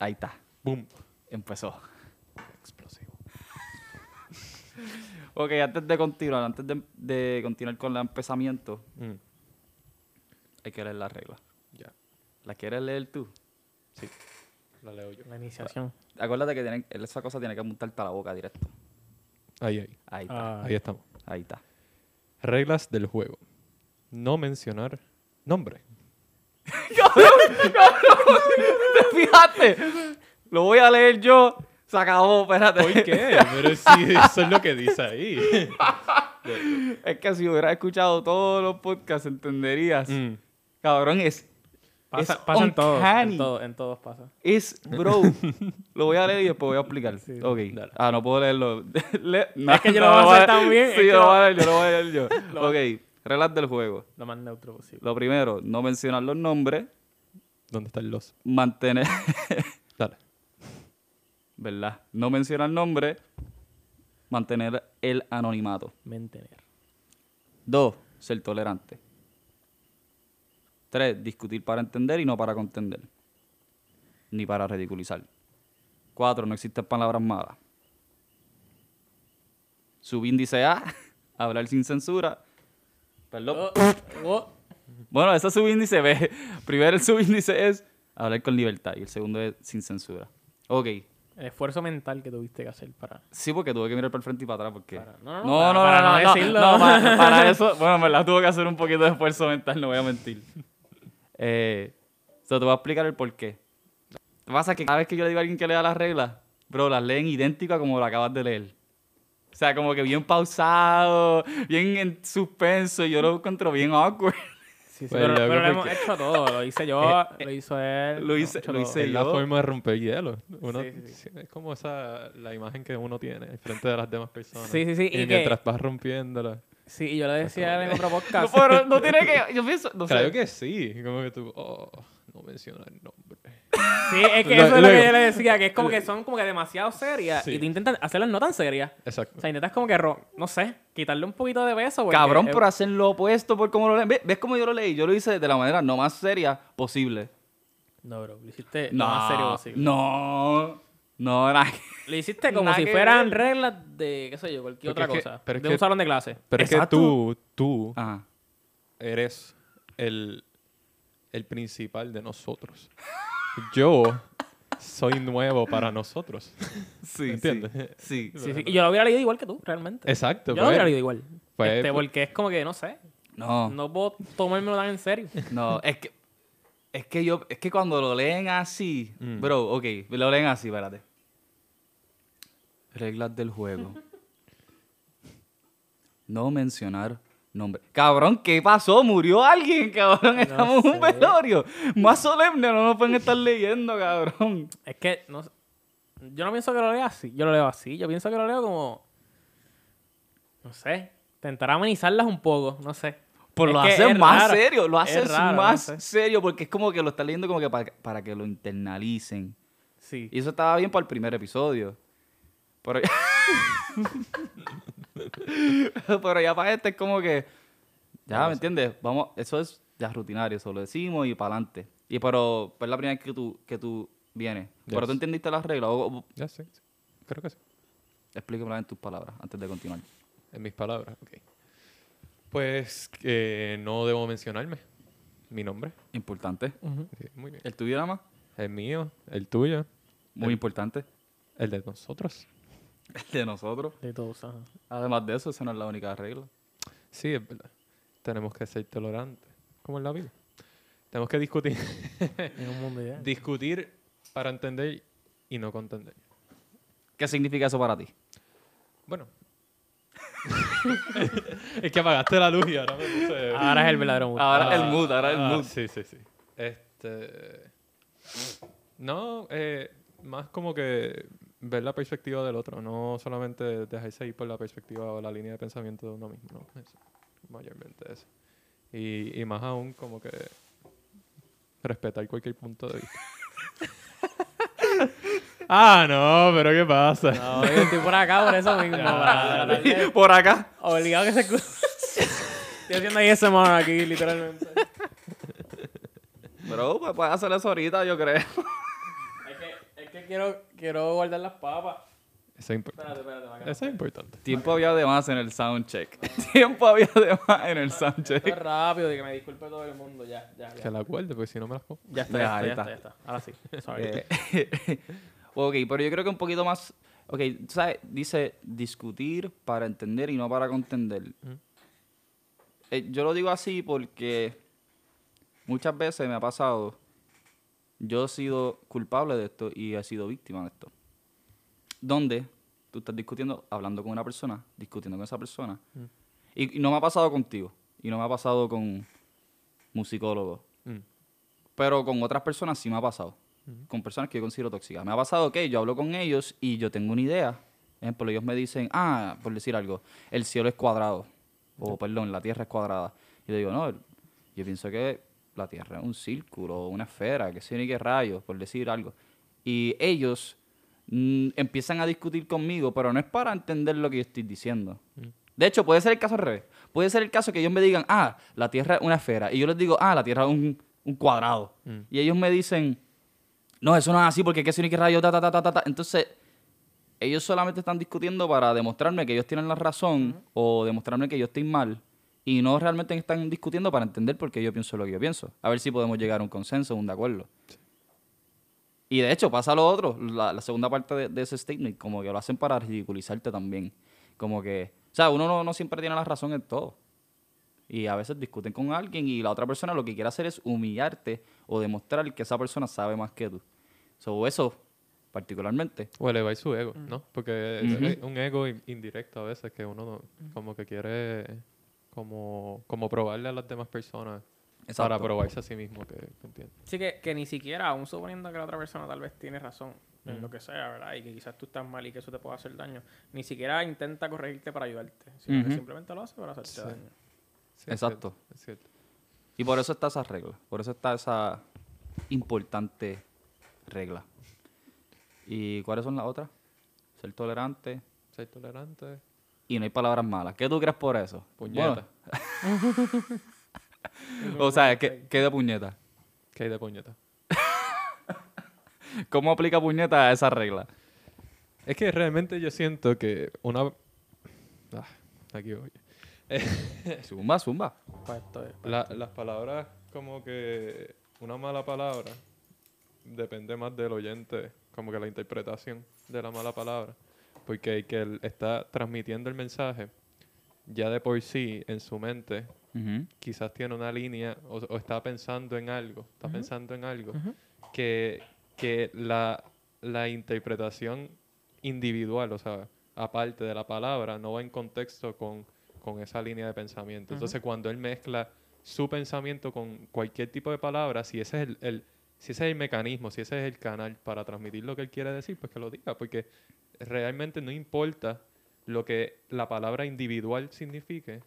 Ahí está. Boom. Empezó. Explosivo. Ok, antes de continuar, antes de, de continuar con el empezamiento, Mm, hay que leer las reglas. Ya. ¿Las quieres leer tú? Sí. La leo yo. La iniciación. Acuérdate que tienen, esa cosa tiene que montarte a la boca directo. Ahí, ahí. Ahí está. Ah, Ahí estamos. Ahí está. Reglas del juego. No mencionar nombre. ¿Te fijaste? Lo voy a leer yo. Se acabó, espérate. ¿Por qué? Pero sí, eso es lo que dice ahí. Es que si hubieras escuchado todos los podcasts, entenderías. Mm, Cabrón, es. Pasa, es pasa en todos. En, todo- en todos pasa. Es, bro. lo voy a leer y después voy a explicar. Sí. ok. Dale. Ah, no puedo leerlo. Le- no, Es que yo no lo voy a hacer también, es Sí, que yo lo voy a leer, yo lo voy a leer yo. Ok. Reglas del juego. Lo más neutro posible. Lo primero, no mencionar los nombres. ¿Dónde están los? Mantener. Dale. ¿Verdad? No mencionar nombres. Mantener el anonimato. Mantener. Dos, ser tolerante. Tres, discutir para entender y no para contender. Ni para ridiculizar. Cuatro, no existen palabras malas. Subíndice A, hablar sin censura. Perdón. Oh, oh. Bueno, ese es subíndice B. Primero el subíndice es hablar con libertad y el segundo es sin censura. Ok. El esfuerzo mental que tuviste que hacer para. Sí, porque tuve que mirar para el frente y para atrás porque... Para- no, no, no, no, para- no, para no, no no, decirlo. no, para, para eso, bueno, en verdad tuve que hacer un poquito de esfuerzo mental, no voy a mentir. Eh, so, te voy a explicar el por qué. Lo que pasa es que cada vez que yo le digo a alguien que lea las reglas, bro, las leen idénticas como lo acabas de leer. O sea, como que bien pausado, bien en suspenso, y yo lo encuentro bien awkward. Sí, sí, Pues, pero, lo hemos hecho todo. Lo hice yo, lo hizo él. lo hice- lo todo. hice- Es la yo- forma de romper hielo. Uno, Sí, sí, sí. Es como esa la imagen que uno tiene en frente de las demás personas. Sí, sí, sí, Y, y que- mientras vas rompiéndola. Sí, y yo le decía en otro No, podcast. pero no tiene que, yo pienso, no sé. Creo que sí. Como que tú, oh, no menciona el nombre. Sí, es que eso es lo que yo le decía, que es como que son como que demasiado serias. Sí. Y tú intentas hacerlas no tan serias. Exacto. O sea, intentas como que, ro- no sé, quitarle un poquito de peso. porque Cabrón, es- por hacer lo opuesto por cómo lo leen. ¿Ves, ¿Ves cómo yo lo leí? Yo lo hice de la manera no más seria posible. No, bro, lo hiciste No, lo más serio posible. no, no, nada. Lo hiciste como Nada si que fueran ver. reglas de, qué sé yo, cualquier Porque otra es que- cosa. pero es de que- un salón de clase. Pero Exacto. es que tú, tú Ajá. eres el, el principal de nosotros. Yo soy nuevo para nosotros. Sí, ¿Entiendes? Sí. sí. Sí, sí. Y yo lo hubiera leído igual que tú, realmente. Exacto. Yo lo pues. hubiera leído igual. pues- Este, porque es como que, no sé, No, no, no puedo tomármelo tan en serio. es que, es que yo, es que cuando lo leen así, Mm. bro, ok, lo leen así, espérate. Reglas del juego. No mencionar nombre. Cabrón, ¿qué pasó? ¿Murió alguien, cabrón? Estamos en un velorio. Más solemne, no nos pueden estar leyendo, cabrón. Es que no, sé. yo no pienso que lo lea así. Yo lo leo así. Yo pienso que lo leo como. No sé. Intentar amenizarlas un poco. No sé. Pues Es lo haces es más raro. serio, lo Es haces no más sé. serio porque es como que lo estás leyendo como que para, para que lo internalicen. Sí. Y eso estaba bien para el primer episodio. Pero, pero ya para este es como que. Ya, ¿me entiendes? Vamos, eso es ya rutinario, eso lo decimos y para adelante. Y pero es la primera vez que tú, que tú vienes. Pero tú entendiste las reglas. O, Ya sé. sí. Creo que sí. explícamela en tus palabras antes de continuar. En mis palabras, ok. Pues no debo mencionarme. Mi nombre. Importante. Ujú. Sí, muy bien. El tuyo nada más. El mío, el tuyo, Muy El- importante. el de nosotros. De nosotros. De todos. ajá. Además de eso, esa no es la única regla. Sí, es verdad. Tenemos que ser tolerantes, como en la vida. Tenemos que discutir, En un mundo ideal. discutir para entender y no contender. ¿Qué significa eso para ti? Bueno. es que apagaste la luz y ahora me puse... Ahora es el verdadero mundo. Ahora el mood, ahora el Ah, mood. Sí, sí, sí. Este... No, eh, más como que ver la perspectiva del otro, no solamente dejarse ir por la perspectiva o la línea de pensamiento de uno mismo, no, eso, mayormente eso. Y, y más aún como que respetar cualquier punto de vista. ah, no, pero ¿qué pasa? No, yo estoy por acá por eso mismo. para tratar de- Por acá. Obligado que se escuche. Estoy haciendo ASMR aquí, literalmente. Pero pues, puedes hacer eso ahorita, yo creo. Que quiero, quiero guardar las papas. Eso es importante. Espérate, espérate, para que Eso es importante. Tiempo había de más en el soundcheck. Tiempo había de más en el Esto es soundcheck. rápido y que me disculpe todo el mundo. Ya, ya, Que ya. la guarde, porque si no me las pongo. Ya está, Ya, ya, ya está. ya está. Ahora sí. Sorry. Eh, ok, pero yo creo que un poquito más. Ok, ¿sabes? Dice discutir para entender y no para contender. Eh, yo lo digo así porque muchas veces me ha pasado. Yo he sido culpable de esto y he sido víctima de esto. Donde tú estás discutiendo, hablando con una persona, discutiendo con esa persona. Mm. Y, y no me ha pasado contigo. Y no me ha pasado con musicólogos. Mm. Pero con otras personas sí me ha pasado. Ujú. Con personas que yo considero tóxicas. Me ha pasado que yo hablo con ellos y yo tengo una idea. Por ejemplo, ellos me dicen, ah, por decir algo, el cielo es cuadrado. O, perdón, la tierra es cuadrada. Y yo digo, no, yo pienso que la tierra es un círculo, una esfera, que sé ni qué rayos, por decir algo. Y ellos mm, empiezan a discutir conmigo, pero no es para entender lo que yo estoy diciendo. Mm. De hecho, puede ser el caso al revés. Puede ser el caso que ellos me digan, ah, la Tierra es una esfera. Y yo les digo, ah, la Tierra es un, un cuadrado. Mm. Y ellos me dicen, no, eso no es así porque qué sé ni qué rayo, ta, ta, ta, ta, ta, ta. Entonces, ellos solamente están discutiendo para demostrarme que ellos tienen la razón o demostrarme que yo estoy mal. Y no realmente están discutiendo para entender por qué yo pienso lo que yo pienso. A ver si podemos llegar a un consenso, un de acuerdo. Y de hecho, pasa lo otro, la, la segunda parte de, de ese statement, como que lo hacen para ridiculizarte también. Como que, o sea, uno no, no siempre tiene la razón en todo. Y a veces discuten con alguien y la otra persona lo que quiere hacer es humillarte o demostrar que esa persona sabe más que tú. So, eso, particularmente. O elevar su ego, ¿no? Porque Ujú. es un ego in- indirecto a veces que uno no- como que quiere como, como probarle a las demás personas para Exacto. probarse a sí mismo que, que entiende. Sí, que, que ni siquiera, aún suponiendo que la otra persona tal vez tiene razón en lo que sea, ¿verdad? Y que quizás tú estás mal y que eso te pueda hacer daño, ni siquiera intenta corregirte para ayudarte, sino que simplemente lo hace para hacerte Sí. daño. Sí, Exacto. es cierto. Y por eso está esa regla. Por eso está esa importante regla. ¿Y cuáles son las otras? Ser tolerante Ser tolerante. Y no hay palabras malas. ¿Qué tú crees por eso? Puñeta. Bueno, o sea, ¿qué, qué de puñeta? ¿Qué hay de puñeta? ¿Cómo aplica puñeta a esa regla? Es que realmente yo siento que una... Ah, aquí voy. Zumba, zumba. Pues esto es- La- las palabras como que una mala palabra depende más del oyente, como que la interpretación de la mala palabra. Porque el que él está transmitiendo el mensaje, ya de por sí en su mente, quizás tiene una línea o, o está pensando en algo, está pensando en algo, que, que la, la interpretación individual, o sea, aparte de la palabra, no va en contexto con, con esa línea de pensamiento. Entonces, cuando él mezcla su pensamiento con cualquier tipo de palabra, si ese es el, el- si ese es el mecanismo, si ese es el canal para transmitir lo que él quiere decir, pues que lo diga, porque realmente no importa lo que la palabra individual signifique,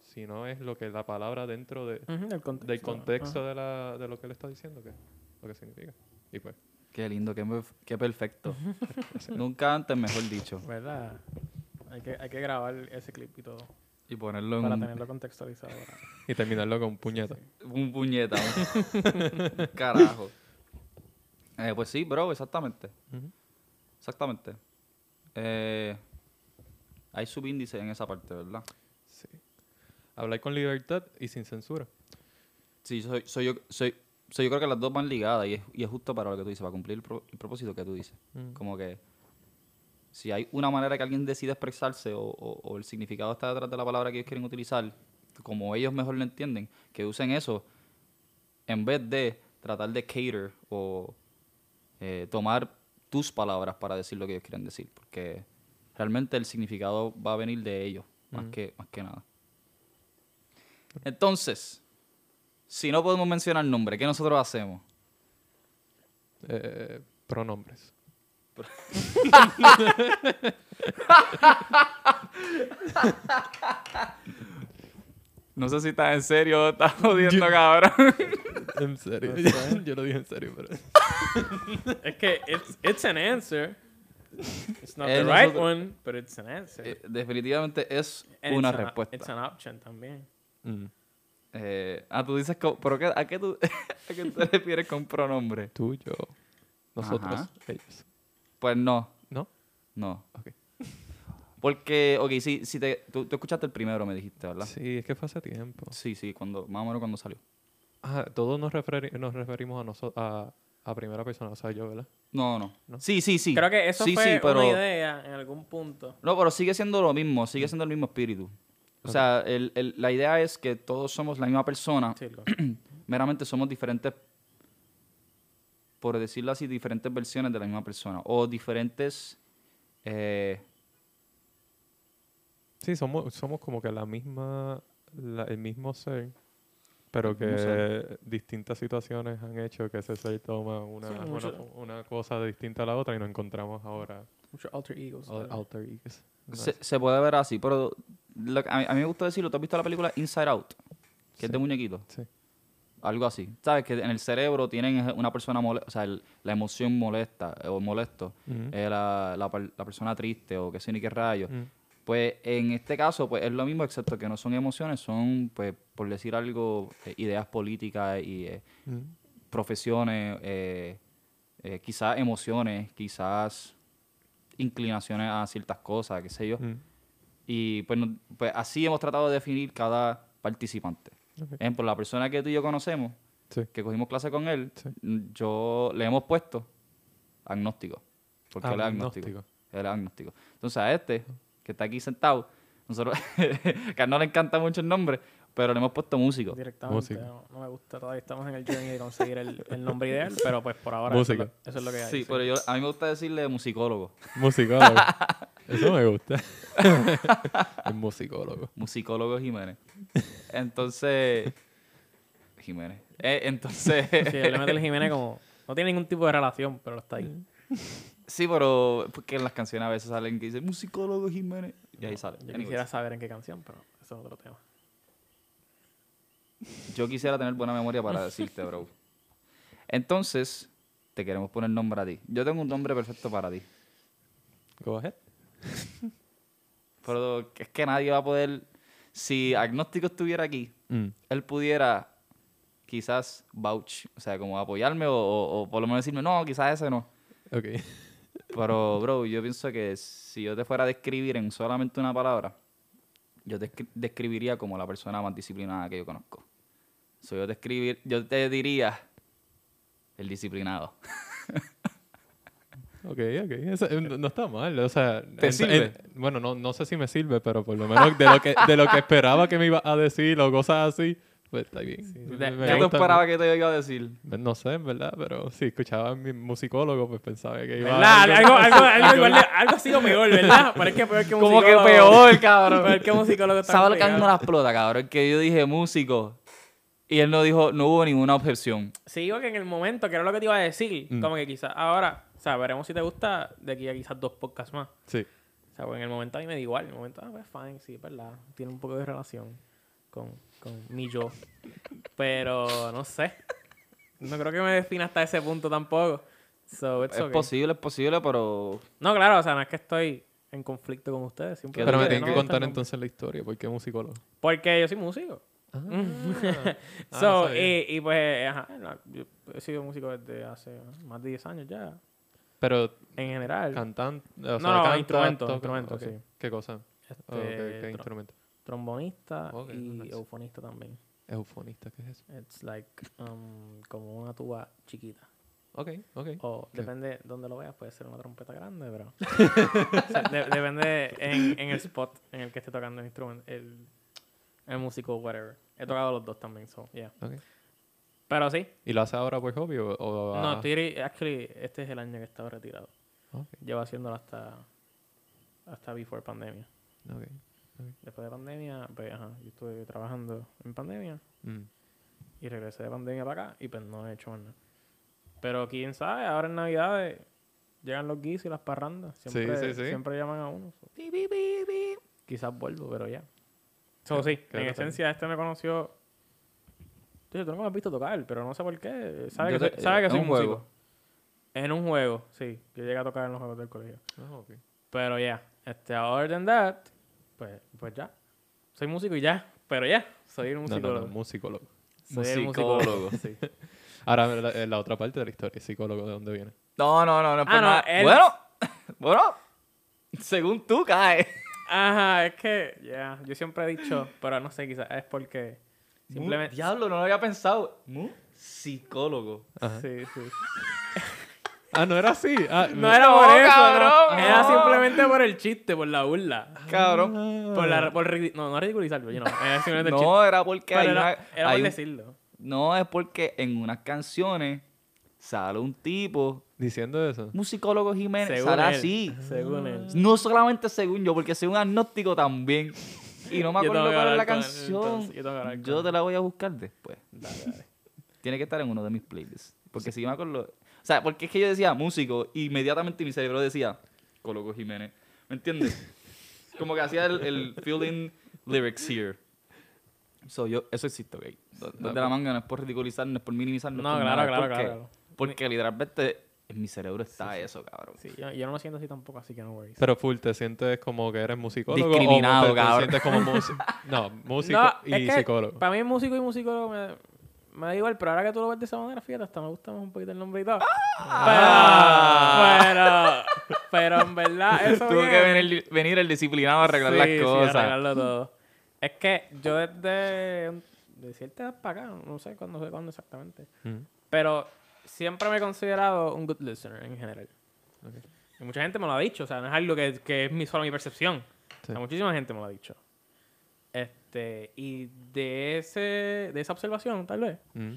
sino es lo que la palabra dentro de, Ujú, del contexto. del contexto de, la, de lo que él está diciendo, que lo que significa. Y pues, Qué lindo, qué, qué perfecto. Nunca antes, mejor dicho. ¿Verdad? Hay que, hay que grabar ese clip y todo Y ponerlo para tenerlo contextualizado. y terminarlo con un puñeta. un puñeta. Carajo. Eh, pues sí, bro, exactamente. Exactamente. Eh, hay subíndices en esa parte, ¿verdad? Sí. Hablar con libertad y sin censura. Sí, soy, soy yo, soy, soy yo creo que las dos van ligadas y es, y es justo para lo que tú dices, para cumplir el, pro- el propósito que tú dices. Mm. Como que si hay una manera que alguien decide expresarse o, o- o el significado está detrás de la palabra que ellos quieren utilizar, como ellos mejor lo entienden, que usen eso en vez de tratar de cater o eh, tomar tus palabras para decir lo que ellos quieren decir, porque realmente el significado va a venir de ellos, más, que, más que nada. Entonces, si no podemos mencionar nombre, ¿qué nosotros hacemos? Eh, pronombres. No sé si estás en serio o estás jodiendo, cabrón. En serio. Yo lo dije en serio, pero... es que it's, it's an answer. It's not Eh, the right one, but it's an answer. Eh, definitivamente es And una it's an- respuesta. It's an option también. Mm. Eh, ah, tú dices, co- ¿pero qué, a, qué tú, a qué te refieres con pronombre? Tú, yo, nosotros, Ajá. ellos. Pues no, ¿No? no. Ok. Porque, ok, sí, sí te, tú, tú escuchaste el primero, me dijiste, ¿verdad? Sí, es que fue hace tiempo. Sí, sí, cuando, más o menos cuando salió. Ah, todos nos, referi- nos referimos a nosotros, a, a primera persona, o sea, yo, ¿verdad? No, no. No. Sí, sí, sí. Creo que eso sí, fue sí, pero, una idea en algún punto. No, pero sigue siendo lo mismo, sigue siendo el mismo espíritu. O sea, el- el- la idea es que todos somos la misma persona, Sí, meramente somos diferentes, por decirlo así, diferentes versiones de la misma persona. O diferentes... eh, Sí, somos, somos como que la misma, la- el mismo ser, pero que ser. distintas situaciones han hecho que ese ser toma una, Sí, una, una cosa distinta a la otra y nos encontramos ahora Muchos alter egos. al- alter egos. No se, se puede ver así, pero lo a, mí, a mí me gusta decirlo. ¿Tú has visto la película Inside Out? Que es de Sí. muñequitos. Sí. Algo así. ¿Sabes? Que en el cerebro tienen una persona molesta, o sea, el- la emoción molesta o molesto, Ujú. eh, la, la la persona triste o qué sé ni qué rayos. Mm. Pues en este caso, pues es lo mismo, excepto que no son emociones, son, pues, por decir algo, eh, ideas políticas y eh, Mm. profesiones, eh, quizás emociones, quizás inclinaciones a ciertas cosas, qué sé yo. Mm. Y pues, no- pues así hemos tratado de definir cada participante. Ok. Ejemplo, la persona que tú y yo conocemos, Sí. que cogimos clase con él, Sí. yo le hemos puesto agnóstico. Porque él es agnóstico. Agnóstico. Él es agnóstico. Entonces a este, que está aquí sentado, nosotros, que a no le encanta mucho el nombre, pero le hemos puesto músico. Directamente. No, no me gusta. Todavía estamos en el journey de conseguir el, el nombre ideal, pero pues por ahora Música. Eso, es lo, eso es lo que hay. Sí, pero yo, a mí me gusta decirle musicólogo. Musicólogo. Eso me gusta. el musicólogo. Musicólogo Jiménez. Entonces, Jiménez. Eh, entonces, Sí, el elemento del Jiménez como... No tiene ningún tipo de relación, pero está ahí. Sí, pero porque en las canciones a veces salen que dicen musicólogo Jiménez y ahí sale. Yo Anyways. quisiera saber en qué canción, pero eso es otro tema. Yo quisiera tener buena memoria para decirte, bro. Entonces, te queremos poner nombre a ti. Yo tengo un nombre perfecto para ti. Go ahead. Pero es que nadie va a poder. Si Agnóstico estuviera aquí, Mm. él pudiera quizás vouch, o sea, como apoyarme o, o- o por lo menos decirme, no, quizás ese no. Ok. Pero, bro, yo pienso que si yo te fuera a describir en solamente una palabra, yo te escri- describiría como la persona más disciplinada que yo conozco. So, yo, te escribir, yo te diría el disciplinado. Ok, ok. Eso, eh, no no está mal. O sea, ¿Te en- sirve? en- bueno, no, no sé si me sirve, pero por lo menos de lo que, de lo que esperaba que me iba a decir o cosas así, pues está bien. Me- me ¿Qué tú esperabas que te iba a decir? No sé, en verdad, pero si escuchaba a mi musicólogo, pues pensaba que iba ¿Verdad? a... Algo, algo, algo, algo así o peor, ¿verdad? Pero es que peor que Como que musicólogo. peor, cabrón. Peor que musicólogo está ¿Sabes lo que a mí me la explota, cabrón? Que yo dije músico y él no dijo, no hubo ninguna objeción. Sí, digo que en el momento, que era lo que te iba a decir, Mm. como que quizás ahora, o sea, veremos si te gusta de aquí a quizás dos podcasts más. Sí. O sea, pues en el momento a mí me da igual. En el momento, ah, pues fine, sí, es verdad. Tiene un poco de relación con, con mi yo. Pero no sé. No creo que me defina hasta ese punto tampoco. So, it's Es okay. posible, es posible, pero No, claro, o sea, no es que estoy en conflicto con ustedes. simplemente Pero me Porque tienen no que gusta contar entonces la historia, ¿por qué musicólogo? Porque yo soy músico. Ah, So, sabía. y, y pues, ajá, la- yo he sido músico desde hace más de 10 años ya. Pero En general. cantante, o No, sea, no, canta, instrumento, toca- instrumento, ok. sí. ¿Qué cosa? este, Oh, ok, ¿Qué instrumento? Trombonista y nice. eufonista también. Eufonista, ¿qué es eso? It's like um, como una tuba chiquita. Ok, ok. O ¿Qué? depende dónde lo veas, puede ser una trompeta grande, pero. O sea, de- depende en, en el spot en el que esté tocando el instrumento, el, el músico, whatever. He tocado los dos también, so, yeah. ok. Pero sí, ¿Y lo hace ahora por hobby o...? o no, estoy, actually, este es el año que he estado retirado. ok, Llevo haciéndolo hasta, hasta before pandemia. ok. Después de pandemia, pues, ajá, yo estuve trabajando en pandemia Mm. y regresé de pandemia para acá y pues no he hecho más nada. Pero quién sabe, ahora en Navidades llegan los guisos y las parrandas. Sí, Siempre, sí, sí. siempre llaman a uno. so. Quizás vuelvo, pero ya. So, sí, en esencia este me conoció... Tú no me has visto tocar, pero no sé por qué. Sabe Yo que, te- soy, sabe que soy un músico. juego. En un juego, sí. Yo llegué a tocar en los juegos del colegio. Ah, ok. Pero ya, este, other than that, pues, pues ya. Soy músico y ya, pero ya, soy un No, musicólogo. no, no, musicólogo. Soy el Musicólogo. sí. Ahora, la, la otra parte de la historia, psicólogo, ¿de dónde viene? No, no, no, no es por Ah, no, él- Bueno, Bueno, según tú caes. Ajá, es que, ya, yo siempre he dicho, pero no sé, quizás es porque simplemente... Diablo, no lo había pensado. Psicólogo. Ajá. Sí, sí. Ah, no era así. Ah, No era por eso, cabrón, no. Era no. simplemente por el chiste, por la burla. Cabrón. Por la, por no, no ridiculizarlo, yo no. Era simplemente el chiste. No, era porque hay era, una- era hay por un- decirlo. No, es porque en unas canciones sale un tipo, Diciendo eso. un psicólogo Jiménez, Según sale él. así. Según él. No solamente según yo, porque soy un agnóstico también. Y no me acuerdo cuál es la canción. entonces, yo te la voy a buscar después. Dale, dale. Tiene que estar en uno de mis playlists. Porque si yo me acuerdo. O sea, porque es que yo decía músico, y inmediatamente mi cerebro decía Coloco Jiménez. ¿Me entiendes? Como que hacía el, el feeling lyrics here. So, yo, eso existe, ok. Do- Desde la manga no es por ridiculizar, no es por minimizar, no, No, por claro, claro, porque, claro. Porque literalmente en mi cerebro está eso, cabrón. Sí, yo, yo no me siento así tampoco, así que no worries. Pero full, ¿te sientes como que eres musicólogo? Discriminado, o te, te cabrón. sientes como músico? No, músico No, y es que psicólogo. Para mí músico y musicólogo me, me da igual, pero ahora que tú lo ves de esa manera, fíjate, hasta me gusta más un poquito el nombre y todo. Ah. Pero, pero, pero en verdad eso Tuvo viene- que venir, venir el disciplinado a arreglar Sí, las sí, cosas. arreglarlo todo. Es que yo desde de cierta edad para acá, no sé cuándo, sé cuándo exactamente, Mm. pero siempre me he considerado un good listener en general. Ok. Y mucha gente me lo ha dicho, o sea, no es algo que, que es mi, solo mi percepción. Sí. O sea, muchísima gente me lo ha dicho. Este, y de ese de esa observación, tal vez, Mm.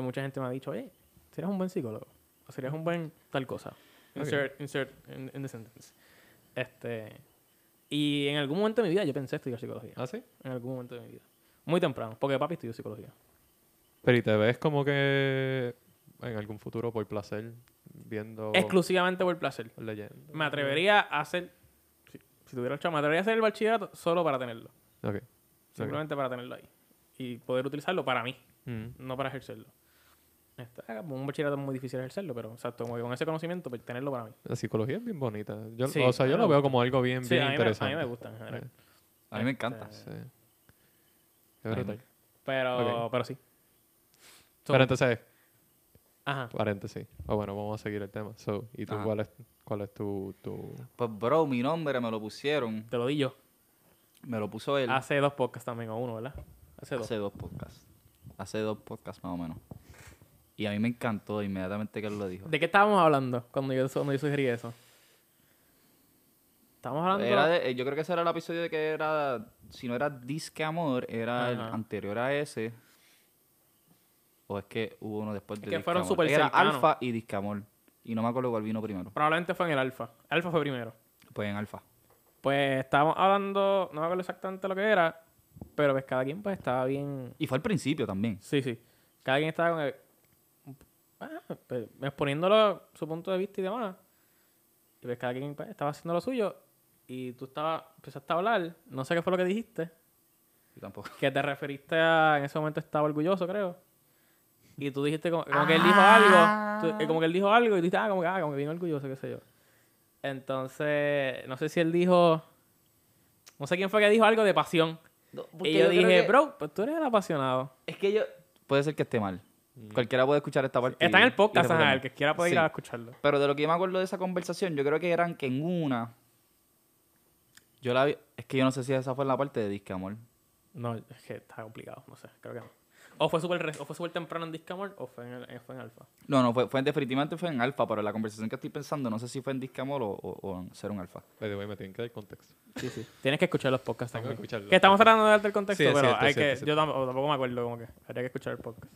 mucha gente me ha dicho, oye, serías un buen psicólogo. O serías un buen tal cosa. Insert, insert in, in the sentence. Este, y en algún momento de mi vida yo pensé estudiar psicología. ¿Ah, sí? En algún momento de mi vida. Muy temprano, porque papi estudió psicología. Pero ¿y te ves como que en algún futuro por placer viendo Exclusivamente por placer. leyendo? Me atrevería a hacer, si, si tuviera el chavo, me atrevería a hacer el bachillerato solo para tenerlo. Ok. Simplemente para tenerlo ahí. Y poder utilizarlo para mí, Mm. no para ejercerlo. Este, ah, un bachillerato es muy difícil ejercerlo, pero exacto, como que con ese conocimiento, pues tenerlo para mí. La psicología es bien bonita. Yo, Sí, o sea, yo lo veo como algo bien, Sí, bien a mí, me, a interesante. mí me gusta en general. A mí me encanta. Este, Sí. Qué brutal. Pero, Ok. pero sí. So, Pero entonces, Ajá. paréntesis. O bueno, vamos a seguir el tema. So, ¿Y tú Ajá. cuál es, cuál es tu, tu... Pues, bro, mi nombre me lo pusieron. Te lo di yo. Me lo puso él Hace dos podcasts también, o uno, ¿verdad? Hace dos. hace dos podcasts. Hace dos podcasts más o menos. Y a mí me encantó inmediatamente que él lo dijo. ¿De qué estábamos hablando cuando yo, cuando yo sugerí eso? Estábamos hablando... Era de- eh, yo creo que ese era el episodio de que era, si no era Disque Amor, era el anterior a ese. O es que hubo uno después de que Disque fueron Amor. Era cercanos. Alfa y Disque Amor. Y no me acuerdo cuál vino primero. Probablemente fue en el alfa. Alfa fue primero. Pues en Alfa. Pues estábamos hablando, no me acuerdo exactamente lo que era, pero pues cada quien pues estaba bien... Y fue al principio también. Sí, sí. Cada quien estaba con el- ah, pues, exponiéndolo su punto de vista y demás. Y pues cada quien pues, estaba haciendo lo suyo y tú estabas, empezaste a hablar, no sé qué fue lo que dijiste, Yo tampoco. que te referiste a, en ese momento estaba orgulloso, creo. Y tú dijiste como, como que él dijo algo, tú- eh, como que él dijo algo y tú dijiste, ah, como que, ah, como que bien orgulloso, qué sé yo. Entonces, no sé si él dijo, no sé quién fue que dijo algo de pasión. y yo, dije, bro, pues tú eres el apasionado. Es que yo. Puede ser que esté mal. Cualquiera puede escuchar esta parte. Está en el podcast, ajá, el que quiera puede ir a escucharlo. Pero de lo que yo me acuerdo de esa conversación, yo creo que eran que en una. Yo la vi. Es que yo no sé si esa fue la parte de Disque Amor. No, es que está complicado, no sé, creo que no. O fue súper o fue súper temprano en Discamor o fue en, el- eh, fue en Alfa. No, no, fue, fue definitivamente fue en Alfa, pero la conversación que estoy pensando, no sé si fue en Disque Amor o, o, o en ser un Alfa. By me tienen que dar contexto. Sí, sí. Tienes que escuchar los podcasts Tengo que también. escucharlos. Que estamos tratando de darte el contexto, Sí, pero cierto, hay que... Yo tampoco, tampoco me acuerdo como que habría que escuchar el podcast.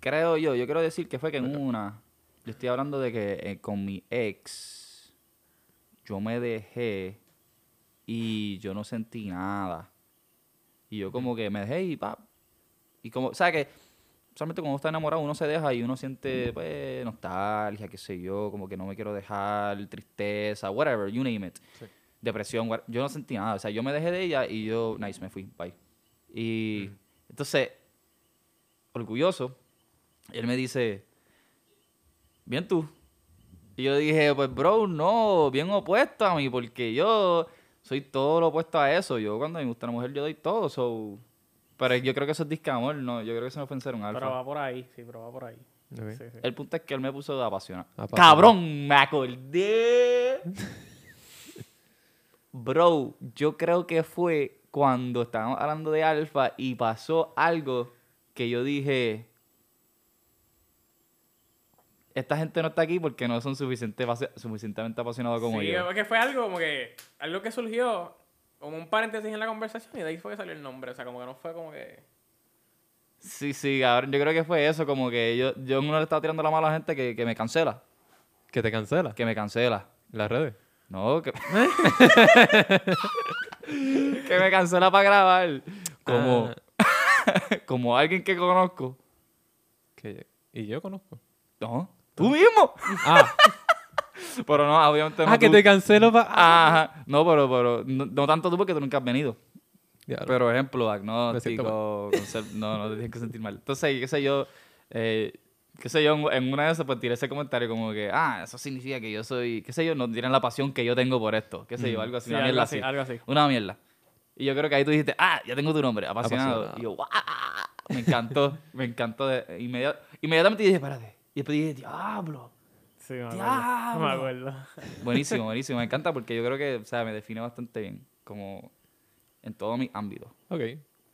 Creo yo, yo quiero decir que fue que en una. Yo estoy hablando de que eh, con mi ex. Yo me dejé. Y yo no sentí nada. Y yo como que me dejé y pa. Y como, ¿sabes que Solamente cuando uno está enamorado uno se deja y uno siente pues nostalgia, qué sé yo, como que no me quiero dejar, tristeza, whatever, you name it. Sí. Depresión, what- yo no sentí nada. O sea, yo me dejé de ella y yo, nice, me fui, bye. Y entonces, orgulloso, él me dice, bien tú. Y yo dije, pues bro, no, bien opuesto a mí, porque yo soy todo lo opuesto a eso. Yo cuando me gusta una mujer, yo doy todo. So. Pero yo creo que eso es disque amor, no, yo creo que eso no fue en ser un alfa. Pero va por ahí, sí, pero va por ahí. Sí, sí. El punto es que él me puso apasionado. Apasionado. Cabrón, me acordé. Bro, yo creo que fue cuando estábamos hablando de Alfa y pasó algo que yo dije. Esta gente no está aquí porque no son suficiente, suficientemente apasionados como sí, yo. porque fue algo como que. Algo que surgió como un paréntesis en la conversación y de ahí fue que salió el nombre. O sea, como que no fue como que. Sí, sí, cabrón. Yo creo que fue eso, como que yo, yo uno le estaba tirando la mano a la gente que, que me cancela. ¿Que te cancela? Que me cancela. ¿Las redes? No, que. que me cancela para grabar. Como. como alguien que conozco. Que, y yo conozco. No, tú mismo. Ah, Pero no, obviamente no. ah que tú. te cancelo para. Ajá. No, pero, pero no, no tanto tú porque tú nunca has venido. Pero ejemplo, agnóstico, concept- no, no te tienes que sentir mal. Entonces, qué sé yo, eh, qué sé yo, en- una de esas pues tiré ese comentario como que, ah, eso significa que yo soy, qué sé yo, no tienen la pasión que yo tengo por esto, qué sé yo, algo así, Sí, una algo mierda así, así. algo así. Una mierda. Y yo creo que ahí tú dijiste, ah, ya tengo tu nombre, apasionado. Apasionado. Y yo, ¡guau! Me encantó, me encantó. De, inmediat- inmediatamente dije, espérate. Y después dije, diablo. Sí, me acuerdo. ¡Diablo! Me acuerdo. Buenísimo, buenísimo. Me encanta porque yo creo que, o sea, me define bastante bien, como en todo mi ámbito. Ok.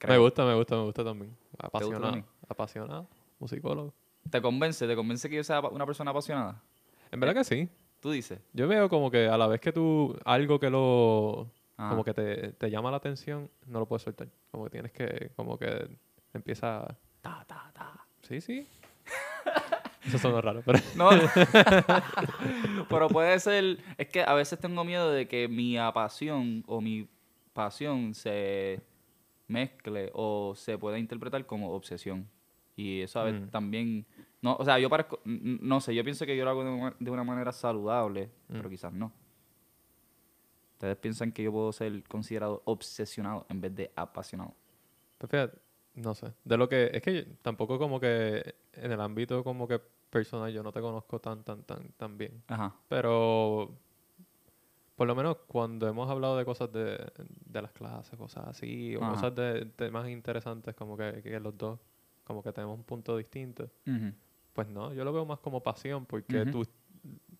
Me gusta, me gusta, me gusta también. Apasionado. también? Apasionado. Musicólogo. ¿Te convence? ¿Te convence que yo sea una persona apasionada? En verdad que sí. Tú dices. Yo veo como que a la vez que tú, algo que lo, Ajá. como que te, te llama la atención, no lo puedes soltar. Como que tienes que, como que empieza, Ta, ta, ta. sí, sí. Eso suena raro, pero No. Pero puede ser. Es que a veces tengo miedo de que mi apasión o mi pasión se mezcle o se pueda interpretar como obsesión. Y eso a veces Mm. también. No, o sea, yo parezco. No sé, yo pienso que yo lo hago de una, de una manera saludable, Mm. pero quizás no. Ustedes piensan que yo puedo ser considerado obsesionado en vez de apasionado. Pues fíjate, no sé. De lo que, es que yo- tampoco como que en el ámbito como que personal yo no te conozco tan, tan, tan, tan bien. Ajá. Pero por lo menos cuando hemos hablado de cosas de, de las clases, cosas así, o Ajá. cosas de temas interesantes, como que, que los dos, como que tenemos un punto distinto, pues no, yo lo veo más como pasión, porque Ujú. tú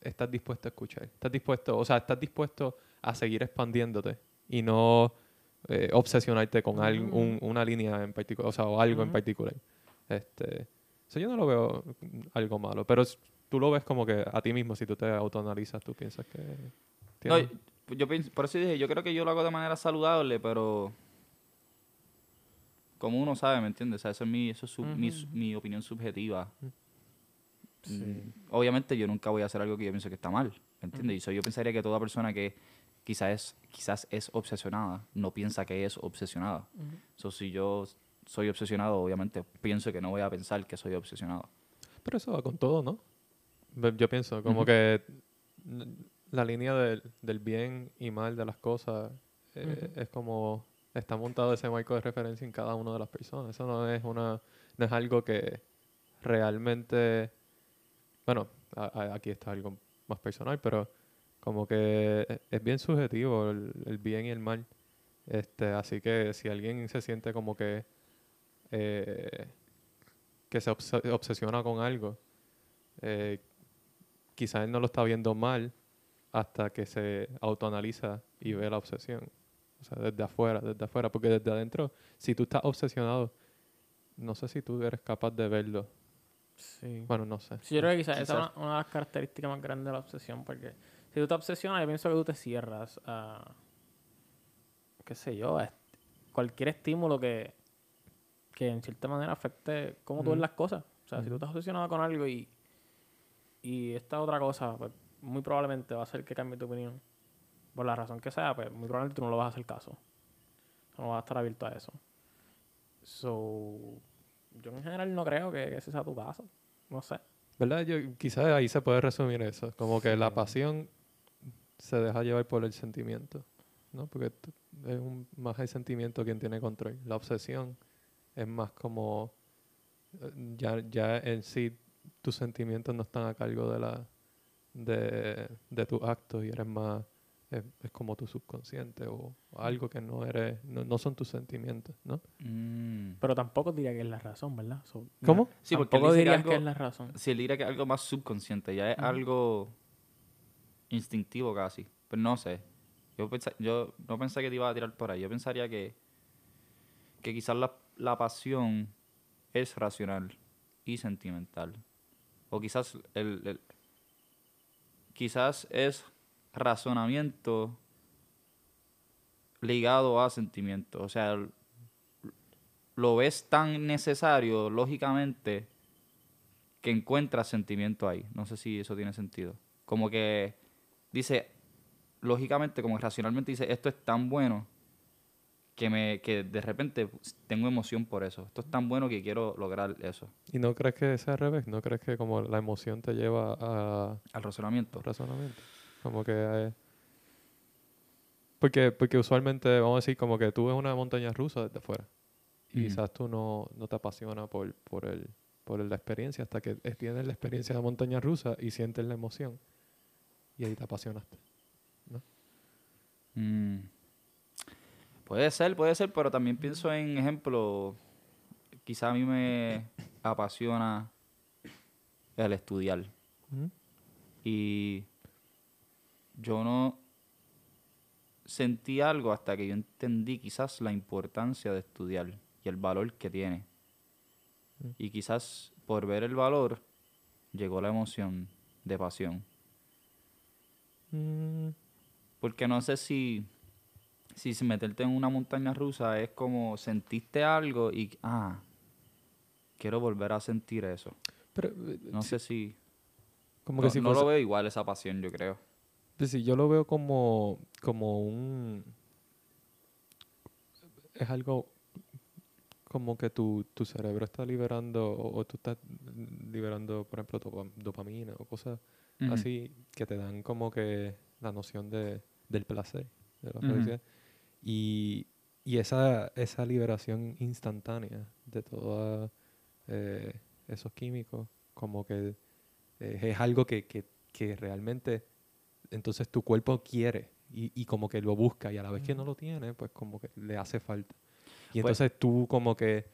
estás dispuesto a escuchar, estás dispuesto, o sea, estás dispuesto a seguir expandiéndote y no eh, obsesionarte con al- un- una línea en particular, o sea, o algo en particular. Este, eso yo no lo veo algo malo, pero tú lo ves como que a ti mismo, si tú te autoanalizas, tú piensas que... No, tienes- yo, yo pienso, por eso dije, yo creo que yo lo hago de manera saludable, pero como uno sabe, ¿me entiendes? O sea, eso es mi, eso es su- mi, mi opinión subjetiva. Sí. Mm, Obviamente yo nunca voy a hacer algo que yo pienso que está mal, ¿me entiendes? Y so, yo pensaría que toda persona que quizás es, quizás es obsesionada, no piensa que es obsesionada. So, si yo soy obsesionado, obviamente pienso que no voy a pensar que soy obsesionado. Pero eso va con todo, ¿no? Yo pienso, como Ujú. que n- la línea del, del bien y mal de las cosas eh, es como está montado ese marco de referencia en cada una de las personas. Eso no es una no es algo que realmente bueno, a- a- aquí está algo más personal, pero como que es bien subjetivo el, el bien y el mal. Este, así que si alguien se siente como que eh, que se obs- obsesiona con algo, eh, quizás él no lo está viendo mal hasta que se autoanaliza y ve la obsesión. O sea, desde afuera, desde afuera. Porque desde adentro, si tú estás obsesionado, no sé si tú eres capaz de verlo. Sí. Bueno, no sé. Sí, yo creo que quizás esa es Quizás. una, una de las características más grandes de la obsesión, porque si tú te obsesionas, yo pienso que tú te cierras a, qué sé yo, a est- cualquier estímulo que, que en cierta manera afecte cómo tú ves las cosas. O sea, si tú estás obsesionado con algo y, y esta otra cosa, pues muy probablemente va a hacer que cambie tu opinión. Por la razón que sea, pues muy probablemente tú no lo vas a hacer caso. No vas a estar abierto a eso. So, yo en general no creo que ese sea tu caso. No sé. ¿Verdad? Yo, quizás ahí se puede resumir eso. Como que la pasión se deja llevar por el sentimiento. ¿no? Porque es un- más el sentimiento quien tiene control. La obsesión es más como ya, ya en sí tus sentimientos no están a cargo de la de, de tus actos y eres más es, es como tu subconsciente o algo que no eres no, no son tus sentimientos ¿no? Mm. Pero tampoco diría que es la razón, ¿verdad? So, ¿Cómo? Sí, porque él tampoco dice que es la razón. Si él diría que es algo más subconsciente, ya es algo instintivo casi. Pero no sé. Yo, pensa- yo no pensé que te iba a tirar por ahí. Yo pensaría que, que quizás la, la pasión es racional y sentimental. O quizás el, el- quizás es razonamiento ligado a sentimiento. O sea, lo ves tan necesario, lógicamente, que encuentras sentimiento ahí. No sé si eso tiene sentido. Como que dice, lógicamente, como racionalmente dice, esto es tan bueno que me que de repente tengo emoción por eso. Esto es tan bueno que quiero lograr eso. ¿Y no crees que sea al revés? ¿No crees que como la emoción te lleva a Al razonamiento. razonamiento? Como que... eh, porque, porque usualmente, vamos a decir, como que tú ves una montaña rusa desde afuera. Y quizás tú no, no te apasiona por, por, el, por la experiencia hasta que es- tienes la experiencia de la montaña rusa y sientes la emoción. Y ahí te apasionaste. Mm. Puede ser, puede ser, pero también pienso en ejemplo, quizá a mí me apasiona el estudiar. Y yo no sentí algo hasta que yo entendí quizás la importancia de estudiar y el valor que tiene. Mm. Y quizás por ver el valor llegó la emoción de pasión. Mm, Porque no sé si, si meterte en una montaña rusa es como sentiste algo y, ah, quiero volver a sentir eso. pero No si- sé si... como no que si no fuese- lo veo igual esa pasión, yo creo. Pues sí, yo lo veo como, como un... Es algo como que tu, tu cerebro está liberando, o, o tú estás liberando, por ejemplo, dopa- dopamina o cosas así que te dan como que la noción de, del placer, de la felicidad. Y, y esa, esa liberación instantánea de todos esos químicos, como que eh, es algo que, que, que realmente entonces tu cuerpo quiere y, y como que lo busca y a la vez que no lo tiene, pues como que le hace falta. Y Pues- entonces tú como que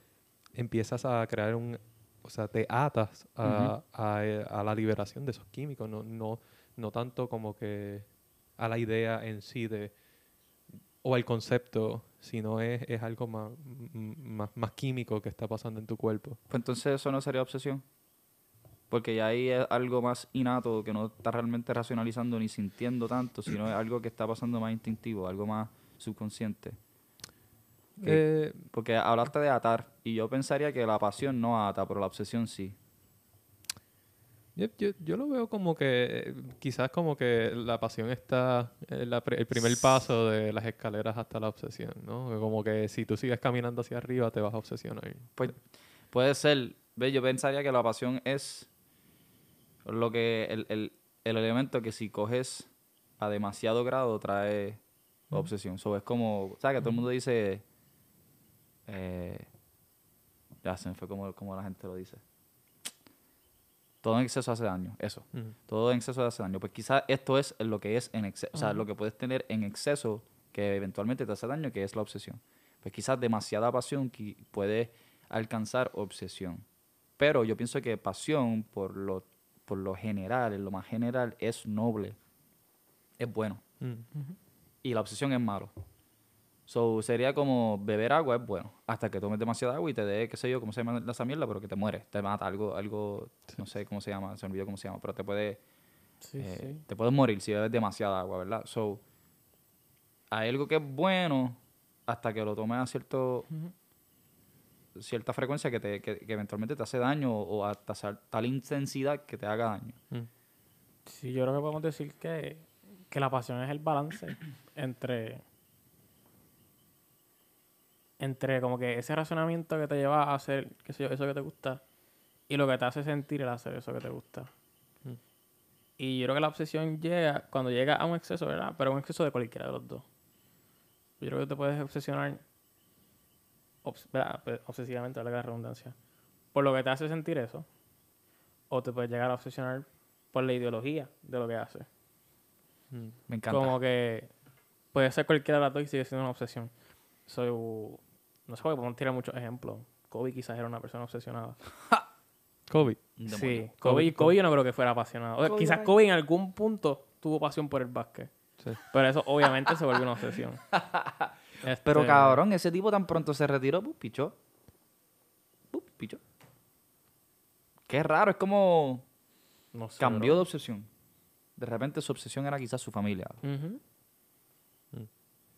empiezas a crear un, o sea, te atas a, a, eh, a la liberación de esos químicos, no, no, no tanto como que a la idea en sí de, o al concepto, sino es, es algo más, más, más químico que está pasando en tu cuerpo. Pues entonces eso no sería obsesión. Porque ya ahí es algo más innato que no está realmente racionalizando ni sintiendo tanto, sino es algo que está pasando más instintivo, algo más subconsciente. Eh, Porque hablaste de atar y yo pensaría que la pasión no ata, pero la obsesión sí. Yo, yo, yo lo veo como que eh, quizás como que la pasión está en la pri- el primer paso de las escaleras hasta la obsesión, ¿no? Como que si tú sigues caminando hacia arriba te vas a obsesionar. Pues puede ser, ve, yo pensaría que la pasión es lo que el, el, el elemento que si coges a demasiado grado trae obsesión. So, es como, ¿sabes? Que todo el mundo dice, eh, ya se me fue como, como la gente lo dice. Todo en exceso hace daño, eso. Todo en exceso hace daño. Pues quizás esto es lo que es en exceso, o sea, lo que puedes tener en exceso que eventualmente te hace daño, que es la obsesión. Pues quizás demasiada pasión qui- puede alcanzar obsesión. Pero yo pienso que pasión, por lo, por lo general, en lo más general, es noble. Es bueno. Y la obsesión es malo. So, sería como beber agua es bueno. Hasta que tomes demasiada agua y te dé, qué sé yo, cómo se llama esa mierda, pero que te mueres. Te mata algo, algo, no sé cómo se llama, se olvidó cómo se llama, pero te puede, Sí, eh, sí. te puedes morir si bebes demasiada agua, ¿verdad? So, hay algo que es bueno hasta que lo tomes a cierto, cierta frecuencia que, te, que, que eventualmente te hace daño o, o hasta tal intensidad que te haga daño. Mm. Sí, yo creo que podemos decir que, que la pasión es el balance entre entre como que ese razonamiento que te lleva a hacer, qué sé yo, eso que te gusta y lo que te hace sentir el hacer eso que te gusta. Mm. Y yo creo que la obsesión llega cuando llega a un exceso, ¿verdad? Pero un exceso de cualquiera de los dos. Yo creo que te puedes obsesionar obs- ¿verdad? Pues, obsesivamente, la redundancia, por lo que te hace sentir eso. O te puedes llegar a obsesionar por la ideología de lo que haces. Mm. Me encanta. Como que puede ser cualquiera de las dos y sigue siendo una obsesión. So, no sé, porque podemos tirar muchos ejemplos. Kobe quizás era una persona obsesionada. Kobe. Sí. Kobe, Kobe- Kobe yo no creo que fuera apasionado. O sea, Kobe quizás Kobe en algún punto tuvo pasión por el básquet. Sí. Pero eso obviamente se vuelve una obsesión. Pero Este, cabrón, ese tipo tan pronto se retiró, pues pichó. Pues, pichó. Qué raro, es como no sé, cambió de obsesión. De repente su obsesión era quizás su familia. Mm.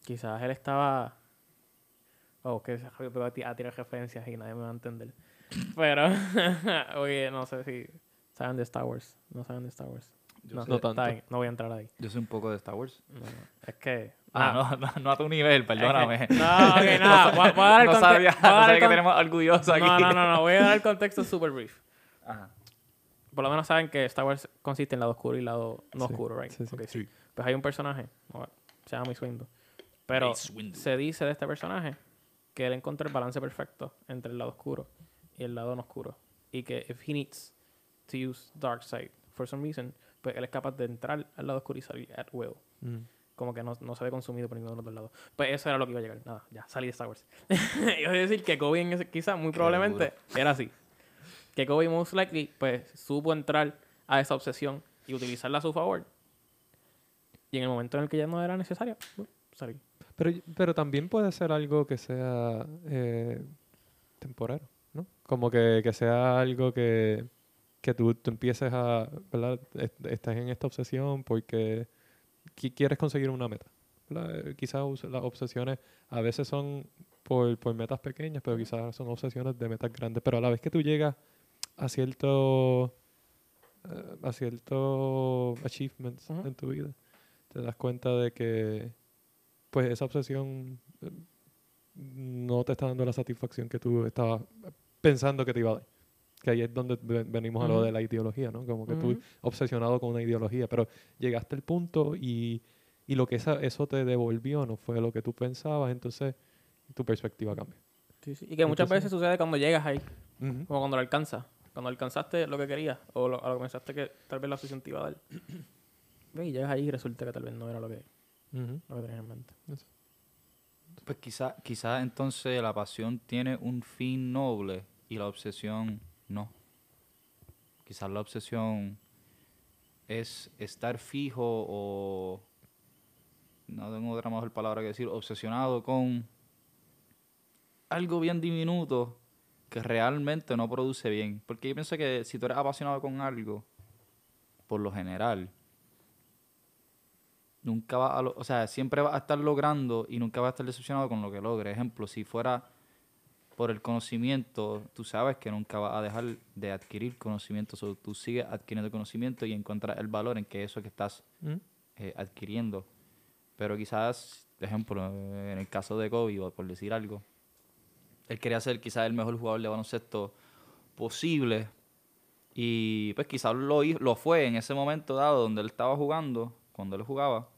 Quizás él estaba. Oh, que se Javier pegó a ti- a tirar referencias y nadie me va a entender. Pero, oye, no sé si saben de Star Wars. No saben de Star Wars. Yo no, sé. No tanto. bien, no voy a entrar ahí. Yo soy un poco de Star Wars. No, no, es que. Ah, no, no, no a tu nivel, perdóname. No, ok, nada. Voy, a- voy a dar el no conte- sabía, no sabía que tenemos orgulloso aquí. No, no, no, no. Voy a dar el contexto super brief. Ajá. Por lo menos saben que Star Wars consiste en lado oscuro y lado no Sí, oscuro, right? sí, sí. Ok, sí. Pues hay un personaje, o- se llama Mace Windu. Pero se dice de este personaje que él encontró el balance perfecto entre el lado oscuro y el lado no oscuro. Y que if he needs to use dark side for some reason, pues él es capaz de entrar al lado oscuro y salir at will. Mm. Como que no, no se ve consumido por ninguno de los dos lados. Pues eso era lo que iba a llegar. Nada, ya, salí de Star Wars. iba a decir que Kobe en ese, quizá, muy probablemente, era así. Que Kobe most likely, pues, supo entrar a esa obsesión y utilizarla a su favor. Y en el momento en el que ya no era necesaria, bueno, salí. Pero, pero también puede ser algo que sea eh, temporero, ¿no? Como que, que sea algo que, que tú, tú empieces a, ¿verdad? Est- Estás en esta obsesión porque qui- quieres conseguir una meta. ¿verdad? Eh, Quizás las obsesiones a veces son por, por metas pequeñas, pero quizás son obsesiones de metas grandes. Pero a la vez que tú llegas a cierto eh, a ciertos achievements en tu vida, te das cuenta de que pues esa obsesión eh, no te está dando la satisfacción que tú estabas pensando que te iba a dar. Que ahí es donde ve- venimos a lo de la ideología, ¿no? Como que tú Ujú. obsesionado con una ideología, pero llegaste al punto y, y lo que esa, eso te devolvió no fue lo que tú pensabas, entonces tu perspectiva cambia. Sí, sí. Y que muchas Entonces- veces sucede cuando llegas ahí, Ujú. como cuando lo alcanzas. Cuando alcanzaste lo que querías, o lo, a lo que pensaste que tal vez la obsesión te iba a dar. Y llegas ahí y resulta que tal vez no era lo que, Ujú. lo que tenías en mente. Pues quizá, quizá entonces la pasión tiene un fin noble y la obsesión no. Quizás la obsesión es estar fijo o no tengo otra mejor palabra que decir, obsesionado con algo bien diminuto que realmente no produce bien. Porque yo pienso que si tú eres apasionado con algo, por lo general, nunca va a, lo- o sea, siempre vas a estar logrando y nunca vas a estar decepcionado con lo que logres. Ejemplo, si fuera por el conocimiento, tú sabes que nunca vas a dejar de adquirir conocimiento, so, tú sigues adquiriendo conocimiento y encuentras el valor en que eso que estás Ujú. eh, adquiriendo. Pero quizás, ejemplo, en el caso de Kobe, o por decir algo, él quería ser quizás el mejor jugador de baloncesto posible. Y pues quizás lo, lo fue en ese momento dado donde él estaba jugando, cuando él jugaba.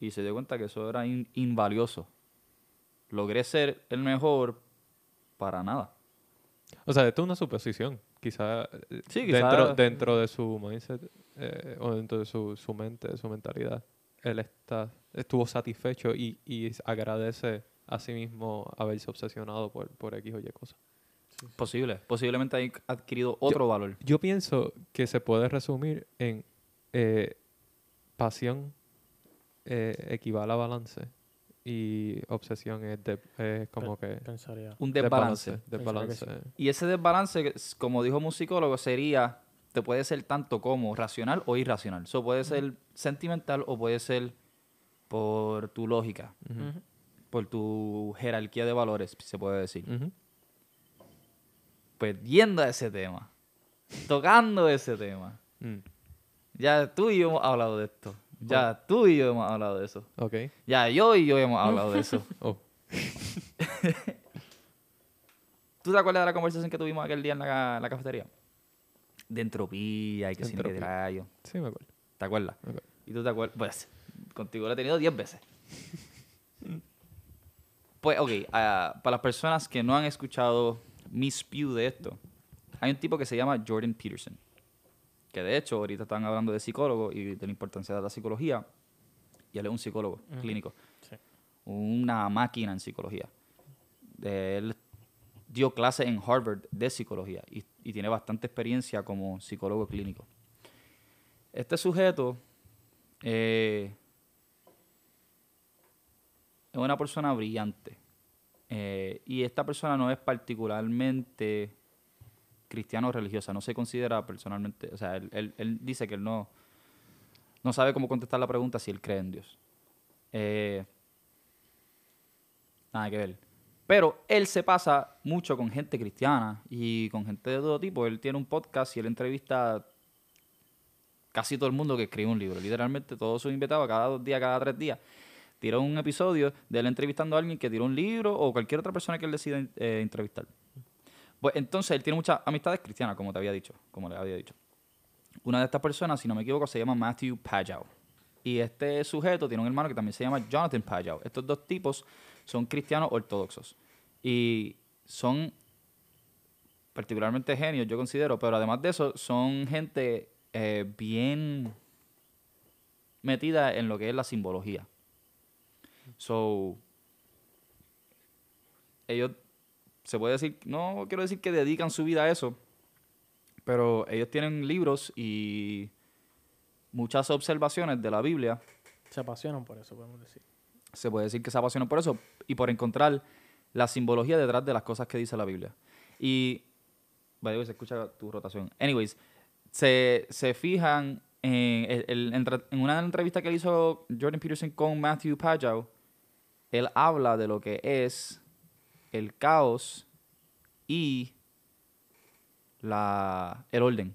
Y se dio cuenta que eso era in- invalioso. Logré ser el mejor para nada. O sea, esto es una suposición. Quizá eh, Sí, quizá- dentro, dentro de su mindset eh, o dentro de su, su mente, su mentalidad, él está, estuvo satisfecho y, y agradece a sí mismo haberse obsesionado por, por X o Y cosas. Posible. Posiblemente haya adquirido otro valor. Yo pienso que se puede resumir en eh, pasión eh, equivale a balance y obsesión es, de, es como que Pensaría. Un desbalance. que Y ese desbalance, como dijo un psicólogo, sería, te puede ser tanto como racional o irracional. Eso puede ser sentimental o puede ser por tu lógica, por tu jerarquía de valores, se puede decir. Ujú. Pues yendo a ese tema, tocando ese tema, Mm. ya tú y yo hemos hablado de esto. Ya tú y yo hemos hablado de eso. Ok. Ya yo y yo hemos hablado de eso. Oh. ¿Tú te acuerdas de la conversación que tuvimos aquel día en la, cafetería? De entropía y que sin rayo. Sí, me acuerdo. ¿Te acuerdas? Me acuerdo. ¿Y tú te acuerdas? Pues, contigo lo he tenido 10 veces. pues, ok, ah, para las personas que no han escuchado mi spew de esto, hay un tipo que se llama Jordan Peterson. Que de hecho, ahorita están hablando de psicólogo y de la importancia de la psicología. Y él es un psicólogo clínico. Sí. Una máquina en psicología. Él dio clases en Harvard de psicología y, y tiene bastante experiencia como psicólogo clínico. Este sujeto eh, es una persona brillante. Eh, y esta persona no es particularmente cristiano o religiosa, no se considera personalmente, o sea, él, él- él dice que él no, no sabe cómo contestar la pregunta si él cree en Dios. Eh, nada que ver. Pero él se pasa mucho con gente cristiana y con gente de todo tipo. Él tiene un podcast y él entrevista casi todo el mundo que escribe un libro. Literalmente todos sus invitados, cada dos días, cada tres días, tiró un episodio de él entrevistando a alguien que tiró un libro o cualquier otra persona que él decida eh, entrevistar. Pues entonces él tiene muchas amistades cristianas, como te había dicho, como le había dicho. Una de estas personas, si no me equivoco, se llama Matthew Pajau. Y este sujeto tiene un hermano que también se llama Jonathan Pajau. Estos dos tipos son cristianos ortodoxos. Y son particularmente genios, yo considero, pero además de eso, son gente eh, bien metida en lo que es la simbología. So, ellos, se puede decir, no quiero decir que dedican su vida a eso, pero ellos tienen libros y muchas observaciones de la Biblia. Se apasionan por eso, podemos decir. Se puede decir que se apasionan por eso y por encontrar la simbología detrás de las cosas que dice la Biblia. Y, way, se escucha tu rotación. Anyways, se, se fijan en, el- entre- en una entrevista que hizo Jordan Peterson con Matthew Pajau, él habla de lo que es el caos y la, el orden.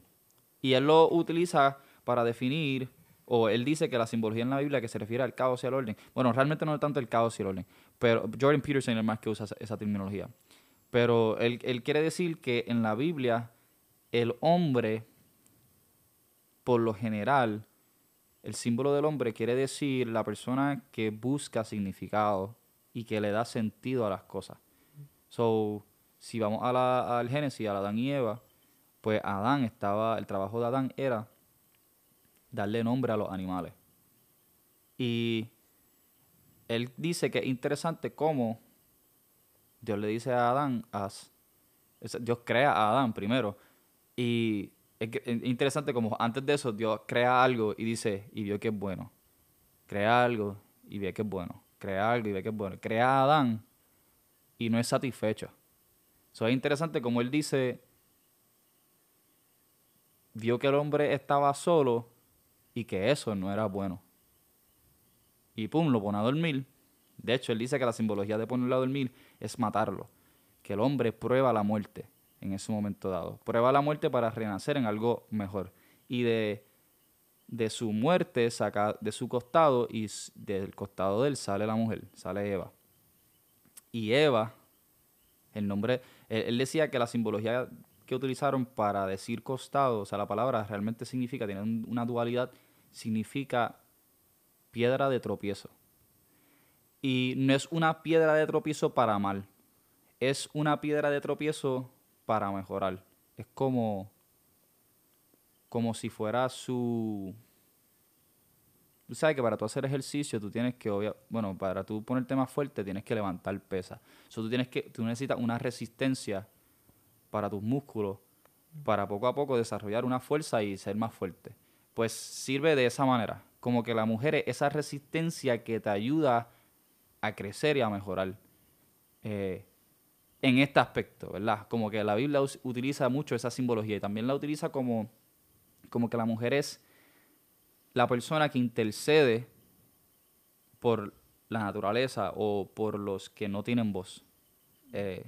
Y él lo utiliza para definir, o él dice que la simbología en la Biblia que se refiere al caos y al orden. Bueno, realmente no es tanto el caos y el orden, pero Jordan Peterson es el más que usa esa, terminología. Pero él, él quiere decir que en la Biblia el hombre, por lo general, el símbolo del hombre quiere decir la persona que busca significado y que le da sentido a las cosas. So, si vamos a la- al Génesis, a Adán y Eva, pues Adán estaba, el trabajo de Adán era darle nombre a los animales. Y él dice que es interesante cómo Dios le dice a Adán, haz. Dios crea a Adán primero. Y es interesante como antes de eso Dios crea algo y dice, y vio que es bueno. Crea algo y ve que es bueno. Crea algo y ve que es bueno. Crea a Adán y no es satisfecho. Eso es interesante como él dice, vio que el hombre estaba solo y que eso no era bueno. Y pum, lo pone a dormir. De hecho, él dice que la simbología de ponerlo a dormir es matarlo. Que el hombre prueba la muerte en ese momento dado. Prueba la muerte para renacer en algo mejor. Y de, de su muerte saca de su costado y del costado de él sale la mujer, sale Eva. Y Eva, el nombre, él, decía que la simbología que utilizaron para decir costado, o sea, la palabra realmente significa, tiene un- una dualidad, significa piedra de tropiezo. Y no es una piedra de tropiezo para mal, es una piedra de tropiezo para mejorar. Es como, como si fuera su... Tú sabes que para tú hacer ejercicio tú tienes que, obvia- bueno, para tú ponerte más fuerte tienes que levantar pesas. So, tú, tienes que, tú necesitas una resistencia para tus músculos para poco a poco desarrollar una fuerza y ser más fuerte. Pues sirve de esa manera, como que la mujer es esa resistencia que te ayuda a crecer y a mejorar eh, en este aspecto, ¿verdad? Como que la Biblia utiliza mucho esa simbología y también la utiliza como, como que la mujer es la persona que intercede por la naturaleza o por los que no tienen voz. Eh,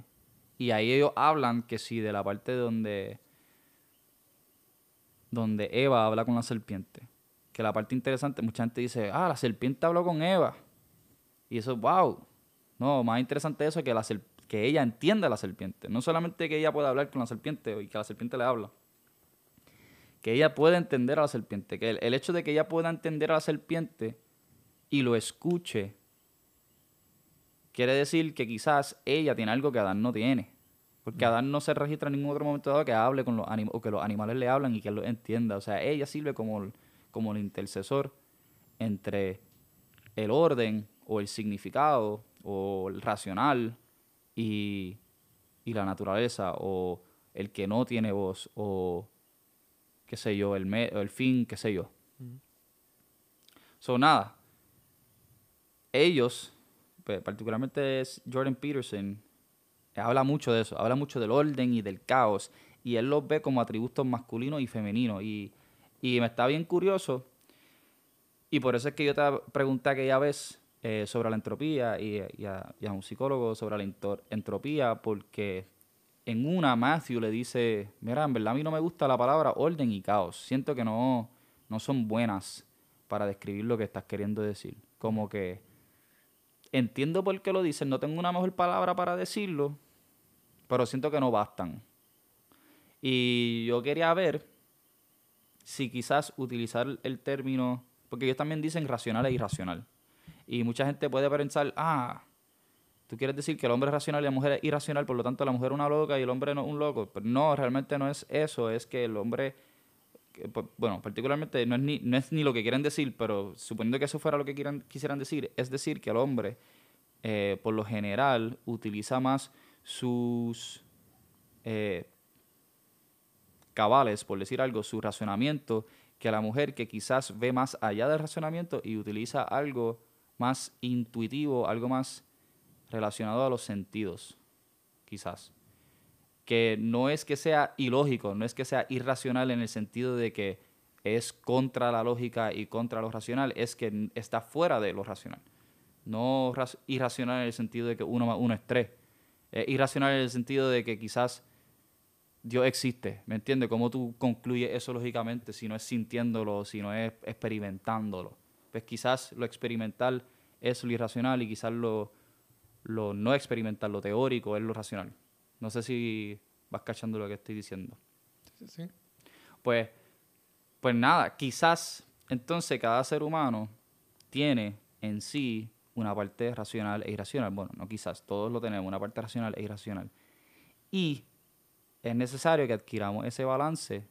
y ahí ellos hablan que si de la parte donde, donde Eva habla con la serpiente, que la parte interesante, mucha gente dice, ah, la serpiente habló con Eva. Y eso, wow. No, más interesante eso que, la que ella entienda a la serpiente. No solamente que ella pueda hablar con la serpiente y que la serpiente le habla. Que ella pueda entender a la serpiente. Que el, el hecho de que ella pueda entender a la serpiente y lo escuche, quiere decir que quizás ella tiene algo que Adán no tiene. Porque Adán no se registra en ningún otro momento dado que hable con los animales, o que los animales le hablan y que él lo entienda. O sea, ella sirve como el, como el intercesor entre el orden o el significado o el racional y, y la naturaleza o el que no tiene voz o qué sé yo, el, me- el fin, qué sé yo. So, nada. Ellos particularmente es Jordan Peterson, habla mucho de eso, habla mucho del orden y del caos, y él los ve como atributos masculinos y femeninos, y, y me está bien curioso, y por eso es que yo te pregunté aquella vez eh, sobre la entropía y, y, a, y, a, un psicólogo sobre la entropía, porque en una Matthew le dice, mira, en verdad a mí no me gusta la palabra orden y caos, siento que no, no son buenas para describir lo que estás queriendo decir, como que entiendo por qué lo dicen, no tengo una mejor palabra para decirlo, pero siento que no bastan. Y yo quería ver si quizás utilizar el término, porque ellos también dicen racional e irracional. Y mucha gente puede pensar, ah, tú quieres decir que el hombre es racional y la mujer es irracional, por lo tanto la mujer es una loca y el hombre no un loco. Pero no, realmente no es eso, es que el hombre, bueno, particularmente no es, ni, no es ni lo que quieren decir, pero suponiendo que eso fuera lo que quieran, quisieran decir, es decir que el hombre, eh, por lo general, utiliza más sus eh, cabales, por decir algo, su razonamiento, que la mujer que quizás ve más allá del razonamiento y utiliza algo más intuitivo, algo más relacionado a los sentidos, quizás. Que no es que sea ilógico, no es que sea irracional en el sentido de que es contra la lógica y contra lo racional, es que está fuera de lo racional. No irracional en el sentido de que uno más uno es tres es irracional en el sentido de que quizás Dios existe, ¿me entiendes? ¿Cómo tú concluyes eso lógicamente si no es sintiéndolo, si no es experimentándolo? Pues quizás lo experimental es lo irracional y quizás lo, lo no experimental, lo teórico es lo racional. No sé si vas cachando lo que estoy diciendo. Sí, sí, sí. Pues, pues nada, quizás entonces cada ser humano tiene en sí una parte racional e irracional. Bueno, no quizás, todos lo tenemos, una parte racional e irracional. Y es necesario que adquiramos ese balance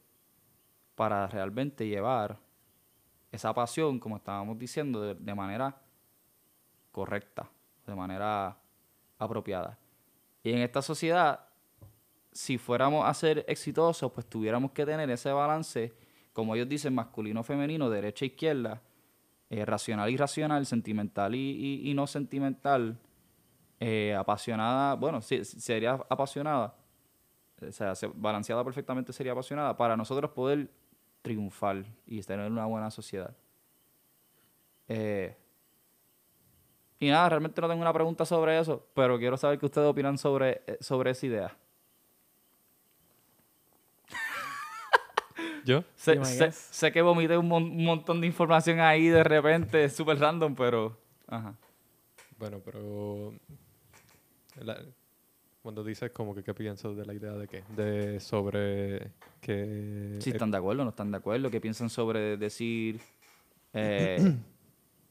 para realmente llevar esa pasión, como estábamos diciendo, de, de manera correcta, de manera apropiada. Y en esta sociedad, si fuéramos a ser exitosos, pues tuviéramos que tener ese balance, como ellos dicen, masculino-femenino, derecha-izquierda, eh, racional y irracional, sentimental y, no sentimental, eh, apasionada, bueno, sí, sería apasionada, o sea, balanceada perfectamente sería apasionada, para nosotros poder triunfar y tener una buena sociedad. Eh, y nada, realmente no tengo una pregunta sobre eso, pero quiero saber qué ustedes opinan sobre, sobre esa idea. ¿Yo? Sé, que vomité un, montón de información ahí de repente, súper random, pero... Ajá. Bueno, pero... cuando dices como que qué piensas de la idea de qué? De sobre que... Si están de acuerdo o no están de acuerdo, qué piensan sobre decir eh,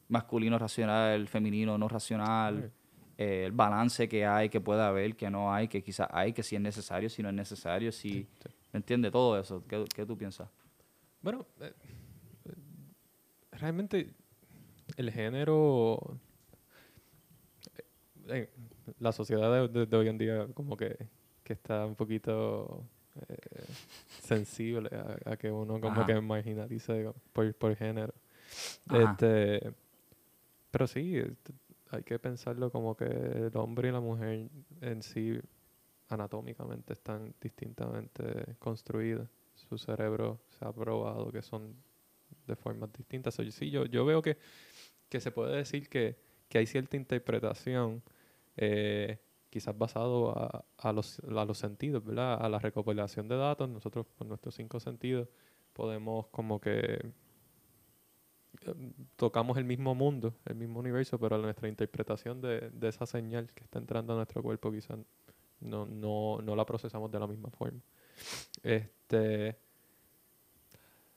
masculino racional, femenino no racional, eh, el balance que hay, que puede haber, que no hay, que quizás hay, que si es necesario, si no es necesario, si... ¿Me entiendes? Todo eso. ¿Qué, qué tú piensas? Bueno, eh, realmente el género... Eh, la sociedad de, hoy en día como que, que está un poquito eh, sensible a, que uno como que marginalice por, por género. Este, pero sí, hay que pensarlo como que el hombre y la mujer en sí anatómicamente están distintamente construidas. Su cerebro se ha probado que son de formas distintas. sí, yo, yo veo que, que se puede decir que, que hay cierta interpretación, eh, quizás basado a, a, los, a los sentidos, ¿verdad? A la recopilación de datos. Nosotros, con nuestros cinco sentidos, podemos como que tocamos el mismo mundo, el mismo universo, pero nuestra interpretación de, esa señal que está entrando a nuestro cuerpo quizás no la procesamos de la misma forma. Este,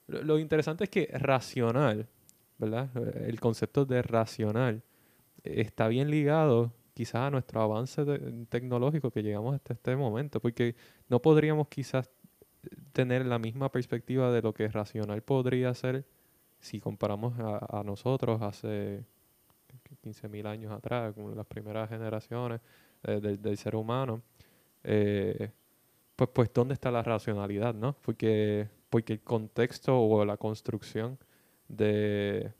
lo, interesante es que racional, ¿verdad? El concepto de racional está bien ligado quizás a nuestro avance tecnológico que llegamos hasta este momento, porque no podríamos quizás tener la misma perspectiva de lo que racional podría ser si comparamos a, nosotros hace 15.000 años atrás, con las primeras generaciones eh, del ser humano. Eh, pues, pues ¿dónde está la racionalidad, no? Porque, porque el contexto o la construcción de,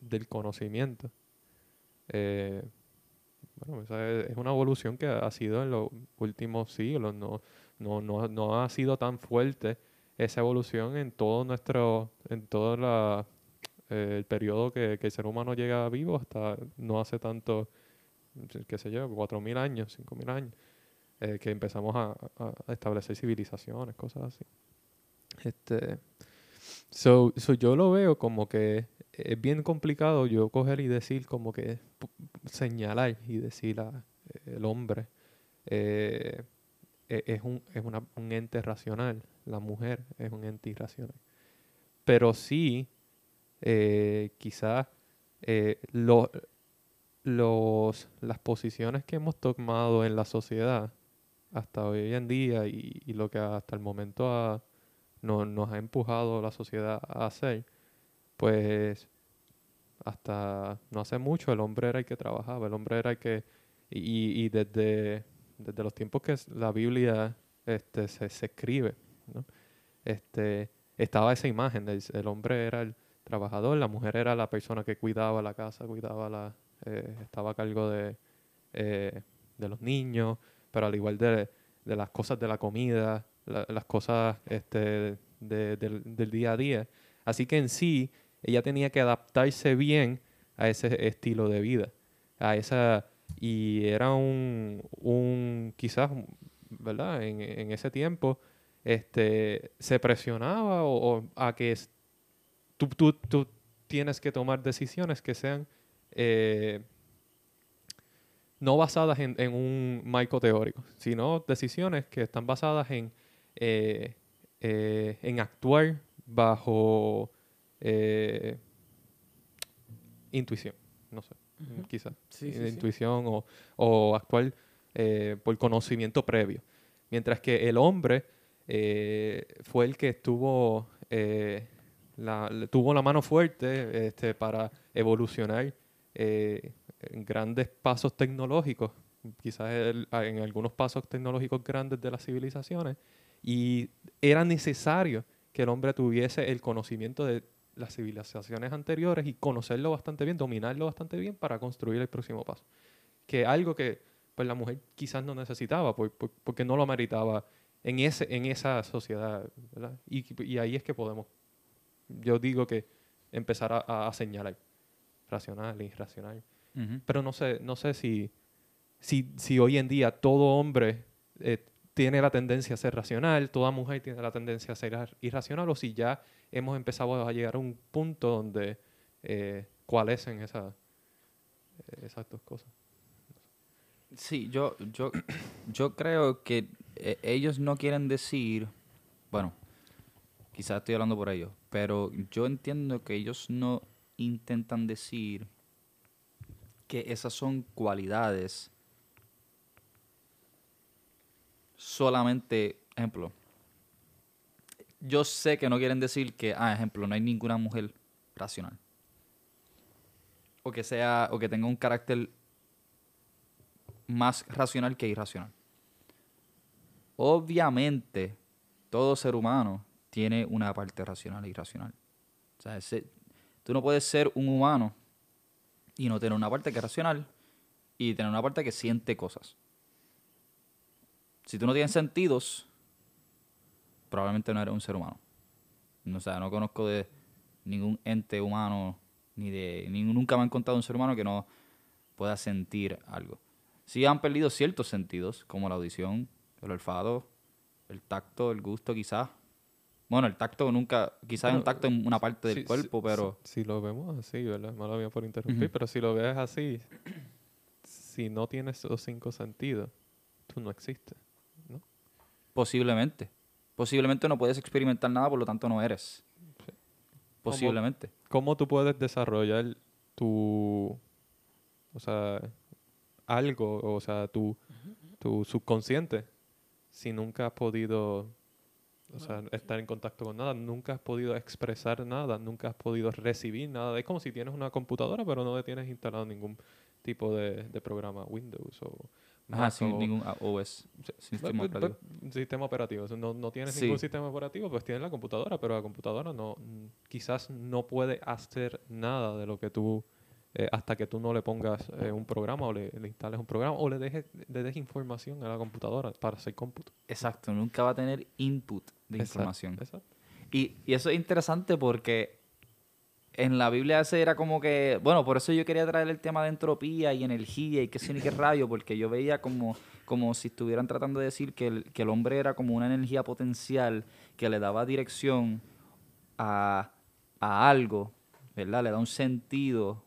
del conocimiento, eh, Bueno, esa es, es una evolución que ha sido en los últimos siglos. No, no, no, no ha sido tan fuerte esa evolución en todo nuestro, en todo eh, el periodo que, que el ser humano llega vivo hasta no hace tanto, qué sé yo, 4.000 años, 5.000 años, eh, que empezamos a, establecer civilizaciones, cosas así. Este, so, so yo lo veo como que es bien complicado yo coger y decir como que señalar y decir a el hombre eh, e- es, un, es una- un ente racional, la mujer es un ente irracional. Pero sí, eh, quizás eh, lo- los, las posiciones que hemos tomado en la sociedad hasta hoy en día y, y lo que hasta el momento no- nos ha empujado la sociedad a hacer, pues hasta no hace mucho el hombre era el que trabajaba, el hombre era el que, y, y desde, desde los tiempos que la Biblia este, se, se escribe, ¿no? este, estaba esa imagen, el, el hombre era el trabajador, la mujer era la persona que cuidaba la casa, cuidaba la, eh, estaba a cargo de, eh, de los niños, pero al igual de, de las cosas de la comida, la- las cosas este, de- del, del día a día. Así que en sí, ella tenía que adaptarse bien a ese estilo de vida, a esa y era un, un quizás, ¿verdad? En, en ese tiempo, este, se presionaba o, a que es- tú, tú, tú tienes que tomar decisiones que sean eh, no basadas en, en un marco teórico, sino decisiones que están basadas en, eh, eh, en actuar bajo eh, intuición, no sé, Ujú. quizás. Sí, eh, sí, sí. intuición o, o actuar eh, por conocimiento previo. Mientras que el hombre eh, fue el que estuvo, eh, la, tuvo la mano fuerte este, para evolucionar eh, en grandes pasos tecnológicos, quizás el- en algunos pasos tecnológicos grandes de las civilizaciones, y era necesario que el hombre tuviese el conocimiento de las civilizaciones anteriores y conocerlo bastante bien, dominarlo bastante bien para construir el próximo paso. Que algo que pues, la mujer quizás no necesitaba por- por- porque no lo meritaba en, ese, en esa sociedad. ¿verdad? Y, y ahí es que podemos, yo digo que empezar a, a señalar racional e irracional. Ujú. Pero no sé, no sé si, si, si hoy en día todo hombre eh, tiene la tendencia a ser racional, toda mujer tiene la tendencia a ser ir- irracional, o si ya hemos empezado a llegar a un punto donde eh, eh, esas dos cosas. Sí, yo, yo, yo creo que eh, ellos no quieren decir, bueno, quizás estoy hablando por ellos, pero yo entiendo que ellos no intentan decir que esas son cualidades solamente, ejemplo, yo sé que no quieren decir que, ah, ejemplo, no hay ninguna mujer racional. O que sea, o que tenga un carácter más racional que irracional. Obviamente, todo ser humano tiene una parte racional e irracional. O sea, ese- tú no puedes ser un humano y no tener una parte que es racional y tener una parte que siente cosas. Si tú no tienes sentidos, probablemente no eres un ser humano. No, o sea, no conozco de ningún ente humano, ni de. Ni, nunca me han contado un ser humano que no pueda sentir algo. Sí han perdido ciertos sentidos, como la audición, el olfato, el tacto, el gusto, quizás. Bueno, el tacto nunca. Quizás hay un tacto en una parte del cuerpo, pero. Si, lo vemos así, ¿verdad? Mala mía por interrumpir, pero si lo ves así, si no tienes los cinco sentidos, tú no existes. Posiblemente. Posiblemente no puedes experimentar nada, por lo tanto no eres. Posiblemente. ¿Cómo tú puedes desarrollar tu, o sea, algo, o sea, tu, tu subconsciente si nunca has podido, o sea, estar en contacto con nada, nunca has podido expresar nada, nunca has podido recibir nada? Es como si tienes una computadora pero no le tienes instalado ningún tipo de, de programa Windows o Ajá, sin ningún OS. Sistema operativo. sistema operativo. No, no tienes Sí. ningún sistema operativo, pues tienes la computadora, pero la computadora no, quizás no puede hacer nada de lo que tú eh, hasta que tú no le pongas eh, un programa o le, le instales un programa o le dejes, le dejes información a la computadora para hacer cómputo. Exacto, nunca va a tener input de Exacto, información. Exacto. Y, y eso es interesante porque en la Biblia ese era como que, bueno, por eso yo quería traer el tema de entropía y energía y qué sé ni qué rayo, porque yo veía como, como si estuvieran tratando de decir que el, que el hombre era como una energía potencial que le daba dirección a, a algo, ¿verdad? Le da un sentido,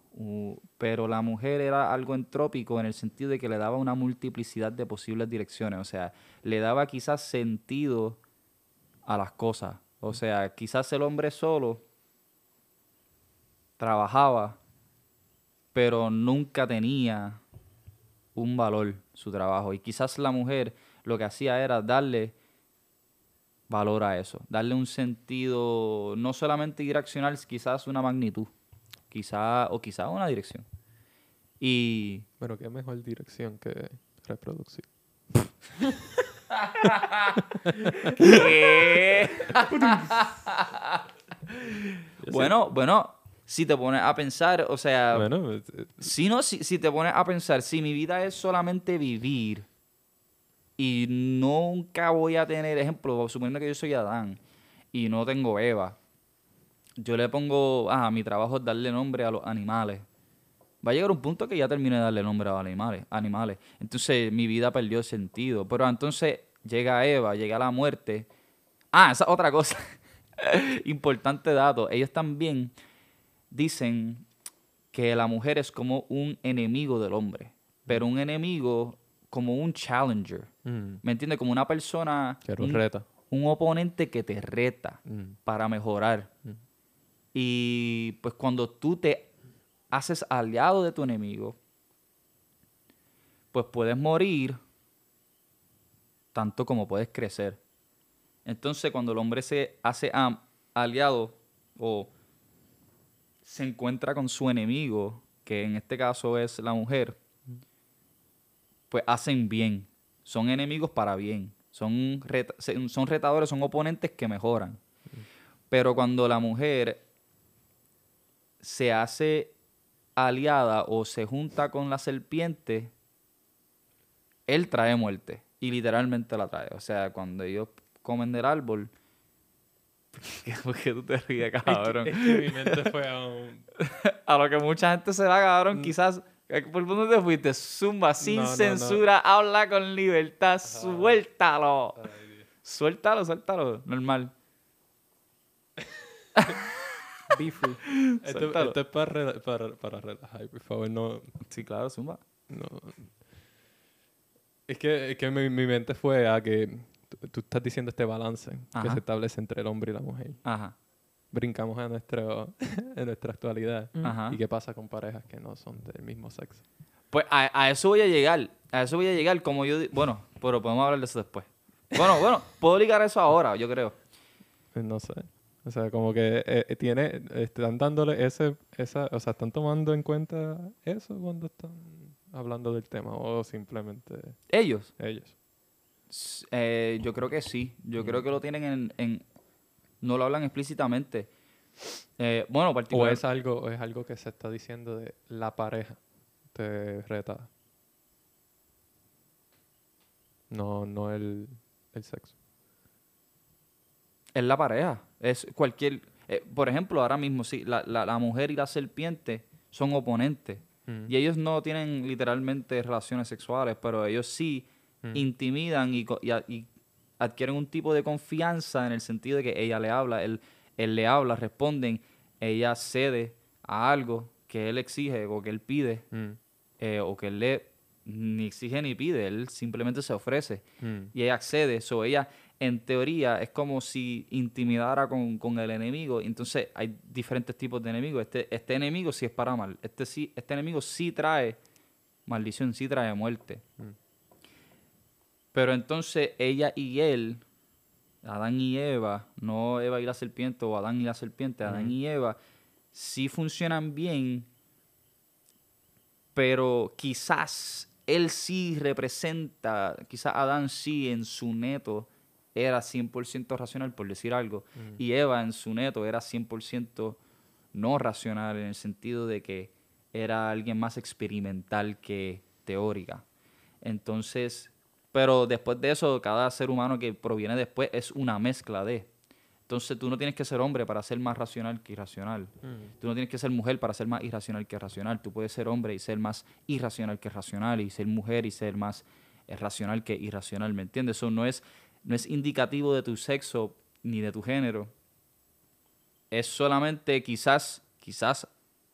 pero la mujer era algo entrópico en el sentido de que le daba una multiplicidad de posibles direcciones, o sea, le daba quizás sentido a las cosas. O sea, quizás el hombre solo trabajaba, pero nunca tenía un valor su trabajo. Y quizás la mujer lo que hacía era darle valor a eso, darle un sentido no solamente direccional, quizás una magnitud, quizás o quizás una dirección. Y Bueno, qué mejor dirección que reproducir. bueno, bueno, si te pones a pensar, o sea, Bueno, eh, Si no, si, si te pones a pensar, si mi vida es solamente vivir y nunca voy a tener, ejemplo, suponiendo que yo soy Adán y no tengo Eva, yo le pongo, ah, mi trabajo es darle nombre a los animales. Va a llegar un punto que ya termine de darle nombre a los animales, animales. Entonces mi vida perdió sentido. Pero entonces llega Eva, llega la muerte. Ah, esa es otra cosa. Importante dato. Ellos también dicen que la mujer es como un enemigo del hombre, pero un enemigo como un challenger. mm, ¿Me entiendes? Como una persona, que un, reta. un oponente que te reta Mm, para mejorar. Mm. Y pues cuando tú te haces aliado de tu enemigo, pues puedes morir tanto como puedes crecer. Entonces cuando el hombre se hace aliado o se encuentra con su enemigo, que en este caso es la mujer, pues hacen bien. Son enemigos para bien. Son, son retadores, son oponentes que mejoran. Pero cuando la mujer se hace aliada o se junta con la serpiente, él trae muerte. Y literalmente la trae. O sea, cuando ellos comen del árbol. ¿Por qué tú te ríes, cabrón? Es que mi mente fue a un... A lo que mucha gente se va, cabrón. Quizás. eh, ¿Por dónde te fuiste? Zumba, sin No, no, no. censura, habla con libertad, suéltalo. Suéltalo, suéltalo. Normal. Be free. Esto, es para, rela- para, para relajar, por favor, no... Sí, claro, zumba. no. Es que, es que mi, mi mente fue a que tú, tú estás diciendo este balance que se establece entre el hombre y la mujer. Ajá. Brincamos a, nuestro, en nuestra actualidad. Ajá. ¿Y qué pasa con parejas que no son del mismo sexo? Pues a, a eso voy a llegar. A eso voy a llegar. Como yo. Bueno, pero podemos hablar de eso después. Bueno, bueno, puedo ligar eso ahora, yo creo. Eh, No sé. O sea, como que eh, eh, tiene, están dándole ese, esa, o sea, están tomando en cuenta eso cuando están hablando del tema o simplemente Ellos. ellos. Eh, yo creo que sí. Yo creo que lo tienen en. en- no lo hablan explícitamente. Eh, bueno, O particular. es algo, o es algo que se está diciendo de la pareja te reta. No, no el, el sexo. Es la pareja. Es cualquier. eh, por ejemplo, ahora mismo, sí, la, la- la mujer y la serpiente son oponentes. Mm. Y ellos no tienen literalmente relaciones sexuales, pero ellos sí Mm. intimidan y, y adquieren un tipo de confianza en el sentido de que ella le habla, él, él le habla, responden, ella cede a algo que él exige o que él pide, Mm. eh, o que él le ni exige ni pide, él simplemente se ofrece Mm. y ella accede. So, ella, en teoría, es como si intimidara con, con el enemigo. Entonces, hay diferentes tipos de enemigos. Este, este enemigo sí es para mal. Este, sí, este enemigo sí trae maldición, sí trae muerte. Mm. Pero entonces, ella y él, Adán y Eva, no Eva y la serpiente o Adán y la serpiente, Adán y Eva, sí funcionan bien, pero quizás él sí representa, quizás Adán sí en su neto era 100% racional, por decir algo, y Eva en su neto era 100% no racional, en el sentido de que era alguien más experimental que teórica. Entonces, pero después de eso, cada ser humano que proviene después es una mezcla de. Entonces tú no tienes que ser hombre para ser más racional que irracional. Mm. Tú no tienes que ser mujer para ser más irracional que racional. Tú puedes ser hombre y ser más irracional que racional. Y ser mujer y ser más eh, racional que irracional. ¿Me entiendes? Eso no es, no es indicativo de tu sexo ni de tu género. Es solamente quizás, quizás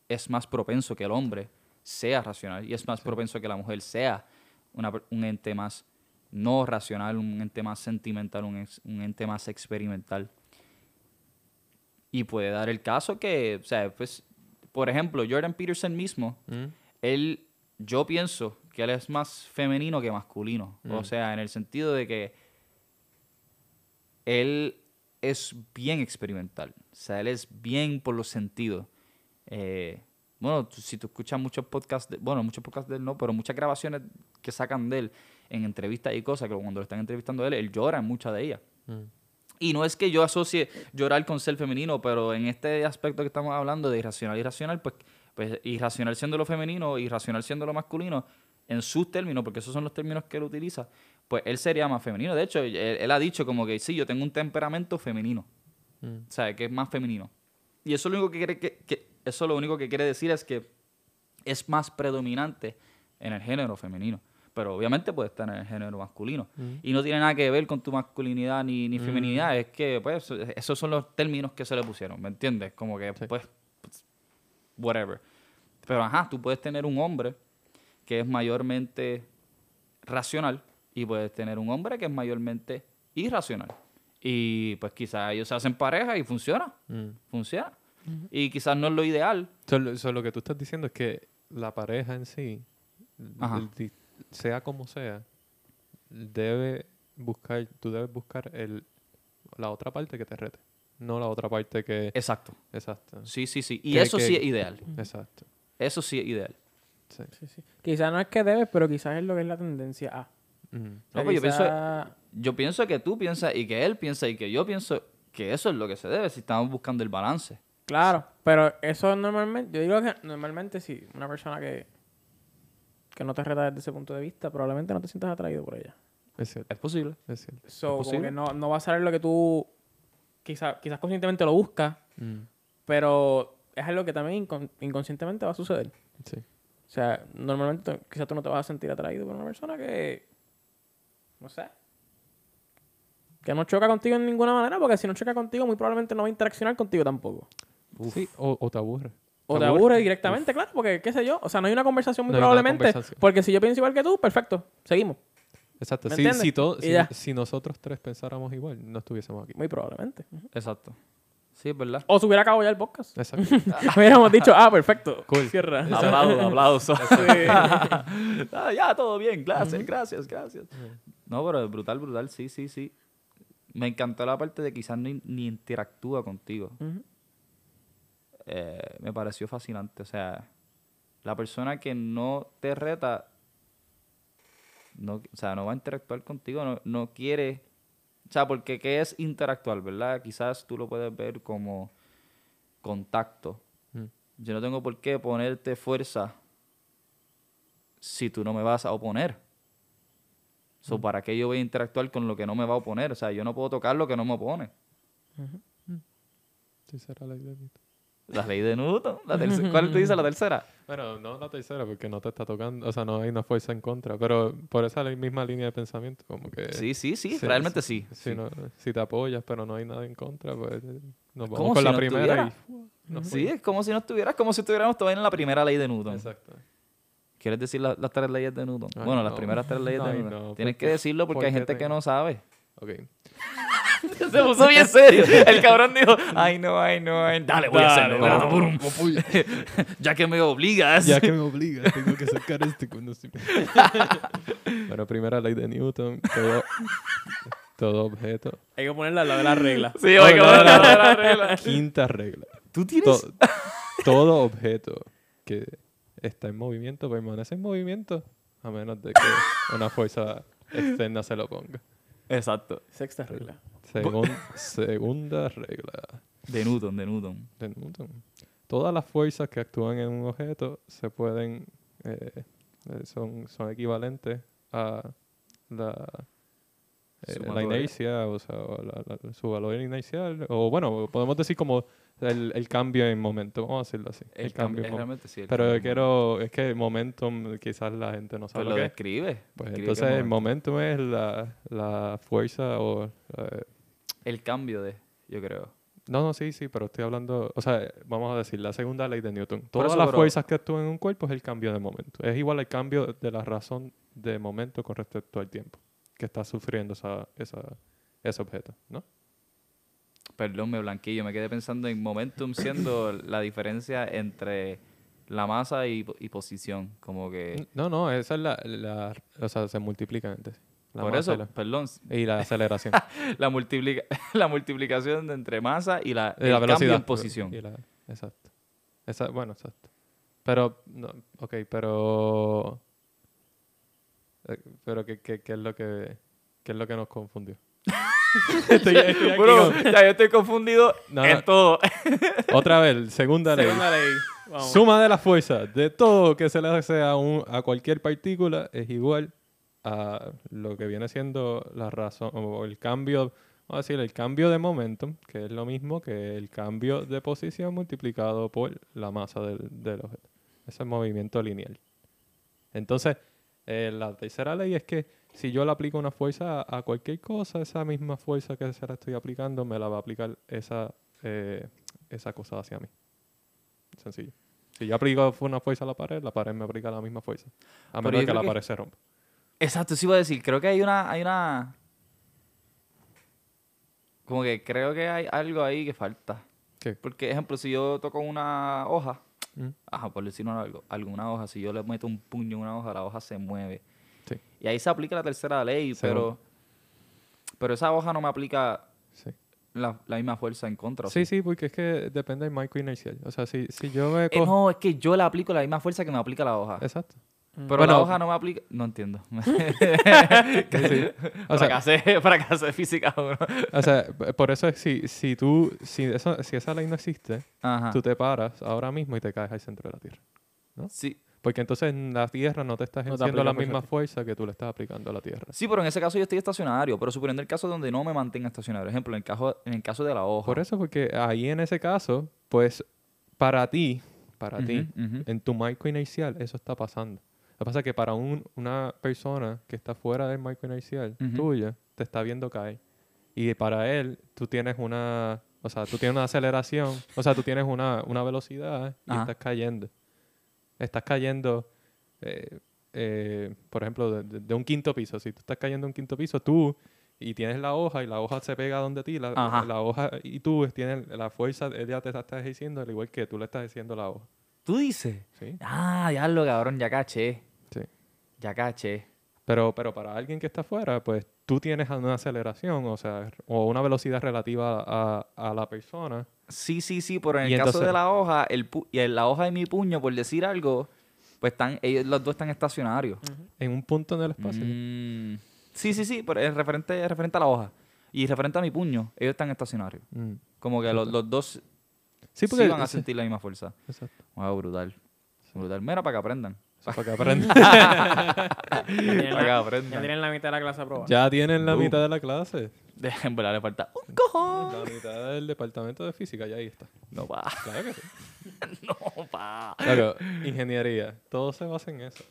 es más propenso que el hombre sea racional y es más propenso que la mujer sea una un ente más no racional, un ente más sentimental, un, ex- un ente más experimental. Y puede dar el caso que, o sea, pues, por ejemplo, Jordan Peterson mismo, Mm. él, yo pienso que él es más femenino que masculino. O Mm. sea, en el sentido de que él es bien experimental. O sea, él es bien por los sentidos. Eh, bueno, tú- si tú escuchas muchos podcasts, de- bueno, muchos podcasts de él no, pero muchas grabaciones que sacan de él en entrevistas y cosas, que cuando lo están entrevistando a él, él llora en muchas de ellas. Mm. Y no es que yo asocie llorar con ser femenino, pero en este aspecto que estamos hablando de irracional, irracional, pues, pues irracional siendo lo femenino, irracional siendo lo masculino, en sus términos, porque esos son los términos que él utiliza, pues él sería más femenino. De hecho, él, él ha dicho como que sí, yo tengo un temperamento femenino, Mm. o sea, que es más femenino. Y eso lo único que quiere, que, que- eso lo único que quiere decir es que es más predominante en el género femenino. Pero obviamente puede estar en el género masculino. Mm. Y no tiene nada que ver con tu masculinidad ni, ni feminidad. Es que, pues, esos son los términos que se le pusieron, ¿me entiendes? Como que, Sí. pues, pues, whatever. Pero, ajá, tú puedes tener un hombre que es mayormente racional y puedes tener un hombre que es mayormente irracional. Y, pues, quizás ellos se hacen pareja y funciona. Mm. Funciona. Y quizás no es lo ideal. So, lo- so, lo que tú estás diciendo es que la pareja en sí, el sea como sea, debe buscar, tú debes buscar el, la otra parte que te rete, no la otra parte que... Exacto. Exacto. Sí, sí, sí. Y Que- eso que- sí es ideal. Exacto. Eso sí es ideal. Sí. Sí, sí. Quizás no es que debes, pero quizás es lo que es la tendencia a. O sea, No, pues yo pienso- Yo pienso que tú piensas y que él piensa y que yo pienso que eso es lo que se debe si estamos buscando el balance. Claro, pero eso normalmente, yo digo que normalmente si una persona que, que no te reta desde ese punto de vista, probablemente no te sientas atraído por ella. Es cierto. Es posible. Es cierto. So, posible? que no, no va a ser lo que tú quizás quizás conscientemente lo buscas, Mm. pero es algo que también incon- inconscientemente va a suceder. Sí. O sea, normalmente quizás tú no te vas a sentir atraído por una persona que, no sé, que no choca contigo en ninguna manera, porque si no choca contigo, muy probablemente no va a interaccionar contigo tampoco. Sí, o, o te aburre. O ¿Te aburre? directamente, claro, porque qué sé yo. O sea, no hay una conversación muy No probablemente. conversación. Porque si yo pienso igual que tú, perfecto, seguimos. Exacto. ¿Me Si, si, todo- si, nosotros tres pensáramos igual, no estuviésemos aquí. Muy probablemente. Exacto. Sí, es verdad. O se hubiera acabado ya el podcast. Exacto. Hubiéramos dicho, ah, perfecto. Cool. Cierra. Aplausos, aplausos. Sí. Ah, ya, todo bien. Gracias, gracias, gracias. No, pero brutal, brutal. Sí, sí, sí. Me encantó la parte de quizás ni, ni interactúa contigo. Ujú. Eh, me pareció fascinante. O sea, la persona que no te reta, no, o sea, no va a interactuar contigo, no, no quiere. O sea, porque ¿qué es interactuar, verdad? Quizás tú lo puedes ver como contacto. Mm. Yo no tengo por qué ponerte fuerza si tú no me vas a oponer. So, ¿Para qué yo voy a interactuar con lo que no me va a oponer? O sea, yo no puedo tocar lo que no me opone. Sí, será la idea. La ley de Newton. La ¿Cuál tú dices? La tercera. Bueno, no la tercera porque no te está tocando, o sea, no hay una fuerza en contra, pero por esa misma línea de pensamiento, como que... Sí, sí, sí, Sí, realmente sí. Si, sí. no- si te apoyas, pero no hay nada en contra, pues eh, nos vamos con si la no primera estuviera. y... Sí, es como si no estuvieras, como si estuviéramos todavía en la primera ley de Newton. Exacto. ¿Quieres decir la- las tres leyes de Newton? Ay, bueno, las primeras tres leyes de Newton. no, Tienes ¿por que decirlo porque ¿Por hay gente que no sabe. Ok. Se puso bien serio. El cabrón dijo, ay no, ay no, ay, dale, voy a Dale, hacerlo. ya que me obligas. Ya que me obliga, tengo que sacar este conocimiento. bueno, primera ley de Newton, todo, todo objeto. Hay que ponerla al lado de la regla. Sí, Oh, que no, la- no, la- no. la regla. Quinta regla. Tú tienes... To- todo objeto que está en movimiento permanece en movimiento a menos de que una fuerza externa se lo ponga. Exacto. Sexta regla. Segun- segunda regla De Newton, de Newton. de Newton. todas las fuerzas que actúan en un objeto se pueden, eh, eh, son, son equivalentes a la, eh, la inercia, o sea, la- la- su valor inercial, o bueno, podemos decir como el, el cambio en momento, vamos a decirlo así. El, cambio. es en momento. realmente sí. el Pero cambio quiero, es que momentum quizás la gente no sabe Pues lo lo que describe. Pues describe entonces el momento. momentum es la, la fuerza o... eh, El cambio de, yo creo. no, no, sí, sí, pero estoy hablando... O sea, vamos a decir, la segunda ley de Newton. Todas eso, las pero- fuerzas que actúan en un cuerpo es el cambio de momento. Es igual al cambio de la razón de momento con respecto al tiempo que está sufriendo esa, esa, ese objeto, ¿no? Perdón, me blanquillo. Me quedé pensando en momentum siendo la diferencia entre la masa y, y posición. Como que... No, no, esa es la... la o sea, se multiplican entre sí. La Por eso, perdón, y la, la aceleración. la, multiplica, la multiplicación de entre masa y la, Y el la velocidad. cambio en posición. Y la- exacto. Esa- bueno, exacto. Pero, no, ok, pero... eh, Pero, ¿qué, qué, qué es lo que, qué es lo que nos confundió? Estoy- estoy Bro, con- ya yo estoy confundido No, en no. todo. Otra vez, segunda ley. Segunda ley. Vamos. Suma de las fuerzas de todo que se le hace a, un, a cualquier partícula es igual a lo que viene siendo la razón o el cambio, vamos a decir, el cambio de momentum, que es lo mismo que el cambio de posición multiplicado por la masa del, del objeto. Ese es movimiento lineal. Entonces, eh, la tercera ley es que si yo le aplico una fuerza a, a cualquier cosa, esa misma fuerza que se la estoy aplicando me la va a aplicar esa, eh, esa cosa hacia mí. Sencillo. Si yo aplico una fuerza a la pared, la pared me aplica la misma fuerza. A menos que la que- pared se rompa. Exacto, sí iba a decir. Creo que hay una, hay una... Como que creo que hay algo ahí que falta. ¿Qué? Porque, ejemplo, si yo toco una hoja, Mm. ajá, por decirlo algo, alguna hoja, si yo le meto un puño en una hoja, la hoja se mueve. Sí. Y ahí se aplica la tercera ley, pero... Pero esa hoja no me aplica Sí. la, la misma fuerza en contra. ¿o Sí, sí, porque es que depende del marco inercial. O sea, si, si yo me Eh, no, es que yo le aplico la misma fuerza que me aplica la hoja. Exacto. Pero Bueno, la hoja no me aplica... No entiendo. Sí. O sea, fracasé, fracasé física. bro. o sea, por eso es si, si tú, si, eso, si esa ley no existe, Ajá. tú te paras ahora mismo y te caes al centro de la Tierra. Sí. Porque entonces en la Tierra no te estás No haciendo la misma fuerza. que tú le estás aplicando a la Tierra. Sí, pero en ese caso yo estoy estacionario. Pero suponiendo el caso donde no me mantenga estacionario. Por ejemplo, en el caso, en el caso de la hoja. Por eso, porque ahí en ese caso, pues para ti, para ti, en tu marco inercial, eso está pasando. Lo que pasa es que para un- una persona que está fuera del marco inercial Ujú. tuya, te está viendo caer. Y para él, tú tienes una, o sea, tú tienes una aceleración, o sea, tú tienes una, una velocidad y Ajá. estás cayendo. Estás cayendo, eh, eh, por ejemplo, de, un quinto piso. Si tú estás cayendo de un quinto piso, tú y tienes la hoja y la hoja se pega donde ti, la, hoja y tú tienes la fuerza, ella te está ejerciendo al igual que tú le estás ejerciendo la hoja. ¿Tú dices? ¿sí? Ah, ya lo cabrón, ya caché. Ya caché. Pero, pero para alguien que está afuera, pues tú tienes una aceleración, o sea, o una velocidad relativa a, a la persona. Sí, sí, sí, pero en el caso de la hoja, el pu- y en la hoja de mi puño, por decir algo, pues están, ellos los dos están estacionarios. en un punto en el espacio. Mm. Sí, sí, sí, pero es referente, es referente a la hoja. Y referente a mi puño, ellos están estacionarios. Mm. Como que los, los dos Sí, sí, porque... van a sí, sentir la misma fuerza. exacto. Wow, brutal. Brutal. Mira, para que aprendan. Para que aprendan. Ya tienen, Para que la, aprendan. ya tienen la mitad de la clase aprobada. ya tienen la Boom. mitad de la clase. De- En verdad le falta un cojón. La mitad del departamento de física, ya ahí está. No, pa. Claro que sí. No, pa. Claro, ingeniería. Todo se basa en eso.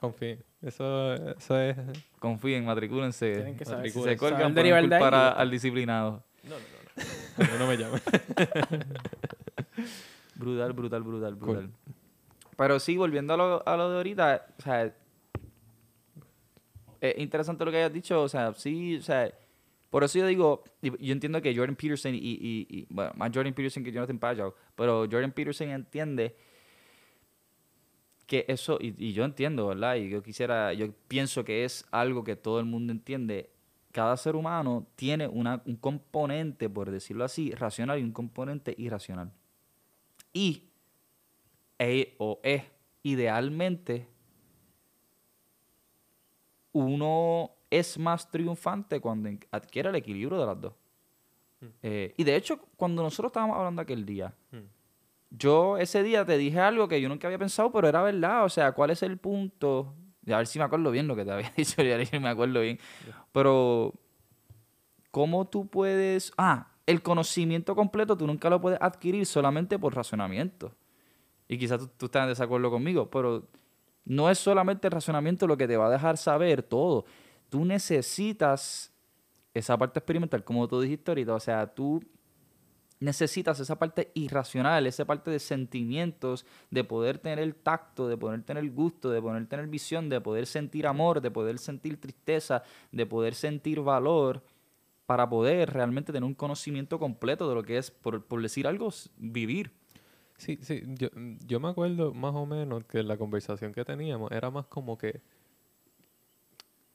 Confíen. Eso, eso es... Confíen, matricúlense. Tienen que saber. Si se cuelgan, Saber pueden derivar de ahí. culpar a- al disciplinado. No, no, no. A mí no me llamen. Brutal, brutal, brutal, Cool. brutal. Pero sí, volviendo a lo, a lo de ahorita, o sea, es interesante lo que hayas dicho, o sea, sí, o sea, por eso yo digo, yo entiendo que Jordan Peterson y, y, y- bueno, más Jordan Peterson que Jonathan Pajau, pero Jordan Peterson entiende que eso, y, y yo entiendo, ¿verdad? Y yo quisiera, yo pienso que es algo que todo el mundo entiende. Cada ser humano tiene una, un componente, por decirlo así, racional y un componente irracional. Y e- o es idealmente uno es más triunfante cuando adquiere el equilibrio de las dos. Mm. Eh, y de hecho, cuando nosotros estábamos hablando aquel día, Mm. yo ese día te dije algo que yo nunca había pensado, pero era verdad. O sea, ¿cuál es el punto? A ver si me acuerdo bien lo que te había dicho, ya no me acuerdo bien. Pero, ¿cómo tú puedes...? Ah, el conocimiento completo tú nunca lo puedes adquirir solamente por razonamiento. Y quizás tú, estás en desacuerdo conmigo, pero no es solamente el razonamiento lo que te va a dejar saber todo. Tú necesitas esa parte experimental, como tú dijiste ahorita. O sea, tú necesitas esa parte irracional, esa parte de sentimientos, de poder tener el tacto, de poder tener el gusto, de poder tener visión, de poder sentir amor, de poder sentir tristeza, de poder sentir valor, para poder realmente tener un conocimiento completo de lo que es, por, decir algo, vivir. Sí, sí, yo, yo me acuerdo más o menos que la conversación que teníamos era más como que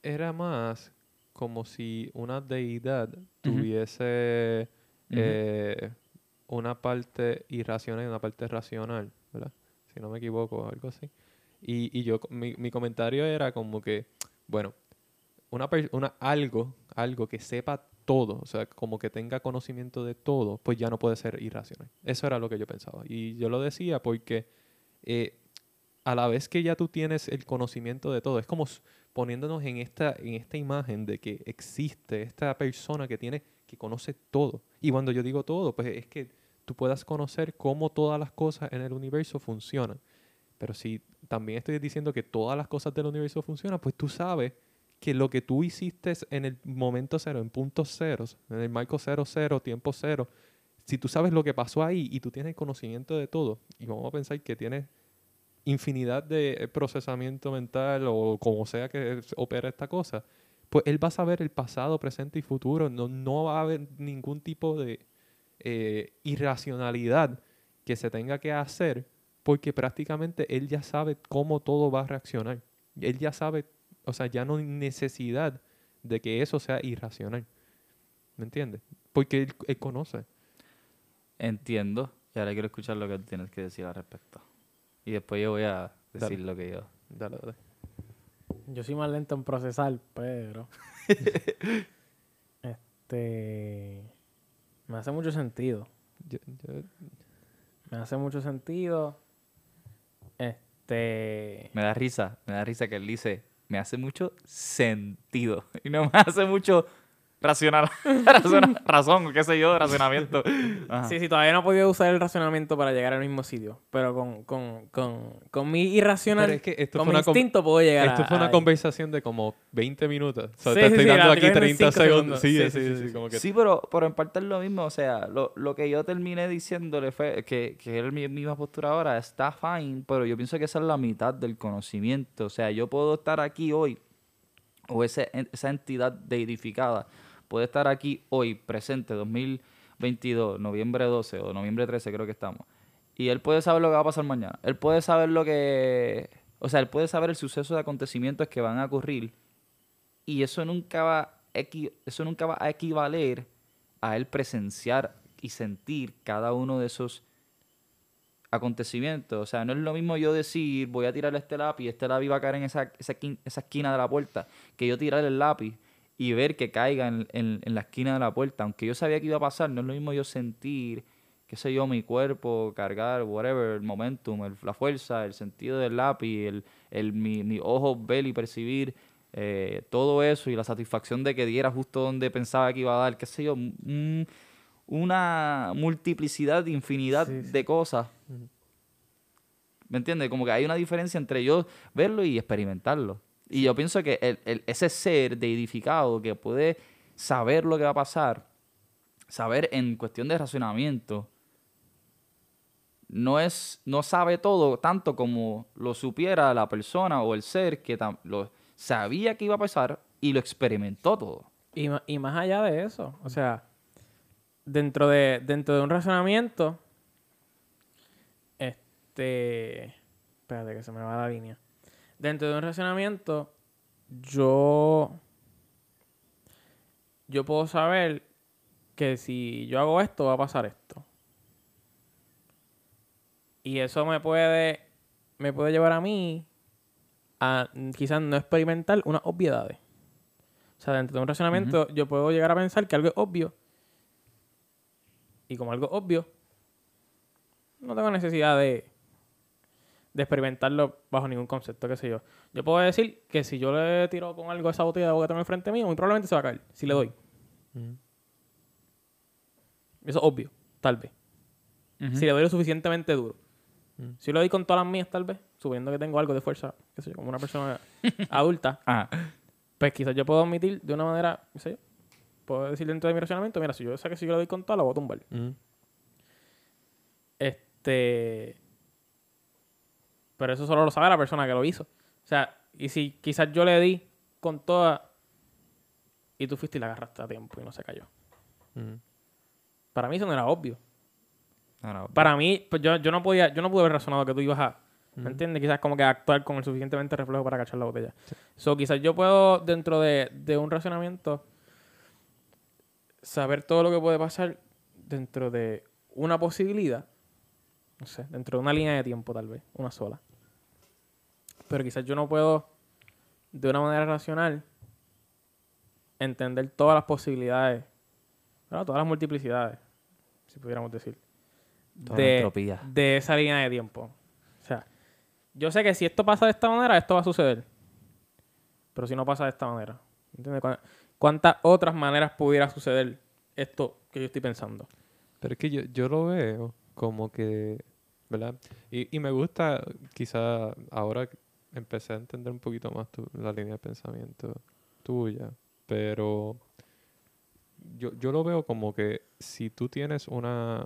era más como si una deidad tuviese eh, una parte irracional y una parte racional, ¿verdad? Si no me equivoco, algo así. Y, y yo, mi, mi comentario era como que, bueno, una, una algo, algo que sepa todo, o sea, como que tenga conocimiento de todo, pues ya no puede ser irracional. Eso era lo que yo pensaba. Y yo lo decía porque eh, a la vez que ya tú tienes el conocimiento de todo, es como poniéndonos en esta, en esta imagen de que existe esta persona que tiene, que conoce todo. Y cuando yo digo todo, pues es que tú puedas conocer cómo todas las cosas en el universo funcionan. Pero si también estoy diciendo que todas las cosas del universo funcionan, pues tú sabes que lo que tú hiciste en el momento cero, en puntos ceros, en el marco cero, cero, tiempo cero, si tú sabes lo que pasó ahí y tú tienes conocimiento de todo, y vamos a pensar que tienes infinidad de eh, procesamiento mental o como sea que opera esta cosa, pues él va a saber el pasado, presente y futuro. No, no va a haber ningún tipo de eh, irracionalidad que se tenga que hacer porque prácticamente él ya sabe cómo todo va a reaccionar. Él ya sabe, o sea, ya no hay necesidad de que eso sea irracional. ¿Me entiendes? Porque él, él conoce. Entiendo. Y ahora quiero escuchar lo que tú tienes que decir al respecto. Y después yo voy a decir Dale. lo que yo. Dale, dale. Yo soy más lento en procesar, pero. este. Me hace mucho sentido. Yo- yo- Me hace mucho sentido. Este. Me da risa, me da risa que él dice, me hace mucho sentido. Y no me hace mucho racional, razón, razón, qué sé yo, razonamiento. Ajá. Sí, sí, todavía no he podido usar el razonamiento para llegar al mismo sitio. Pero con, con, con, con mi irracional. Es que esto con fue mi instinto puedo llegar Esto a- fue una ahí. conversación de como 20 minutos. O sea, Sí, te sí, estoy sí, dando aquí estoy viendo 30 en cinco segundos. segundos. Sí, Sí, sí, sí, sí, sí, sí, sí. como que Sí, pero, pero en parte es lo mismo. O sea, lo, lo que yo terminé diciéndole fue que, que era mi misma postura ahora, está fine, pero yo pienso que esa es la mitad del conocimiento. O sea, yo puedo estar aquí hoy, o ese, esa entidad deidificada puede estar aquí hoy, presente, 2022, noviembre 12 o noviembre 13 creo que estamos. Y él puede saber lo que va a pasar mañana. Él puede saber lo que... O sea, él puede saber el suceso de acontecimientos que van a ocurrir y eso nunca va eso nunca va a equivaler a él presenciar y sentir cada uno de esos acontecimientos. O sea, no es lo mismo yo decir, voy a tirar este lápiz, este lápiz va a caer en esa, esa esquina de la puerta, que yo tirar el lápiz y ver que caiga en, en- en la esquina de la puerta. Aunque yo sabía que iba a pasar, no es lo mismo yo sentir, qué sé yo, mi cuerpo, cargar, whatever, el momentum, el- la fuerza, el sentido del lápiz, el, el, mi, mi ojo ver y percibir eh, todo eso y la satisfacción de que diera justo donde pensaba que iba a dar, qué sé yo, un- una multiplicidad, infinidad Sí, sí. de cosas. ¿Me entiendes? Como que hay una diferencia entre yo verlo y experimentarlo. Y yo pienso que el- el- ese ser deidificado que puede saber lo que va a pasar, saber en cuestión de racionamiento, no es no sabe todo tanto como lo supiera la persona o el ser que lo sabía que iba a pasar y lo experimentó todo. Y, y más allá de eso, o sea, dentro de, dentro de un razonamiento, este, espérate que se me va la línea. Dentro de un razonamiento, yo, yo puedo saber que si yo hago esto, va a pasar esto. Y eso me puede, me puede llevar a mí a mm, quizás no experimentar unas obviedades. O sea, dentro de un razonamiento yo puedo llegar a pensar que algo es obvio. Y como algo es obvio, no tengo necesidad de, de experimentarlo bajo ningún concepto, qué sé yo. Yo puedo decir que si yo le tiro con algo a esa botella de agua que tengo enfrente mío, muy probablemente se va a caer, si le doy. Eso es obvio, tal vez. Si le doy lo suficientemente duro. Si le doy con todas las mías, tal vez, subiendo que tengo algo de fuerza, qué sé yo, como una persona adulta, Ajá. pues quizás yo puedo admitir de una manera, qué sé yo, puedo decir dentro de mi racionamiento, mira, si yo sé que si yo le doy con todo, lo voy a tumbar. Este. Pero eso solo lo sabe la persona que lo hizo. O sea, y si quizás yo le di con toda y tú fuiste y la agarraste a tiempo y no se cayó. Mm. Para mí eso no era obvio. No, Para mí, pues yo, yo no podía, yo no pude haber razonado que tú ibas a, ¿me entiendes? Quizás como que actuar con el suficientemente reflejo para cachar la botella. So, quizás yo puedo, dentro de, de un racionamiento, saber todo lo que puede pasar dentro de una posibilidad. No sé, dentro de una línea de tiempo tal vez, una sola. Pero quizás yo no puedo, de una manera racional, entender todas las posibilidades, ¿verdad? todas las multiplicidades, si pudiéramos decir Toda de, entropía. de esa línea de tiempo. O sea, yo sé que si esto pasa de esta manera, esto va a suceder. Pero si no pasa de esta manera. ¿Entiendes? ¿Cuán- ¿Cuántas otras maneras pudiera suceder esto que yo estoy pensando? Pero es que yo, yo lo veo como que, ¿verdad? Y, y me gusta, quizá ahora empecé a entender un poquito más tu- la línea de pensamiento tuya, pero yo, yo lo veo como que si tú tienes una...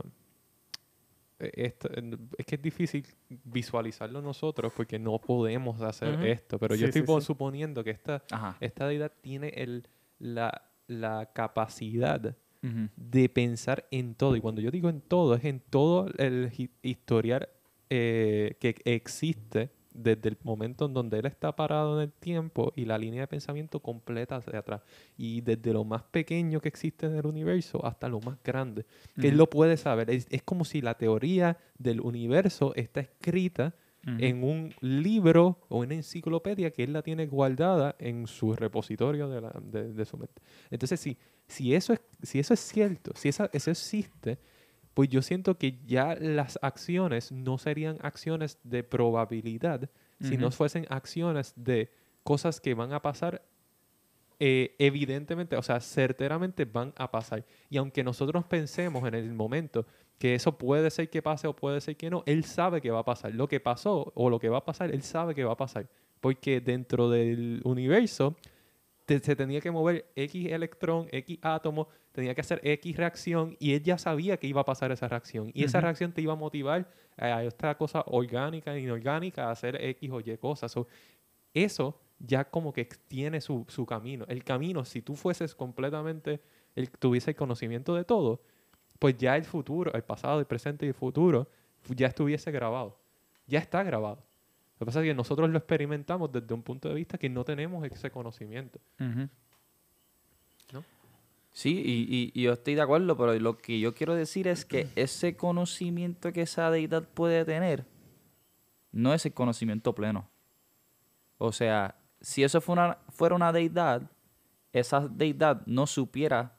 eh, esta- es que es difícil visualizarlo nosotros porque no podemos hacer esto, pero Sí, yo estoy sí, po- sí. suponiendo que esta, Ajá. esta deidad tiene el, la, la capacidad De pensar en todo. Y cuando yo digo en todo, es en todo el hi- historial eh, que existe desde el momento en donde él está parado en el tiempo y la línea de pensamiento completa hacia atrás. Y desde lo más pequeño que existe en el universo hasta lo más grande. Que él lo puede saber. Es, es como si la teoría del universo está escrita En un libro o una enciclopedia que él la tiene guardada en su repositorio de, la- de- de su mente. Entonces, si, si, eso es, si eso es cierto, si esa- eso existe, pues yo siento que ya las acciones no serían acciones de probabilidad, sino Ujú. fuesen acciones de cosas que van a pasar eh, evidentemente, o sea, certeramente van a pasar. Y aunque nosotros pensemos en el momento que eso puede ser que pase o puede ser que no, él sabe que va a pasar. Lo que pasó o lo que va a pasar, él sabe que va a pasar. Porque dentro del universo te- se tenía que mover X electrón, X átomo, tenía que hacer X reacción y él ya sabía que iba a pasar esa reacción. Y esa Ujú. reacción te iba a motivar a esta cosa orgánica e inorgánica a hacer X o Y cosas. So, eso ya como que tiene su, su camino. El camino, si tú fueses completamente, el, tuviese el conocimiento de todo, pues ya el futuro, el pasado, el presente y el futuro ya estuviese grabado. Ya está grabado. Lo que pasa es que nosotros lo experimentamos desde un punto de vista que no tenemos ese conocimiento. ¿No? Sí, y, y- y yo estoy de acuerdo, pero lo que yo quiero decir es que ese conocimiento que esa deidad puede tener no es el conocimiento pleno. O sea, si eso fuera una, fuera una deidad, esa deidad no supiera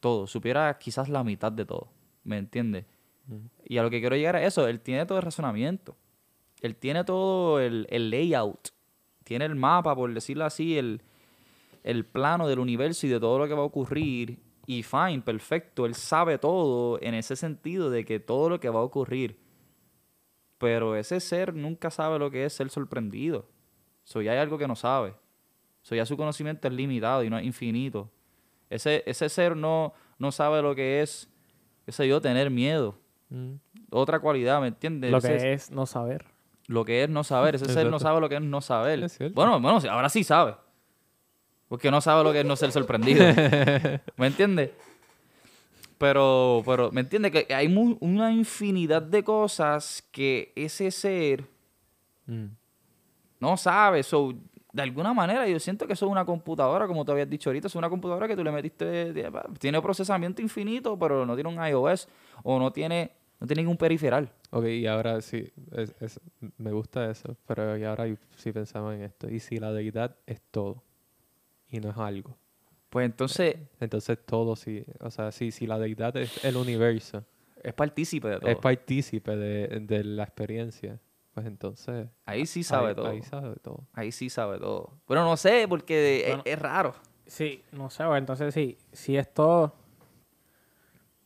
todo, supiera quizás la mitad de todo. ¿Me entiendes? Y a lo que quiero llegar a eso, él tiene todo el razonamiento. Él tiene todo el, el layout. Tiene el mapa, por decirlo así, el, el plano del universo y de todo lo que va a ocurrir. Y fine, perfecto. Él sabe todo en ese sentido de que todo lo que va a ocurrir. Pero ese ser nunca sabe lo que es ser sorprendido. So, ya hay algo que no sabe. So, ya su conocimiento es limitado y no es infinito. Ese, ese ser no, no sabe lo que es, qué sé yo, tener miedo. Mm. Otra cualidad, ¿me entiendes? Lo Ese- que es no saber. lo que es no saber. Ese ser no sabe lo que es no saber. Es. Bueno, bueno, ahora sí sabe. Porque no sabe lo que es no ser sorprendido. ¿Me entiendes? Pero, pero, ¿me entiendes? Que hay una infinidad de cosas que ese ser Mm. No sabe. So, de alguna manera, yo siento que eso es una computadora, como te habías dicho ahorita, es una computadora que tú le metiste, tiene procesamiento infinito, pero no tiene un iOS o no tiene, no tiene ningún periferal. Ok, y ahora sí, es- es- me gusta eso, pero y ahora sí pensamos en esto. ¿Y si la deidad es todo y no es algo? Pues entonces, Entonces todo sí, o sea, sí, si la deidad es el universo, Es partícipe de todo. es partícipe de, de la experiencia, pues entonces... ahí sí sabe ahí, todo. Ahí sabe todo. Ahí sí sabe todo. Pero no sé, porque es- Bueno. es, raro. Sí, no sé, pues, entonces sí, si es todo,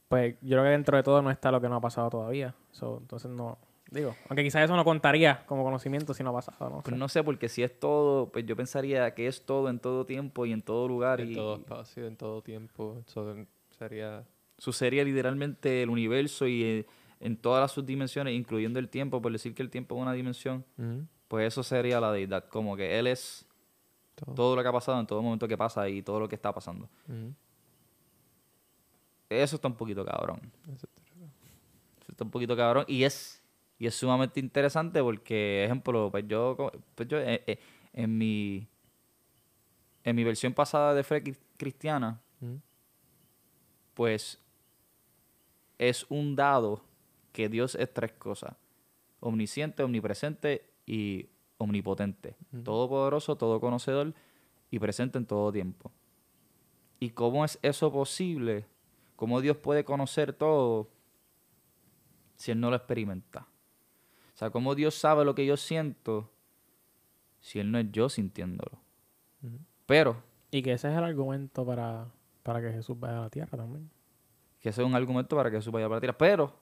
pues yo creo que dentro de todo no está lo que no ha pasado todavía. So, entonces no, digo, aunque quizás eso no contaría como conocimiento si no ha pasado, ¿no? Pero sé. no sé, porque si es todo, pues yo pensaría que es todo en todo tiempo y en todo lugar. En y todo espacio, en todo tiempo. Eso sería... sucedería literalmente el universo y eh, en todas las subdimensiones, incluyendo el tiempo, por decir que el tiempo es una dimensión, pues eso sería la deidad. Como que él es todo. todo lo que ha pasado en todo momento que pasa y todo lo que está pasando. Eso está un poquito cabrón. eso está- un poquito cabrón. Y es, y es sumamente interesante porque, ejemplo, pues yo, pues yo eh, eh, en mi en mi versión pasada de fe cri- cristiana, pues es un dado que Dios es tres cosas. Omnisciente, omnipresente y omnipotente. Ujú. Todopoderoso, todo conocedor y presente en todo tiempo. ¿Y cómo es eso posible? ¿Cómo Dios puede conocer todo si Él no lo experimenta? O sea, ¿cómo Dios sabe lo que yo siento si Él no es yo sintiéndolo? Pero, Y que ese es el argumento para, para que Jesús vaya a la tierra también. que ese es un argumento para que Jesús vaya para la tierra. Pero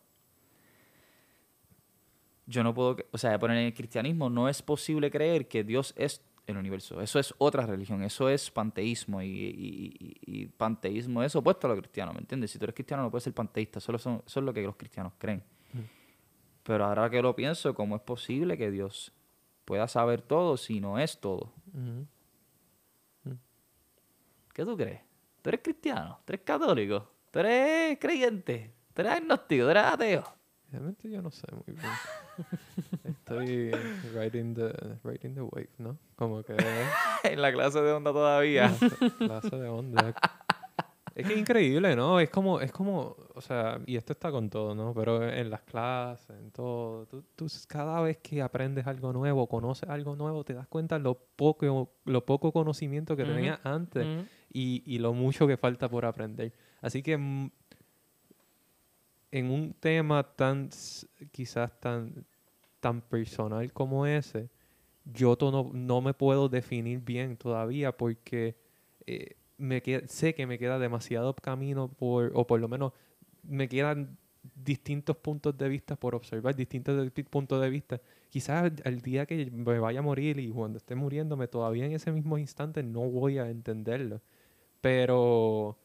yo no puedo, o sea, poner en el cristianismo no es posible creer que Dios es el universo. Eso es otra religión, eso es panteísmo y, y- y- y panteísmo es opuesto a lo cristiano, ¿me entiendes? Si tú eres cristiano no puedes ser panteísta, solo son, eso es lo que los cristianos creen. Pero ahora que lo pienso, ¿cómo es posible que Dios pueda saber todo si no es todo? Ujú. ¿Qué tú crees? ¿Tú eres cristiano? ¿Tú eres católico? ¿Tú eres creyente? ¿Tú eres agnóstico? ¿Tú eres ateo? Realmente yo no sé muy bien. Estoy riding the, riding the wave, ¿no? Como que en la clase de onda todavía. clase, de onda. Es que es increíble, ¿no? Es como, es como, o sea, y esto está con todo, ¿no? Pero en las clases, en todo, tú, tú cada vez que aprendes algo nuevo, conoces algo nuevo, te das cuenta lo poco, lo poco conocimiento que Ujú. tenías antes Ujú. y, y lo mucho que falta por aprender. Así que mm, en un tema tan, quizás tan, tan personal como ese, yo no, no me puedo definir bien todavía porque eh, me queda- sé que me queda demasiado camino por, o por lo menos me quedan distintos puntos de vista por observar, distintos puntos de vista. Quizás al día que me vaya a morir y cuando esté muriéndome, todavía en ese mismo instante no voy a entenderlo. Pero,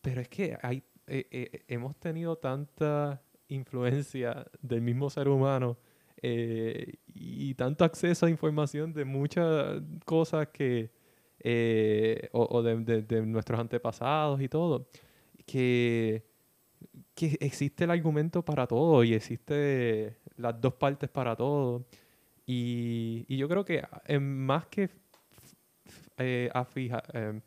pero es que hay, eh, eh, hemos tenido tanta influencia del mismo ser humano eh, y tanto acceso a información de muchas cosas que, o, de, nuestros antepasados y todo, que, que existe el argumento para todo y existe las dos partes para todo. Y, yo creo que más que a em,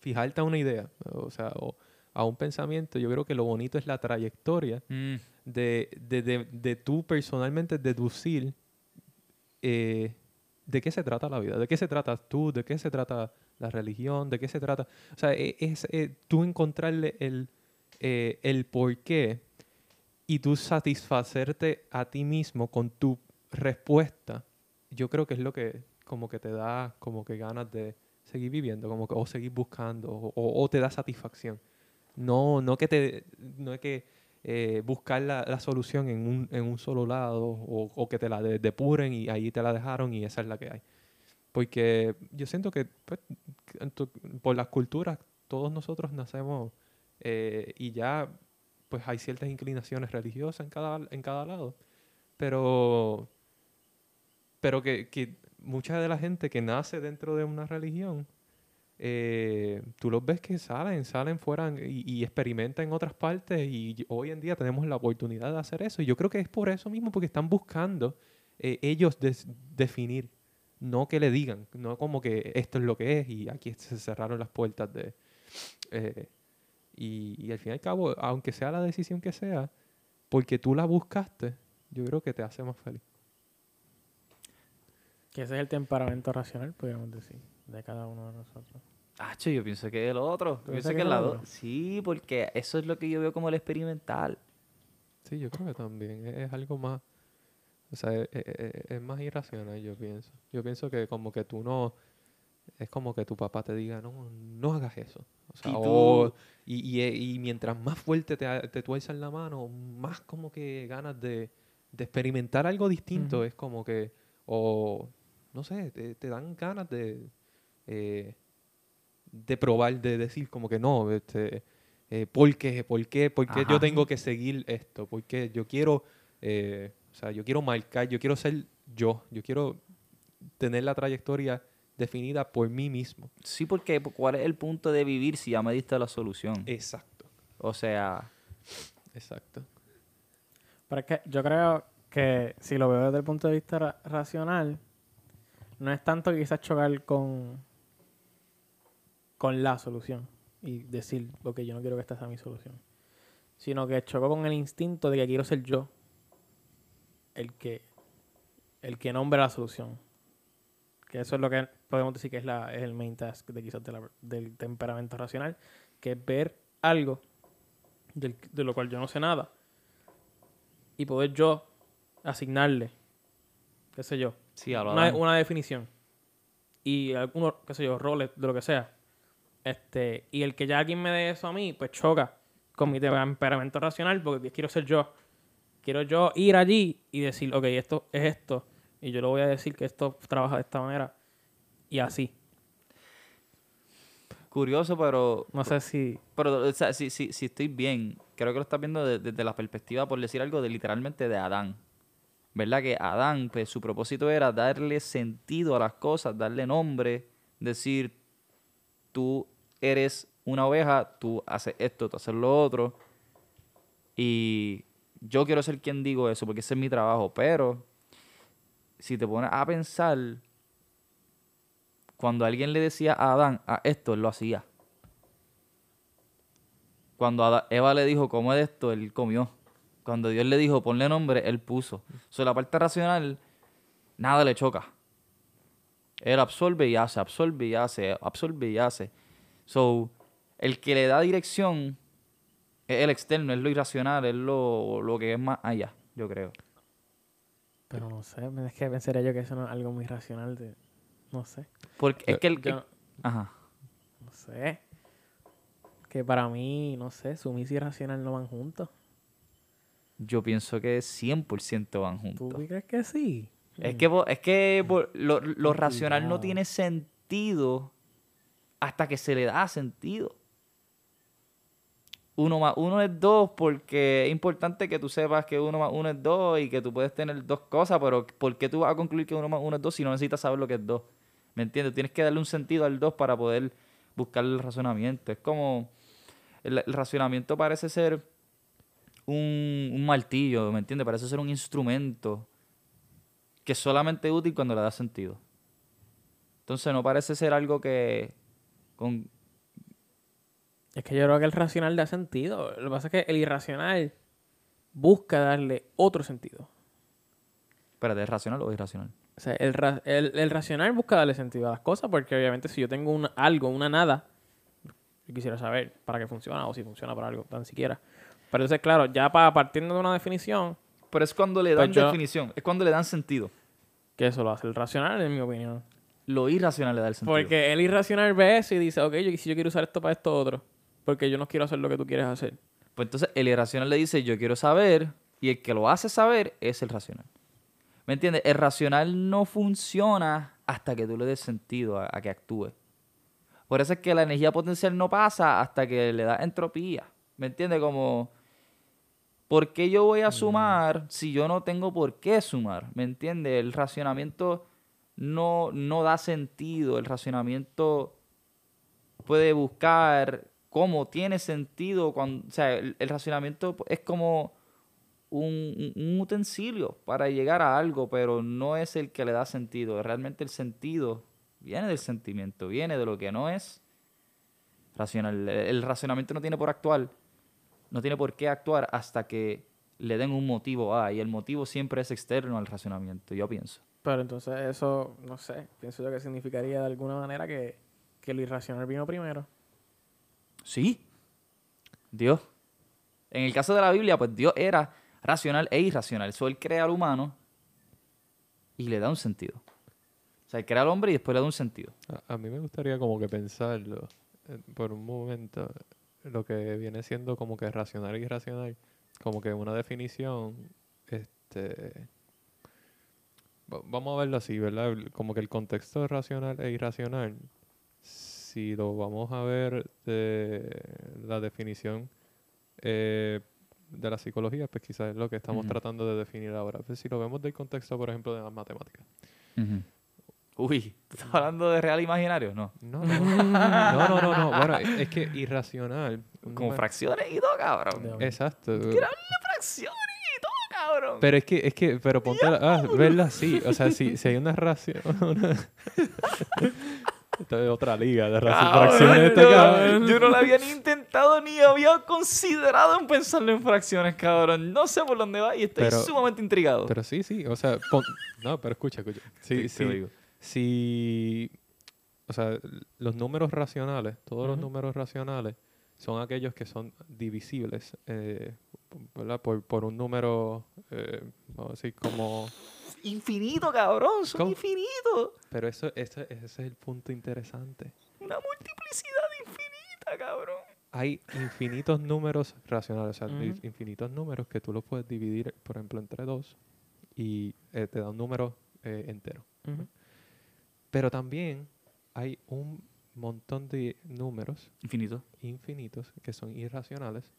fijarte a una idea, o sea, o a un pensamiento, yo creo que lo bonito es la trayectoria Mm, de, de, de, de tú personalmente deducir eh, de qué se trata la vida, de qué se trata tú, de qué se trata la religión, de qué se trata. O sea, e- es, eh, tú encontrarle el, eh, el porqué y tú satisfacerte a ti mismo con tu respuesta, yo creo que es lo que como que te da como que ganas de seguir viviendo, como que, o seguir buscando, o- o te da satisfacción. No, no que te, no es que eh, buscar la, la solución en un, en un solo lado o, o que te la de- depuren y ahí te la dejaron y esa es la que hay. Porque yo siento que pues, por las culturas todos nosotros nacemos eh, y ya pues hay ciertas inclinaciones religiosas en cada, en cada lado. Pero, pero que, que mucha de la gente que nace dentro de una religión eh, tú los ves que salen, salen fuera y, experimentan en otras partes y hoy en día tenemos la oportunidad de hacer eso. Y yo creo que es por eso mismo, porque están buscando eh, ellos definir, no que le digan, no como que esto es lo que es y aquí se cerraron las puertas de... eh, y, y al fin y al cabo, aunque sea la decisión que sea, porque tú la buscaste, yo creo que te hace más feliz. Que ese es el temperamento racional, podríamos decir, de cada uno de nosotros. Hacho, yo pienso que es el otro. Yo ¿Tú pienso que que es la el dos. otro? Sí, porque eso es lo que yo veo como el experimental. Sí, yo creo que también. Es, es algo más. O sea, es, es- es- más irracional, yo pienso. Yo pienso que como que tú no. Es como que tu papá te diga, no, no hagas eso. O sea, Y o- y, y- y mientras más fuerte te, te tuerzan la mano, más como que ganas de, de experimentar algo distinto. Es como que. O. No sé, te, te dan ganas de. Eh, de probar, de decir como que no, este, eh, ¿por qué? ¿Por qué? ¿Por qué yo tengo que seguir esto? Porque yo quiero, eh, o sea, yo quiero marcar, yo quiero ser yo, yo quiero tener la trayectoria definida por mí mismo. Sí, porque ¿cuál es el punto de vivir si ya me diste la solución? Exacto, O sea, exacto. Pero es que yo creo que si lo veo desde el punto de vista ra- racional, no es tanto quizás chocar con, con la solución y decir, ok, yo no quiero que esta sea mi solución. Sino que choco con el instinto de que quiero ser yo el que, el que nombre la solución. Que eso es lo que podemos decir que es, la, es el main task de quizás de la- del temperamento racional, que es ver algo del- de lo cual yo no sé nada y poder yo asignarle, qué sé yo, sí, una, una definición y algunos, qué sé yo, roles de lo que sea. Este, y el que ya alguien me dé eso a mí, pues choca con mi temperamento racional porque quiero ser yo. Quiero yo ir allí y decir, ok, esto es esto. Y yo le voy a decir que esto trabaja de esta manera. Y así. Curioso, pero No sé si... Pero, o sea, si, si, si estoy bien, creo que lo estás viendo de- desde la perspectiva, por decir algo, de literalmente de Adán. ¿Verdad? Que Adán, pues su propósito era darle sentido a las cosas, darle nombre, decir, tú eres una oveja, tú haces esto, tú haces lo otro. Y yo quiero ser quien digo eso, porque ese es mi trabajo. Pero, si te pones a pensar, cuando alguien le decía a Adán, a esto, él lo hacía. Cuando Eva le dijo, come de esto, él comió. Cuando Dios le dijo, ponle nombre, él puso. So, la parte racional, nada le choca. Él absorbe y hace, absorbe y hace, absorbe y hace. So, el que le da dirección es el externo, es lo irracional, es lo, lo que es más allá, yo creo. Pero no sé, es que pensaría yo que eso no es algo muy racional de... No sé. Porque es que el... Yo- Ajá. no sé. Que para mí, no sé, sumisa y racional no van juntos. Yo pienso que 100% van ¿Tú juntos. crees que sí? Es que, es que lo, lo racional no tiene sentido hasta que se le da sentido. Uno más uno es dos porque es importante que tú sepas que uno más uno es dos y que tú puedes tener dos cosas, pero ¿por qué tú vas a concluir que uno más uno es dos si no necesitas saber lo que es dos? ¿Me entiendes? Tienes que darle un sentido al dos para poder buscar el razonamiento. Es como... El, el racionamiento parece ser un, un martillo, ¿me entiendes? Parece ser un instrumento que es solamente útil cuando le da sentido. Entonces no parece ser algo que con Es que yo creo que el racional da sentido. Lo que pasa es que el irracional busca darle otro sentido. espérate, ¿es racional o irracional? O sea, el, ra- el- el racional busca darle sentido a las cosas porque obviamente si yo tengo un, algo, una nada, yo quisiera saber para qué funciona o si funciona para algo, tan siquiera. Pero entonces, claro, ya para partiendo de una definición, Pero es cuando le Pues dan definición, es cuando le dan sentido. que eso lo hace el racional, en mi opinión. Lo irracional le da el sentido. Porque el irracional ve eso y dice, ok, yo, si yo quiero usar esto para esto otro, porque yo no quiero hacer lo que tú quieres hacer. Pues entonces el irracional le dice, yo quiero saber, y el que lo hace saber es el racional. ¿Me entiendes? El racional no funciona hasta que tú le des sentido a, a que actúe. Por eso es que la energía potencial no pasa hasta que le da entropía. ¿Me entiendes? Como, ¿por qué yo voy a sumar si yo no tengo por qué sumar? ¿Me entiendes? El racionamiento no, no da sentido. El racionamiento puede buscar cómo tiene sentido cuando, o sea, el, el racionamiento es como un, un- utensilio para llegar a algo, pero no es el que le da sentido. Realmente el sentido viene del sentimiento, viene de lo que no es racional. El, el racionamiento no tiene por actuar, no tiene por qué actuar hasta que le den un motivo a, y el motivo siempre es externo al racionamiento, yo pienso. Pero entonces eso, no sé, pienso yo que significaría de alguna manera que que lo irracional vino primero. Sí. Dios. En el caso de la Biblia, pues Dios era racional e irracional. Eso él crea al humano y le da un sentido. O sea, él crea al hombre y después le da un sentido. A, a mí me gustaría como que pensarlo eh, por un momento, lo que viene siendo como que racional e irracional, como que una definición, este, va- vamos a verlo así, ¿verdad? Como que el contexto racional e irracional, si lo vamos a ver de la definición eh, de la psicología, pues quizás es lo que estamos tratando de definir ahora. Pues si lo vemos del contexto, por ejemplo, de las matemáticas. Uy, ¿tú estás hablando de real imaginario? No. No, no, no, no, no, no. Bueno, es que irracional. número- fracciones y todo, cabrón. De- Exacto. Fracciones y todo, cabrón. Pero es que, es que, pero ponte, ah, verla así. O sea, si, si hay una ración. Esto es otra liga de fracciones. Este no, cabrón. Yo no lo había ni intentado ni había considerado en pensarlo en fracciones, cabrón. No sé por dónde va y estoy Pero- sumamente intrigado. Pero sí, sí. O sea, pon- no, pero escucha, escucha. Te- Sí, te sí. Si, o sea, los números racionales, todos los números racionales son aquellos que son divisibles, eh, ¿verdad? Por, por un número, eh, vamos a decir, como... Infinito, cabrón. Son ¿Cómo? infinitos. Pero eso, eso- ese es el punto interesante. Una multiplicidad infinita, cabrón. Hay infinitos números racionales, o sea, infinitos números que tú los puedes dividir, por ejemplo, entre dos y eh, te da un número eh, entero. Pero también hay un montón de números Infinito. infinitos que son irracionales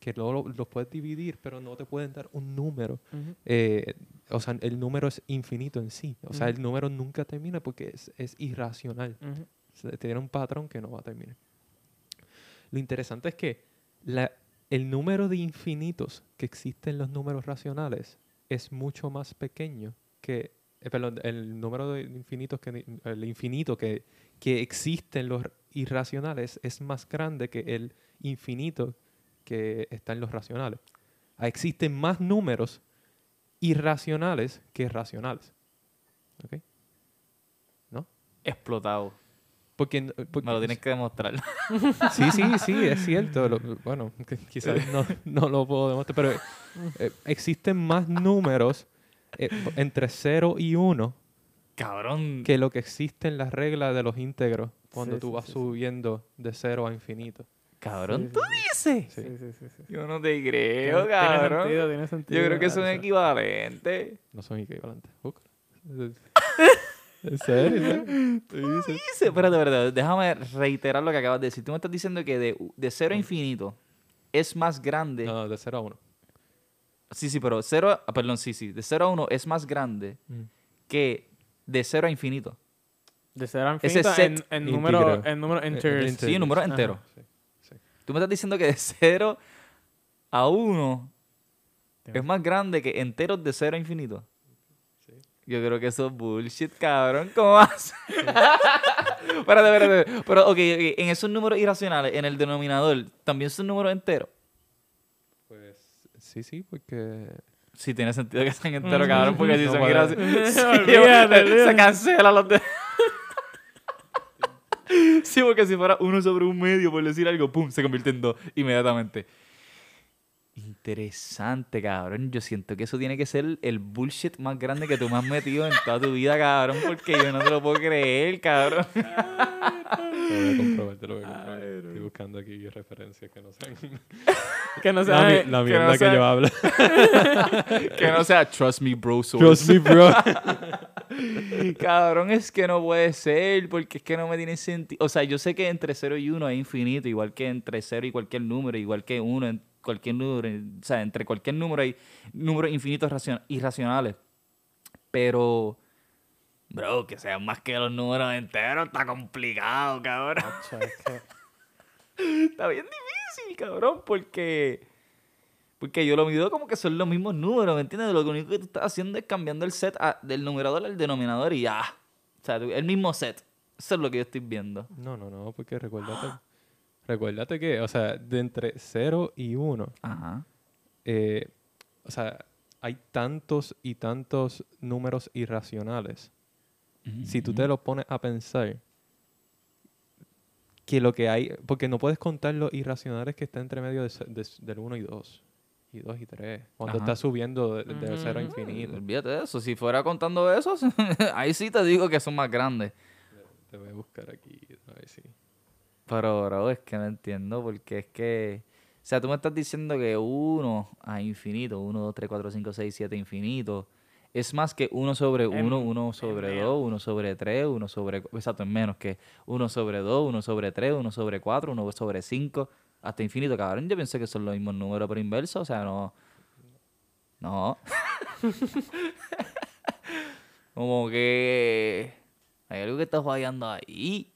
que luego lo- los puedes dividir, pero no te pueden dar un número. Eh, o sea, el número es infinito en sí. O sea, el número nunca termina porque es, es irracional. Tiene un patrón que no va a terminar. Lo interesante es que la- el número de infinitos que existen en los números racionales es mucho más pequeño que, eh, perdón, el número de infinitos que, el infinito que, que existe en los irracionales es más grande que el infinito que está en los racionales. Ah, Existen más números irracionales que racionales. ¿Ok? Explotado. Porque, n- porque- Me lo tienes que demostrar. Sí, sí, sí, es cierto. Lo- bueno, quizás no, no lo puedo demostrar, pero eh, existen más números eh, entre 0 y 1 cabrón. que lo que existe en las reglas de los íntegros cuando Sí, tú sí, vas sí, sí. subiendo de 0 a infinito. Cabrón, Sí, tú sí, dices. Sí. Sí, sí, sí, sí. Yo no te creo, tiene cabrón. sentido, tiene sentido. Yo creo que son Eso- equivalentes. No son equivalentes. ¿En serio? Tú dices. Espérate, espérate. Déjame reiterar lo que acabas de decir. Tú me estás diciendo que de, de 0 a infinito es más grande. No, de 0 a 1. Sí, sí, pero 0, perdón, sí, sí. De 0 a 1 es más grande que de 0 a infinito. De cero a Ese infinito set en, en número, en número Eh, enters. íntegro. Sí, número Ajá. entero. Sí, sí. Tú me estás diciendo que de 0 a 1 Tiene- es más grande que enteros de 0 a infinito. Yo creo que eso es bullshit, cabrón. ¿Cómo vas? espérate, espérate. Pero, ok, ok, en esos números irracionales, en el denominador, ¿también son números enteros? Sí, sí, porque Sí, tiene sentido que sean enteros, cabrón, porque si No son irracionales... Sí, Olvídate, se cancelan los de... Sí, porque si fuera uno sobre un medio, por decir algo, pum, se convierte en dos inmediatamente. Interesante, cabrón. Yo siento que eso tiene que ser el bullshit más grande que tú me has metido en toda tu vida, cabrón, porque yo no te lo puedo creer, cabrón. Lo voy a comprobar, te lo voy a comprobar. Estoy buscando aquí referencias que no sean Que no la, sea. mi- la que mierda no que yo hablo. Que no sea trust me, bro. source. Trust me, bro. Cabrón, es que no puede ser, porque es que no me tiene sentido. O sea, yo sé que entre 0 y 1 es infinito, igual que entre 0 y cualquier número, igual que 1 en cualquier número. O sea, entre cualquier número hay números infinitos racion- irracionales. Pero, bro, que sean más que los números enteros está complicado, cabrón. Que- Está bien difícil, cabrón, porque... Porque yo lo mido como que son los mismos números, ¿me entiendes? Lo único que tú estás haciendo es cambiando el set a- del numerador al denominador y ya. O sea, el mismo set. Eso es lo que yo estoy viendo. No, no, no, porque recuérdate. Recuérdate que, o sea, de entre 0 y 1, Ajá. eh, o sea, hay tantos y tantos números irracionales. Si tú te lo pones a pensar, que lo que hay, porque no puedes contar los irracionales que está entre medio de de- del 1 y 2. Y 2 y 3. Cuando Ajá. está subiendo de, de 0 a infinito. Olvídate de eso. Si fuera contando esos, ahí sí te digo que son más grandes. Te voy a buscar aquí. A ver si. Pero, bro, es que no entiendo porque es que... O sea, tú me estás diciendo que 1 a infinito, 1, 2, 3, 4, 5, 6, 7 infinito, es más que 1 sobre 1, 1 sobre menos. 2, 1 sobre 3, 1 sobre... Exacto, es menos que 1 sobre 2, 1 sobre 3, 1 sobre 4, 1 sobre 5, hasta infinito, cabrón. Yo pensé que son los mismos números pero inversos, o sea, no... No. Como que... Hay algo que está fallando ahí.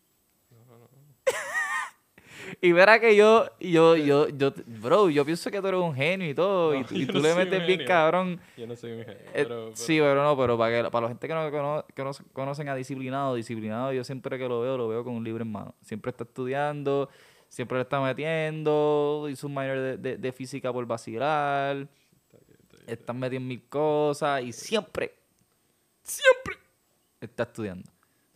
Y verá que yo, yo, yo, yo, bro, yo pienso que tú eres un genio y todo, y, No, y tú no le metes bien cabrón. Yo no soy un genio. Eh, pero, pero- Sí, pero no, pero para, que, para la gente que no, cono- que no conocen a Disciplinado, Disciplinado, yo siempre que lo veo, lo veo con un libro en mano. Siempre está estudiando, siempre le está metiendo, hizo un minor de, de- de física por vacilar, están metiendo mil cosas y siempre, siempre está estudiando.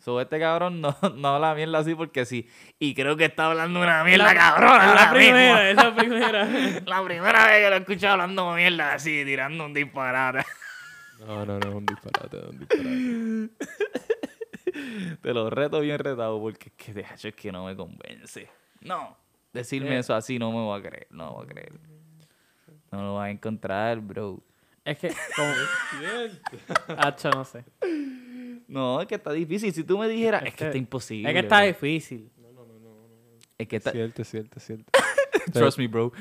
So, este cabrón no, no habla mierda así porque sí. Y creo que está hablando una mierda cabrona. Es la mismo. primera, es la primera. La primera vez que lo he escuchado hablando mierda así, tirando un disparate. No, no, no, es un disparate, es un disparate. Te lo reto bien retado porque es que de hecho es que no me convence. No, decirme Eh. eso así no me voy a creer, no voy a creer. No lo vas a encontrar, bro. Es que, como. Hacho, no sé. No, es que está difícil. Si tú me dijeras, es, que, que- está imposible. Es que está bro. difícil. Es que está... Cierto, cierto, cierto. Trust me, bro.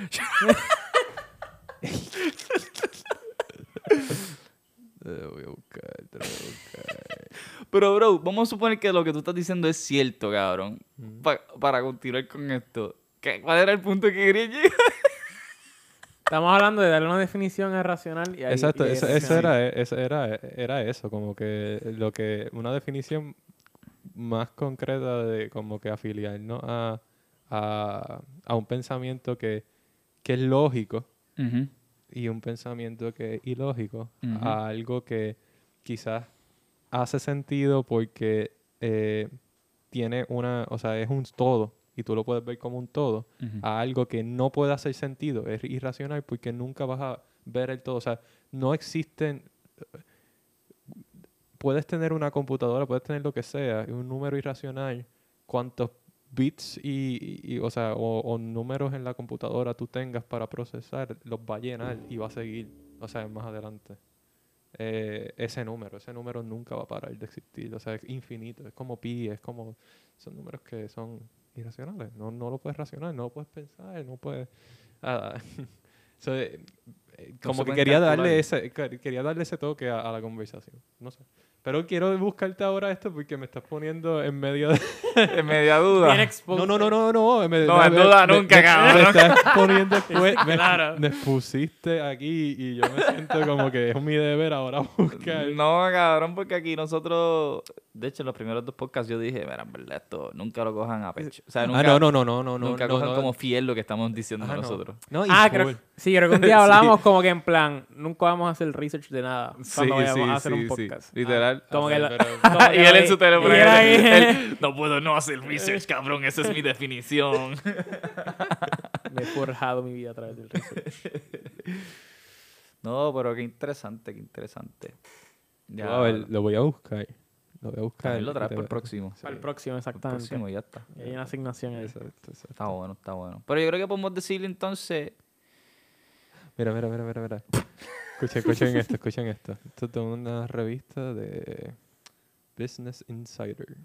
Te lo voy a buscar, te lo voy a buscar. Pero, bro, vamos a suponer que lo que tú estás diciendo es cierto, cabrón. Mm. Pa- para continuar con esto. ¿Qué- ¿Cuál era el punto que quería llegar? Estamos hablando de darle una definición a racional y ahí- Exacto, y eso, eso era, eso era, era eso, como que lo que, una definición más concreta de como que afiliarnos a, a, a un pensamiento que, que es lógico y un pensamiento que es ilógico, a algo que quizás hace sentido porque eh, tiene una, o sea, es un todo y tú lo puedes ver como un todo, a algo que no puede hacer sentido, es irracional porque nunca vas a ver el todo. O sea, no existen. Puedes tener una computadora, puedes tener lo que sea, un número irracional, cuántos bits y, y- o sea, o, o números en la computadora tú tengas para procesar, los va a llenar y va a seguir, o sea, más adelante. Eh, ese número, ese número nunca va a parar de existir, o sea, es infinito, es como pi, es como, son números que son irracionales, no, no lo puedes racionar, no lo puedes pensar, no puedes... so, eh, eh, como que quería darle, ese, que- quería darle ese toque a, a la conversación, no sé. Pero quiero buscarte ahora esto porque me estás poniendo en medio de... en media duda. Bien expuesto. No, no, no, no, no. Me, No, en duda me- nunca, me- cabrón. Me estás poniendo... después- me, Claro. me pusiste aquí y yo me siento como que es mi deber ahora buscar. No, cabrón, porque aquí nosotros, de hecho, en los primeros dos podcasts yo dije, mira, en verdad, esto nunca lo cojan a pecho. O sea, nunca, ah, no, no, no, no, no. nunca no, cojan no. como fiel lo que estamos diciendo Ah, no. nosotros. No, Ah, creo, sí, creo que un día hablamos como que en plan, nunca vamos a hacer research de nada cuando vayamos a hacer un podcast. literal. Como que pero- la- pero- como que y él en su teléfono. él no puedo no hacer research, cabrón. Esa es mi definición. Me he forjado mi vida a través del research. no, pero qué interesante, qué interesante. Ya, a ver, lo voy a buscar. Lo voy a buscar. Lo traes voy- el próximo. Para el próximo, Por el exactamente. próximo ya está. Y hay una asignación ahí. Exacto, exacto. Está bueno, está bueno. Pero yo creo que podemos decirle entonces. Mira, mira, mira, mira, mira. Escuchen, escuchen esto, escuchen esto. Esto es de una revista de Business Insider.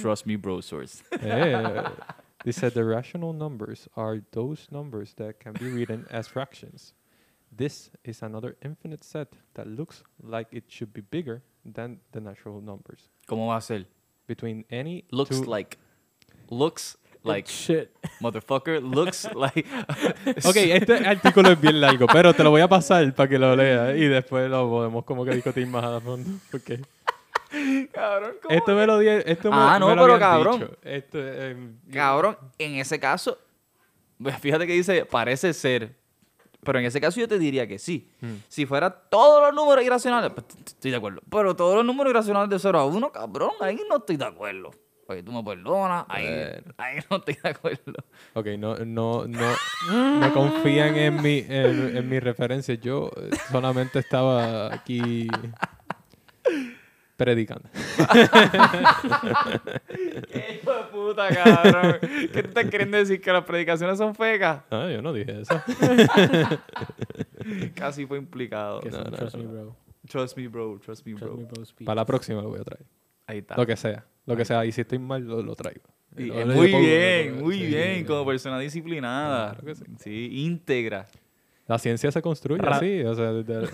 Trust me, bro source. Eh, dice, the rational numbers are those numbers that can be written as fractions. This is another infinite set that looks like it should be bigger than the natural numbers. ¿Cómo va a ser? Between any Looks two- like. Looks like. Shit. Motherfucker. Looks like. Ok, este artículo es bien largo, pero te lo voy a pasar para que lo leas y después lo podemos como que discutir más a fondo. Porque cabrón, ¿cómo? esto me lo di, esto me- Ah, no, me lo pero cabrón. dicho. Esto, em, Cabrón, en ese caso. Fíjate que dice, parece ser. Pero en ese caso yo te diría que sí. Hmm. Si fuera todos los números irracionales, pues, estoy de acuerdo. Pero todos los números irracionales de 0 a 1, cabrón, ahí no estoy de acuerdo. Oye, tú me perdonas. Ahí, Bueno. ahí no estoy de acuerdo. Ok, no, no, no, no confían en mi, en, en mis referencias. Yo eh, solamente estaba aquí predicando. ¡Qué hijo de puta, cabrón! ¿Qué te estás queriendo decir? ¿Que las predicaciones son fecas? Ah, yo no dije eso. Casi fue implicado. No, no, Trust no. Me Bro. Trust me, bro. Trust me, Trust bro. Me Bro speech. Para la próxima lo voy a traer. Ahí está. Lo que sea. Lo que sea. Y si estoy mal, lo, lo traigo. Y- Lo- lo- muy bien, lo- muy sí, bien. sí. Como persona disciplinada. Claro que sí. Sí, íntegra. La ciencia se construye Ra- así. O sea, desde-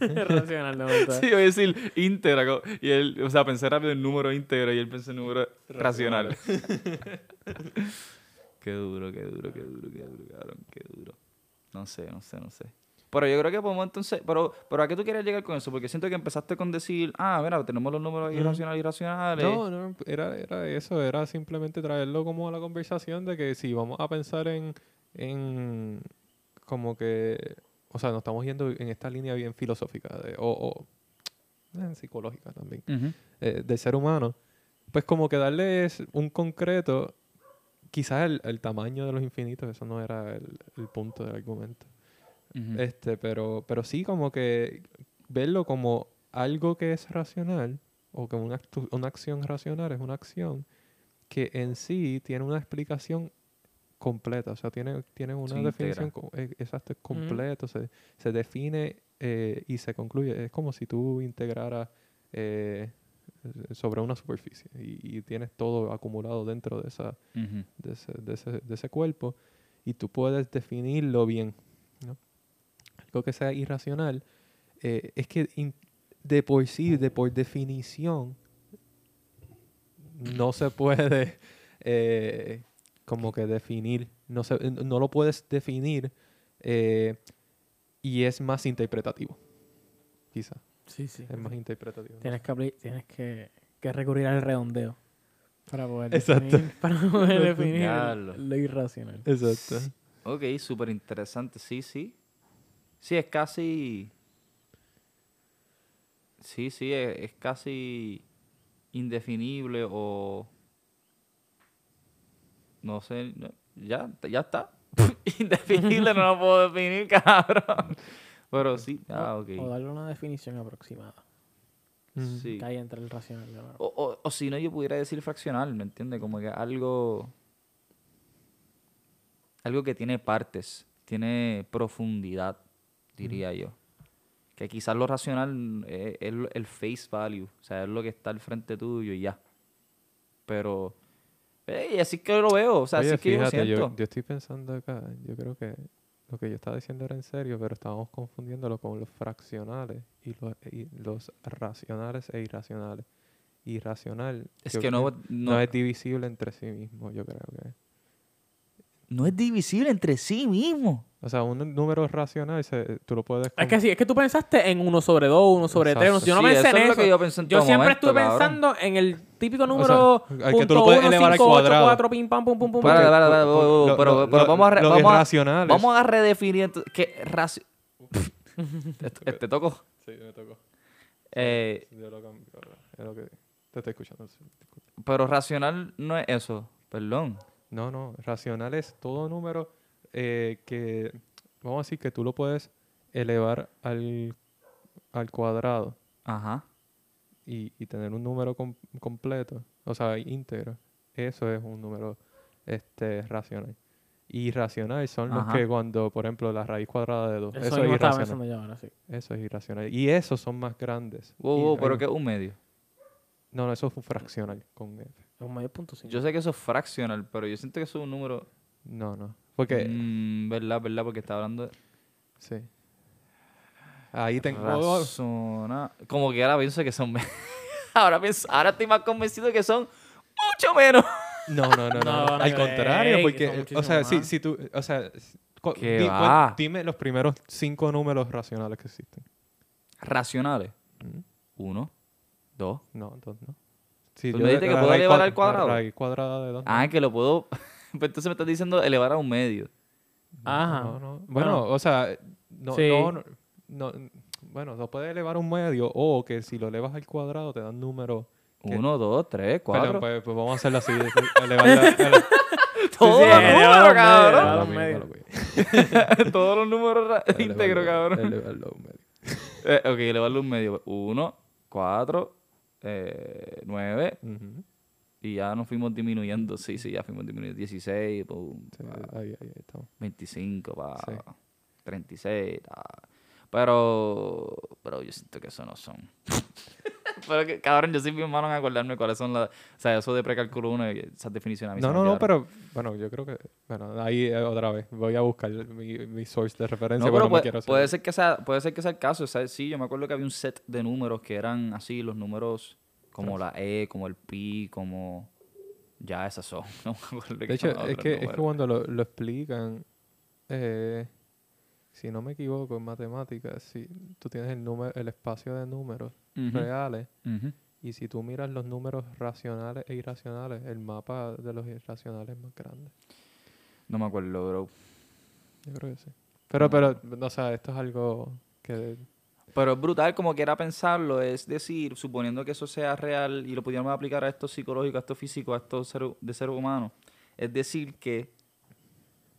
Racional, no Sí, voy a decir íntegra. Y él, o sea, pensé rápido en número íntegro y él pensó en número racional. qué duro, qué duro, qué duro, qué duro, cabrón, qué duro. No sé, no sé, no sé. Pero yo creo que podemos entonces. Pero, pero ¿a qué tú quieres llegar con eso? Porque siento que empezaste con decir, ah, mira, tenemos los números Ujú. irracionales, irracionales. No, no, era, era eso, era simplemente traerlo como a la conversación de que si vamos a pensar en, en como que, o sea, nos estamos yendo en esta línea bien filosófica de, o, o eh, psicológica también, eh, del ser humano, pues como que darles un concreto, quizás el, el tamaño de los infinitos, eso no era el, el punto del argumento. Este, pero, pero sí como que verlo como algo que es racional o como una, una acción racional es una acción que en sí tiene una explicación completa, o sea, tiene, tiene una Sí, definición eh, exacto, es completo, se, se define eh, y se concluye. Es como si tú integraras eh, sobre una superficie y, y tienes todo acumulado dentro de esa, de ese, de ese, de ese cuerpo y tú puedes definirlo bien. ¿no? Algo que sea irracional eh, es que in- de por sí, de por definición, no se puede eh, como que definir, no, se, no lo puedes definir eh, y es más interpretativo. Quizá, Sí, sí. es más interpretativo. ¿no? Tienes que, tienes que, que recurrir al redondeo para poder Exacto. definir, para poder definir lo irracional. Exacto. Ok, súper interesante. Sí, sí. Sí, es casi. Sí, sí, es, es casi indefinible o. No sé, ya, ya está. indefinible no lo puedo definir, cabrón. Pero sí, ah, ok. O darle una definición aproximada. Sí. Que hay entre el racional O, o, o si no, yo pudiera decir fraccional, ¿me entiendes? Como que algo. Algo que tiene partes, tiene profundidad, diría yo. Que quizás lo racional es, es el face value, o sea, es lo que está al frente tuyo y ya. Pero. eh, así que lo veo, o sea, Oye, así que yo fíjate, siento. yo estoy pensando acá, yo creo que lo que yo estaba diciendo era en serio, pero estábamos confundiéndolo con los fraccionales y los, y los racionales e irracionales. Irracional. Es que no, no no, es divisible entre sí mismo, yo creo que. No es divisible entre sí mismo. O sea, un número racional se, tú lo puedes... Es que sí, es que tú pensaste en uno sobre dos, uno sobre tres. Exacto. Yo no Sí, pensé eso en es lo eso. que yo pensé en Yo todo siempre momento, estuve cabrón. pensando en el típico número al que tú punto lo puedes uno, elevar al cinco, ocho, cuadrado. cuatro, pim, pam, pum, pum, pum, porque- pero- lo- pero- lo- pero lo- vamos a re- vamos a-. Vamos a redefinir entonces. ¿Qué raci- te, te- te tocó. Sí, me tocó. Eh, Yo lo cambio es lo que te estoy escuchando. pero racional no es eso. Perdón. No, no, racional es todo número eh, que, vamos a decir que tú lo puedes elevar al, al cuadrado Ajá. y, y tener un número com- completo, o sea, íntegro. Eso es un número este, racional. Irracional son los que cuando, por ejemplo, la raíz cuadrada de 2, Eso, es irracional. pensando yo ahora, sí. Eso es irracional. Y esos son más grandes. Wow, wow, pero que un medio. No, no, eso es un fraccional con F. Es un medio punto cinco. Yo sé que eso es fraccional, pero yo siento que eso es un número. No, no. Porque, Mm, ¿Verdad? ¿Verdad? Porque está hablando de. sí. Ahí tengo... Razona- Como que ahora pienso que son. ahora, pienso, ahora estoy más convencido que son mucho menos. No, no, no, no. No, no, Al contrario, porque, o sea, si, si tú, o sea, dime los primeros cinco números racionales que existen. Racionales. Mm, Uno, dos. No, dos no. Si Tú yo me dijiste que puedo raíz elevar al cuadrado. La raíz cuadrada de dos. Ah, que lo puedo. Pues entonces me estás diciendo elevar a un medio. Ajá. No, no. Bueno, Bueno. o sea, no, Sí. no, no, no, bueno, lo puedes elevar a un medio o que si lo elevas al cuadrado te dan número Uno, dos, tres, cuatro. Perdón, pues, pues vamos a hacerlo así. elevar Todos sí, los números, cabrón. Todos los números íntegros, cabrón. elevarlo un medio. Eh, ok, elevarlo un medio. Uno, cuatro, eh, nueve. Ujú. Y ya nos fuimos disminuyendo. Sí, sí, ya fuimos disminuyendo. 16, pum, Sí, pa, ahí, ahí estamos. 25, pa, Sí. 36. ta. Pero, pero yo siento que eso no son. Pero que, cabrón, yo soy bien malo en acordarme cuáles son las. O sea, eso de precálculo 1, esas definiciones a mí No, no, no, pero bueno, yo creo que. Bueno, ahí eh, otra vez. Voy a buscar mi, mi source de referencia. No, pero puede, quiero puede ser que sea, puede ser que sea el caso. o sea, sí, yo me acuerdo que había un set de números que eran así, los números como la E, como el pi, como ya esas son. No me acuerdo De hecho, es que, es que cuando lo, lo explican, eh, si no me equivoco, en matemáticas, si tú tienes el número, el espacio de números reales, y si tú miras los números racionales e irracionales, el mapa de los irracionales es más grande. No me acuerdo, bro. Yo creo que sí. Pero, pero, o sea, esto es algo que... Pero es brutal como quiera pensarlo, es decir, suponiendo que eso sea real y lo pudiéramos aplicar a esto psicológico, a esto físico, a esto ser- de ser humano, es decir que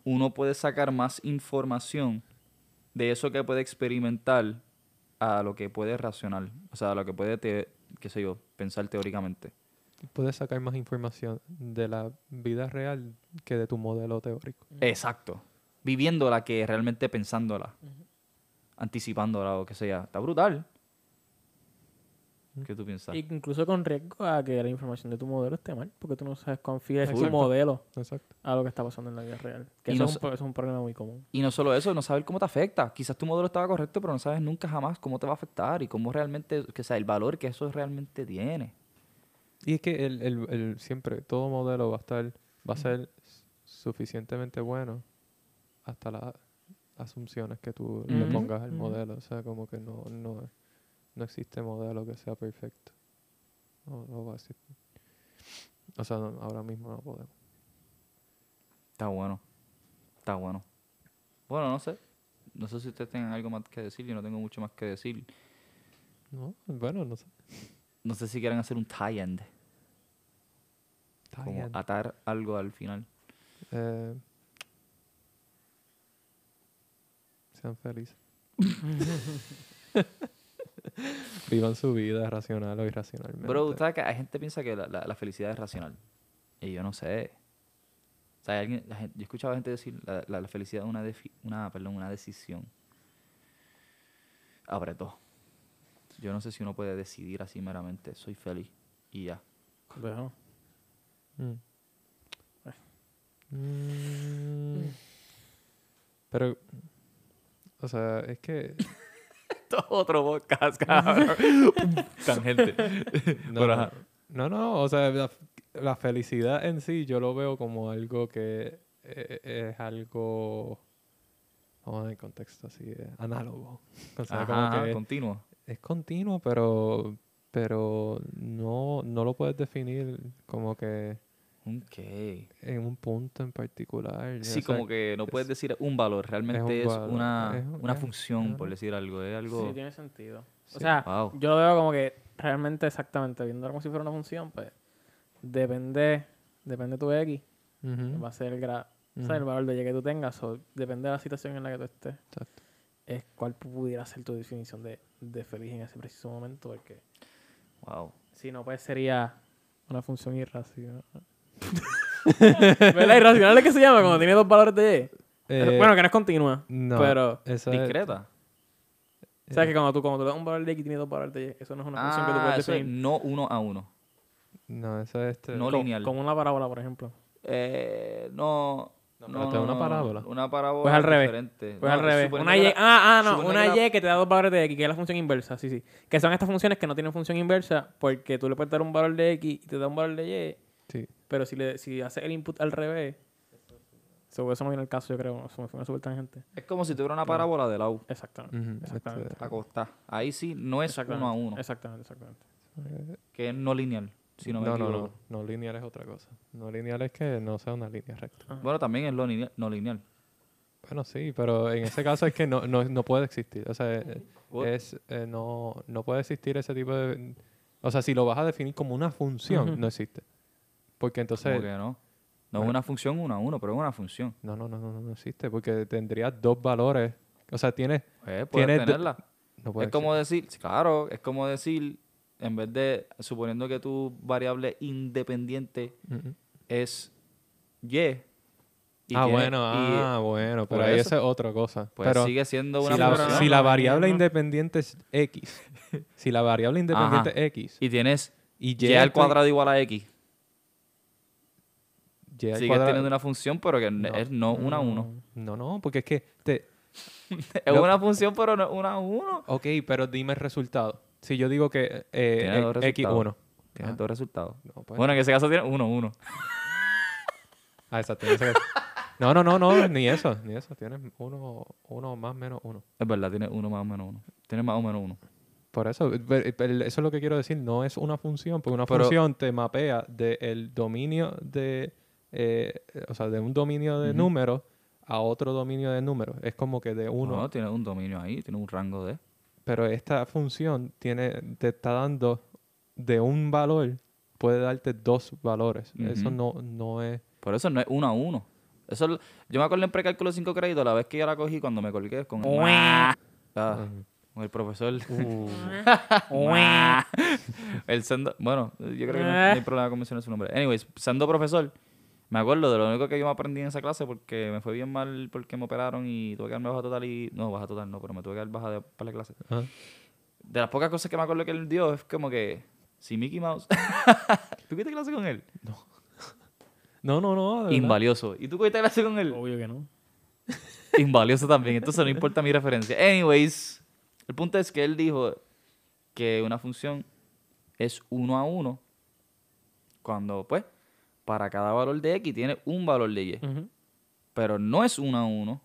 uno puede sacar más información de eso que puede experimentar a lo que puede racional, o sea, a lo que puede, te- qué sé yo, pensar teóricamente. Puedes sacar más información de la vida real que de tu modelo teórico. Exacto. Viviéndola que realmente pensándola. Anticipándola o que sea. Está brutal. ¿Qué tú piensas? Incluso con riesgo a que la información de tu modelo esté mal, porque tú no sabes cuán fiel es tu modelo Exacto. a lo que está pasando en la vida real. Que Y eso, no es un, es un problema muy común. Y no solo eso, no saber cómo te afecta. Quizás tu modelo estaba correcto, pero no sabes nunca jamás cómo te va a afectar y cómo realmente, que sea, el valor que eso realmente tiene. Y es que el, el, el- siempre, todo modelo va a estar, va a ser suficientemente bueno hasta las asunciones que tú le Ujú, pongas al modelo. O sea, como que no, no, no existe modelo que sea perfecto. No, no va a existir. O sea, no- ahora mismo no podemos. Está bueno. Está bueno. Bueno, no sé. No sé si ustedes tengan algo más que decir. Yo no tengo mucho más que decir. No, bueno, no sé. No sé si quieren hacer un tie-end. Como atar algo al final. Eh, sean felices. Vivan su vida racional o irracionalmente. Bro, ¿sabes que Hay gente que piensa que la, la- la felicidad es racional. Y yo no sé. O sea, alguien, la gente- yo he escuchado a gente decir la, la- la felicidad es una, defi- una, perdón, una decisión. Apretó. Yo no sé si uno puede decidir así meramente. Soy feliz. Y ya. Bueno, Mm. Mm. Pero, o sea, es que... Esto es otro podcast, cabrón. Tangente. No, Pero, no, ajá. no, no, o sea, la, la felicidad en sí yo lo veo como algo que eh, es algo, vamos a ver contexto así, eh, análogo. O sea, como que continuo. es continuo, pero pero no, no lo puedes definir como que Ok. en un punto en particular. Sí, o sea, como que no es- puedes decir un valor. Realmente es, valor, una, es un- una es- función, por decir algo. Es algo... sí tiene sentido. O sea, Wow. yo lo veo como que realmente exactamente, viéndolo como si fuera una función, pues depende, depende de tu X, va a ser el, gra- o sea, el valor de Y que tú tengas, o depende de la situación en la que tú estés, exacto. es cuál pudiera ser tu definición de, de feliz en ese preciso momento, porque Wow. si no, pues sería una función irracional. ¿Verdad? Irracional es que se llama cuando tiene dos valores de Y. Eh, bueno, que no es continua, no, pero... esa es- Discreta. O sea, que cuando tú, cuando tú le das un valor de X y tiene dos valores de Y, eso no es una función que tú Ah, puedes eso es definir. no uno a uno. No, esa es este. No Co- lineal. Como una parábola, por ejemplo. Eh, no. No, esta es una parábola. Una parábola Pues al revés. diferente. Pues No, al revés. Una y, la- ah, ah, no. Una que la- y que te da dos valores de X, que es la función inversa. Sí, sí. Que son estas funciones que no tienen función inversa porque tú le puedes dar un valor de X y te da un valor de Y. Sí. Pero si, le, si haces el input al revés. Eso, eso no viene el caso, yo creo. Eso me fue una super tangente. Es como si tuviera una parábola de la U. Exactamente. Ujú, Exactamente. este, Acostada. Ahí sí no es exactamente. uno a uno. Exactamente, exactamente. Que es no lineal. Si no, me no, no, no. No lineal es otra cosa. No lineal es que no sea una línea recta. Bueno, también es lo lineal, no lineal. Bueno, sí, pero en ese caso es que no, no, no puede existir. O sea, es, eh, no, no puede existir ese tipo de, O sea, si lo vas a definir como una función, no existe. Porque ¿Cómo entonces... no? No es una función uno a uno, pero es una función. No, no, no, no, no, no existe. Porque tendrías dos valores. O sea, tienes... Pues, de- tenerla. No puede Es como decir, claro, es como decir, en vez de, suponiendo que tu variable independiente es Y. y ah, bueno, ah, bueno, pero ahí eso, esa es otra cosa. Pues pero sigue siendo si una la, función. si la variable no. independiente es X, si la variable independiente Ajá. es X Y tienes y Y, al cuadrado igual a X. Sigues cuadrado- teniendo una función, pero que No. es no una a uno. No, no, porque es que te, Es una función, pero no una a uno. Ok, pero dime el resultado. Si yo digo que eh, Tiene dos eh, resultados. X1. Tienes Ah. dos resultados. No, pues. Bueno, en ese caso tiene uno, uno. Ah, exacto. No, no, no, no, ni eso, ni eso. Tienes uno, uno más menos uno. Es verdad, tiene uno más o menos uno. Tiene más o menos uno. Por eso, eso es lo que quiero decir. No es una función, porque una Pero- función te mapea del dominio de, eh, o sea, de un dominio de Ujú. números a otro dominio de números. Es como que de uno. No, tiene un dominio ahí, tiene un rango de. Pero esta función tiene, te está dando de un valor, puede darte dos valores. Eso no, no es. Por eso no es uno a uno. Eso es- yo me acuerdo en precálculo 5 créditos, la vez que yo la cogí cuando me colgué con, ah, con el profesor. Uh, el sendo, bueno, yo creo que no, no hay problema con mencionar su nombre. Anyways, siendo profesor, me acuerdo de lo único que yo me aprendí en esa clase porque me fue bien mal porque me operaron y tuve que darme baja total y... No, baja total no, pero me tuve que dar baja de, para la clase. ajá. De las pocas cosas que me acuerdo que él dio es como que... Si Mickey Mouse... ¿Tú cogiste clase con él? No, no, no. verdad. Invalioso. ¿Y tú cogiste clase con él? Obvio que no. Invalioso también. Entonces no importa mi referencia. Anyways, el punto es que él dijo que una función es uno a uno cuando, pues, para cada valor de x tiene un valor de y. Pero no es uno a uno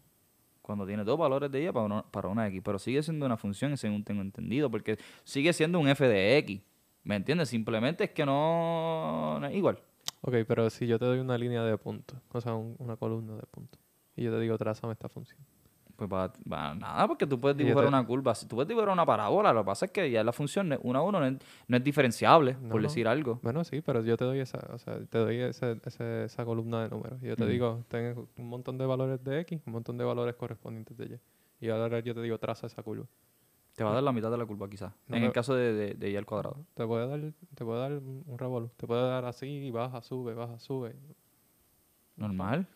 cuando tiene dos valores de y para una, para una x. Pero sigue siendo una función, según tengo entendido, porque sigue siendo un f de x. ¿Me entiendes? Simplemente es que no, no es igual. Ok, pero si yo te doy una línea de puntos, o sea, un- una columna de puntos, y yo te digo, trázame esta función. Pues va, va- nada, porque tú puedes dibujar te- una curva, si tú puedes dibujar una parábola, lo que pasa es que ya la función uno a uno no es, no es diferenciable, No, por no. decir algo. Bueno, sí, pero yo te doy esa, o sea, te doy ese- ese- esa columna de números. Y yo te digo, tengo un montón de valores de X, un montón de valores correspondientes de Y. Y ahora yo te digo, traza esa curva. Te va a dar la mitad de la curva quizás, en el caso de, de, de y al cuadrado. Te puede dar, te puede dar un un revolú. Te puede dar así, baja, sube, baja, sube. Normal.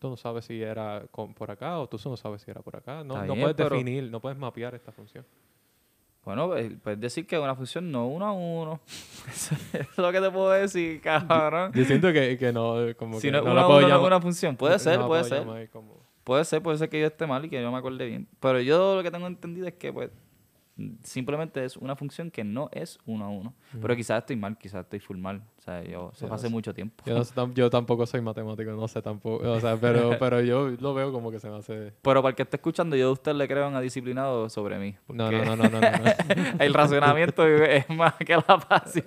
Tú no sabes si era con- por acá o tú no sabes si era por acá. No, no bien, puedes definir, no puedes mapear esta función. Bueno, eh, puedes decir que es una función no uno a uno. Eso es lo que te puedo decir, cabrón. Yo siento que, que no, como si que no no uno la puedo uno, no es llamar- una función. Puede no ser, puede ser. llamar como- Puede ser, puede ser que yo esté mal y que yo me acuerde bien. Pero yo lo que tengo entendido es que, pues, simplemente es una función que no es uno a uno. Pero quizás estoy mal, quizás estoy full mal. O sea, yo, eso hace sé. mucho tiempo. Yo, no sé tam- yo tampoco soy matemático, no sé tampoco. O sea, pero, pero yo lo veo como que se me hace. Pero para el que esté escuchando, yo a usted le creo en a disciplinado sobre mí. No, no, no, no, no. no, no. el razonamiento es más que la pasión.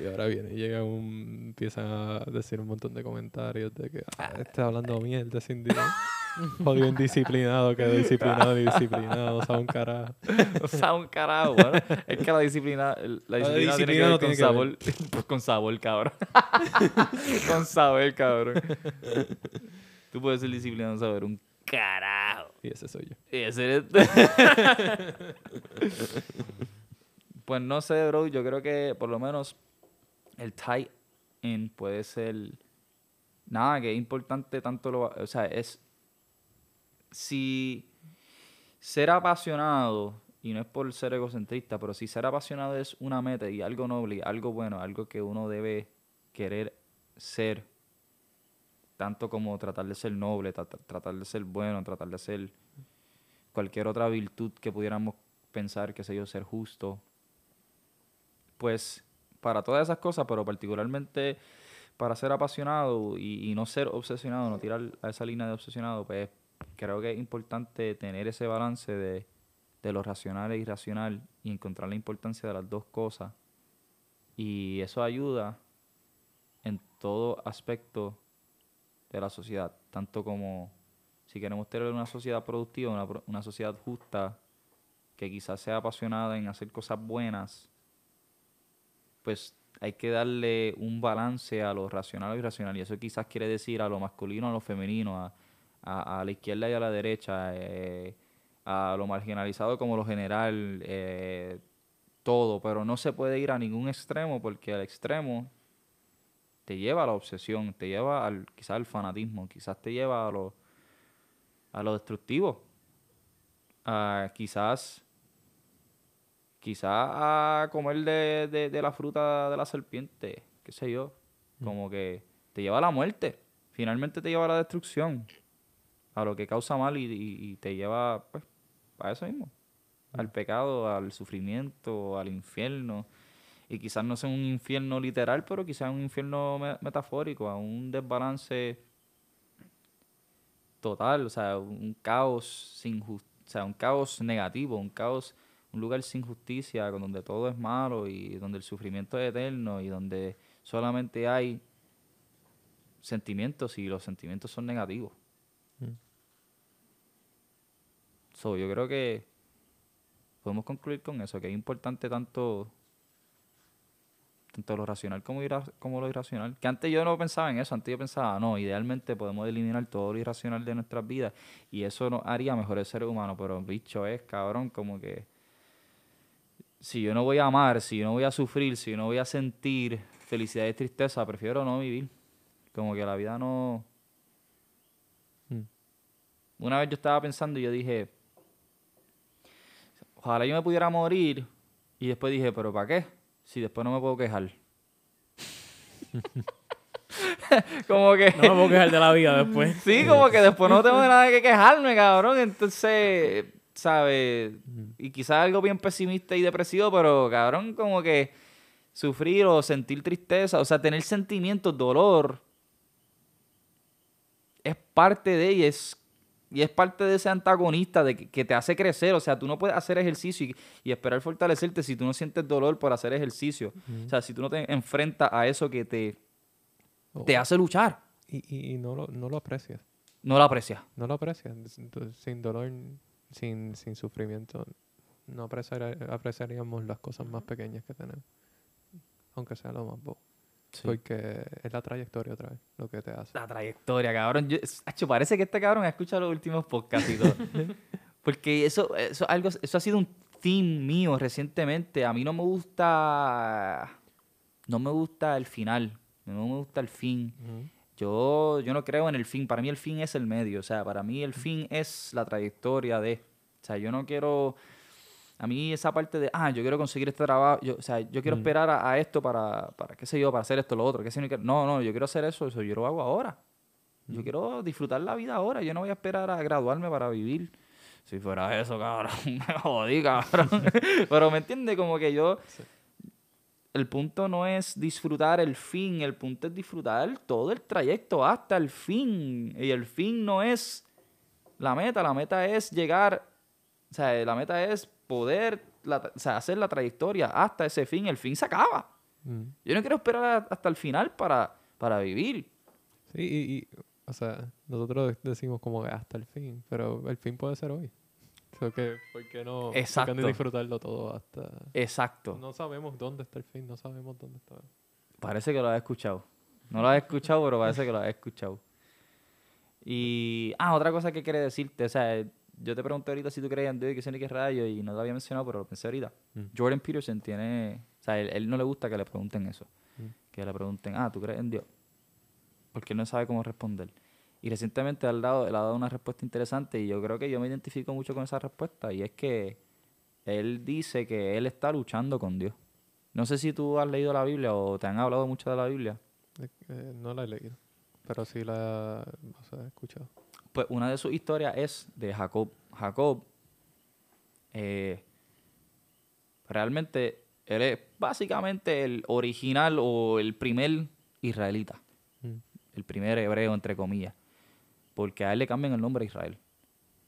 Y ahora viene y llega un. empieza a decir un montón de comentarios de que ah, está hablando mierda sin día. Jodido indisciplinado, que disciplinado y disciplinado, o sea, un carajo. O sea, un carajo, bueno. Es que la disciplina, la La disciplina, tiene que ver no con tiene que sabor. Pues con sabor, cabrón. con sabor, cabrón. Tú puedes ser disciplinado saber un carajo. Y ese soy yo. Y ese eres- pues no sé, bro. Yo creo que por lo menos el tie-in puede ser. Nada, que es importante tanto lo. O sea, es. Si ser apasionado, y no es por ser egocentrista, pero si ser apasionado es una meta y algo noble, algo bueno, algo que uno debe querer ser, tanto como tratar de ser noble, tra- tra- tratar de ser bueno, tratar de ser cualquier otra virtud que pudiéramos pensar, que sé yo, ser justo, pues para todas esas cosas, pero particularmente para ser apasionado y, y no ser obsesionado, no tirar a esa línea de obsesionado, pues creo que es importante tener ese balance de, de lo racional e irracional y encontrar la importancia de las dos cosas. Y eso ayuda en todo aspecto de la sociedad, tanto como si queremos tener una sociedad productiva, una, una sociedad justa, que quizás sea apasionada en hacer cosas buenas, pues hay que darle un balance a lo racional y irracional. Y eso quizás quiere decir a lo masculino, a lo femenino, a, a- a la izquierda y a la derecha, eh, a lo marginalizado como lo general, eh, todo. Pero no se puede ir a ningún extremo porque al extremo te lleva a la obsesión, te lleva al, quizás al fanatismo, quizás te lleva a lo, a lo destructivo. A quizás quizás a comer de, de- de la fruta de la serpiente, qué sé yo. Como que te lleva a la muerte. Finalmente te lleva a la destrucción. A lo que causa mal y, y- y te lleva, pues, a eso mismo. Al pecado, al sufrimiento, al infierno. Y quizás no sea un infierno literal, pero quizás un infierno me- metafórico, a un desbalance total, o sea, un caos sin o sea, un caos negativo, un caos, un lugar sin justicia, donde todo es malo y donde el sufrimiento es eterno y donde solamente hay sentimientos y los sentimientos son negativos. Mm. So, yo creo que podemos concluir con eso, que es importante tanto tanto lo racional como, como lo irracional. Que antes yo no pensaba en eso, antes yo pensaba, no, idealmente podemos eliminar todo lo irracional de nuestras vidas y eso nos haría mejores seres humanos, pero bicho es, cabrón, como que si yo no voy a amar, si yo no voy a sufrir, si yo no voy a sentir felicidad y tristeza, prefiero no vivir. Como que la vida no... Una vez yo estaba pensando y yo dije, ojalá yo me pudiera morir y después dije, pero ¿para qué? Si después no me puedo quejar. como que... No me puedo quejar de la vida después. Sí, como que después no tengo nada que quejarme, cabrón. Entonces, ¿sabes? Y quizás algo bien pesimista y depresivo, pero cabrón, como que sufrir o sentir tristeza, o sea, tener sentimientos, dolor, es parte de es, y es parte de ese antagonista de que, que te hace crecer. O sea, tú no puedes hacer ejercicio y, y esperar fortalecerte si tú no sientes dolor por hacer ejercicio. O sea, si tú no te enfrentas a eso que te, O- te hace luchar, y, y, y no, lo, no lo aprecias. no lo aprecias. No lo aprecias. Entonces, Sin dolor, sin, sin sufrimiento, no apreciar- apreciaríamos las cosas más pequeñas que tenemos. Aunque sea lo más bobo. Porque es la trayectoria otra vez lo que te hace. La trayectoria, cabrón. Yo, acho, parece que este cabrón ha escuchado los últimos podcasts y todo. Porque eso, eso, algo, eso ha sido un theme mío recientemente. A mí no me gusta. No me gusta el final. No me gusta el fin. Yo, yo no creo en el fin. Para mí el fin es el medio. O sea, para mí el fin es la trayectoria de. O sea, yo no quiero. A mí esa parte de, ah, yo quiero conseguir este trabajo. Yo, o sea, yo quiero Mm. esperar a, a esto para, para, qué sé yo, para hacer esto, lo otro. qué sé yo, No, no, yo quiero hacer eso. Eso yo lo hago ahora. Yo quiero disfrutar la vida ahora. Yo no voy a esperar a graduarme para vivir. Si fuera eso, cabrón, me jodí, cabrón. Pero me entiende como que yo el punto no es disfrutar el fin, el punto es disfrutar todo el trayecto hasta el fin. Y el fin no es la meta, la meta es llegar, o sea, la meta es poder la- o sea, hacer la trayectoria hasta ese fin. El fin se acaba. Mm. Yo no quiero esperar a- hasta el final para, para vivir. Sí, y, y, o sea, nosotros decimos como que hasta el fin, pero el fin puede ser hoy. So que, ¿Por qué no, por qué no Exacto. disfrutarlo todo hasta... Exacto. No sabemos dónde está el fin, no sabemos dónde está. Parece que lo has escuchado. No lo has escuchado, pero parece que lo has escuchado. Y. Ah, otra cosa que quería decirte. O sea, yo te pregunté ahorita si tú creías en Dios y que sé ni qué rayo y no lo había mencionado, pero lo pensé ahorita. Mm. Jordan Peterson tiene. O sea, él, él no le gusta que le pregunten eso. Mm. Que le pregunten, ah, ¿tú crees en Dios? Porque él no sabe cómo responder. Y recientemente él, dado, él ha dado una respuesta interesante y yo creo que yo me identifico mucho con esa respuesta. Y es que él dice que él está luchando con Dios. No sé si tú has leído la Biblia o te han hablado mucho de la Biblia. Eh, eh, no la he leído, pero sí la o sea, he escuchado. Pues una de sus historias es de Jacob. Jacob, eh, realmente, él es básicamente el original o el primer israelita. Mm. El primer hebreo, entre comillas. Porque a él le cambian el nombre a Israel.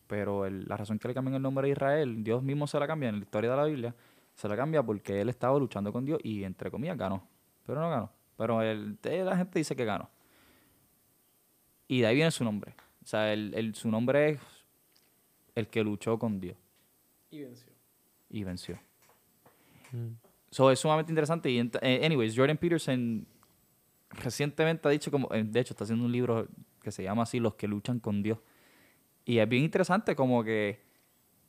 Pero el- la razón que le cambian el nombre a Israel, Dios mismo se la cambia en la historia de la Biblia, se la cambia porque él estaba luchando con Dios y, entre comillas, ganó. Pero no ganó. Pero el, la gente dice que ganó. Y de ahí viene su nombre. O sea, el, el- su nombre es el que luchó con Dios Y venció. y venció. Mm. So, es sumamente interesante. Y, eh, anyways, Jordan Peterson recientemente ha dicho como, eh, de hecho, está haciendo un libro que se llama así, Los que luchan con Dios. Y es bien interesante como que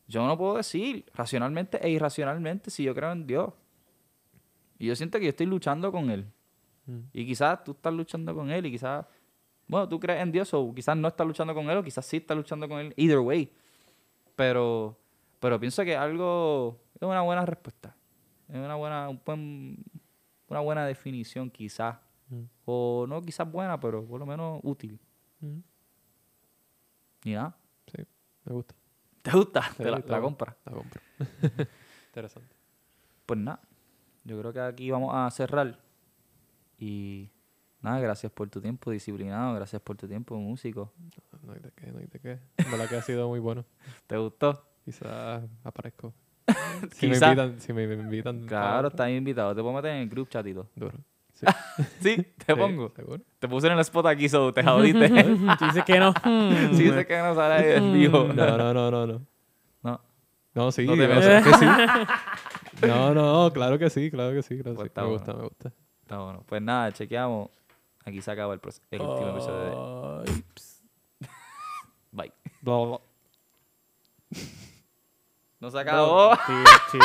yo no puedo decir racionalmente e irracionalmente si yo creo en Dios. Y yo siento que yo estoy luchando con Él. Mm. Y quizás tú estás luchando con Él y quizás, bueno, tú crees en Dios o quizás no estás luchando con Él o quizás sí estás luchando con Él. Either way. Pero, pero pienso que algo es una buena respuesta. Es una buena, un buen- una buena definición quizás. Mm. O no quizás buena, pero por lo menos útil. Mm. Y nada. Sí, me gusta. ¿Te gusta? Sí, Te la, está compra. La compro. Interesante. Pues nada. Yo creo que aquí vamos a cerrar. Y nada, gracias por tu tiempo disciplinado. Gracias por tu tiempo músico. No hay de qué, no hay de qué. De verdad que ha sido muy bueno. ¿Te gustó? Quizás aparezco. Si me invitan, si me invitan. Claro, estás invitado. Te puedo meter en el group chatito. Duro. Sí. Sí, te Sí, pongo. ¿Seguro? Te puse en el spot aquí, so te jodiste. Tú dices que no. Si dices que no sale ahí en vivo. No, no, no, no, no. No. No, sí, No te o metas. sea que sí. No, no, claro que sí, claro que sí. Claro que Pues sí. Me bueno. gusta, me gusta. Está bueno. Pues nada, chequeamos. Aquí se acaba el, último episodio de. Bye. No se acabó. Sí, sí.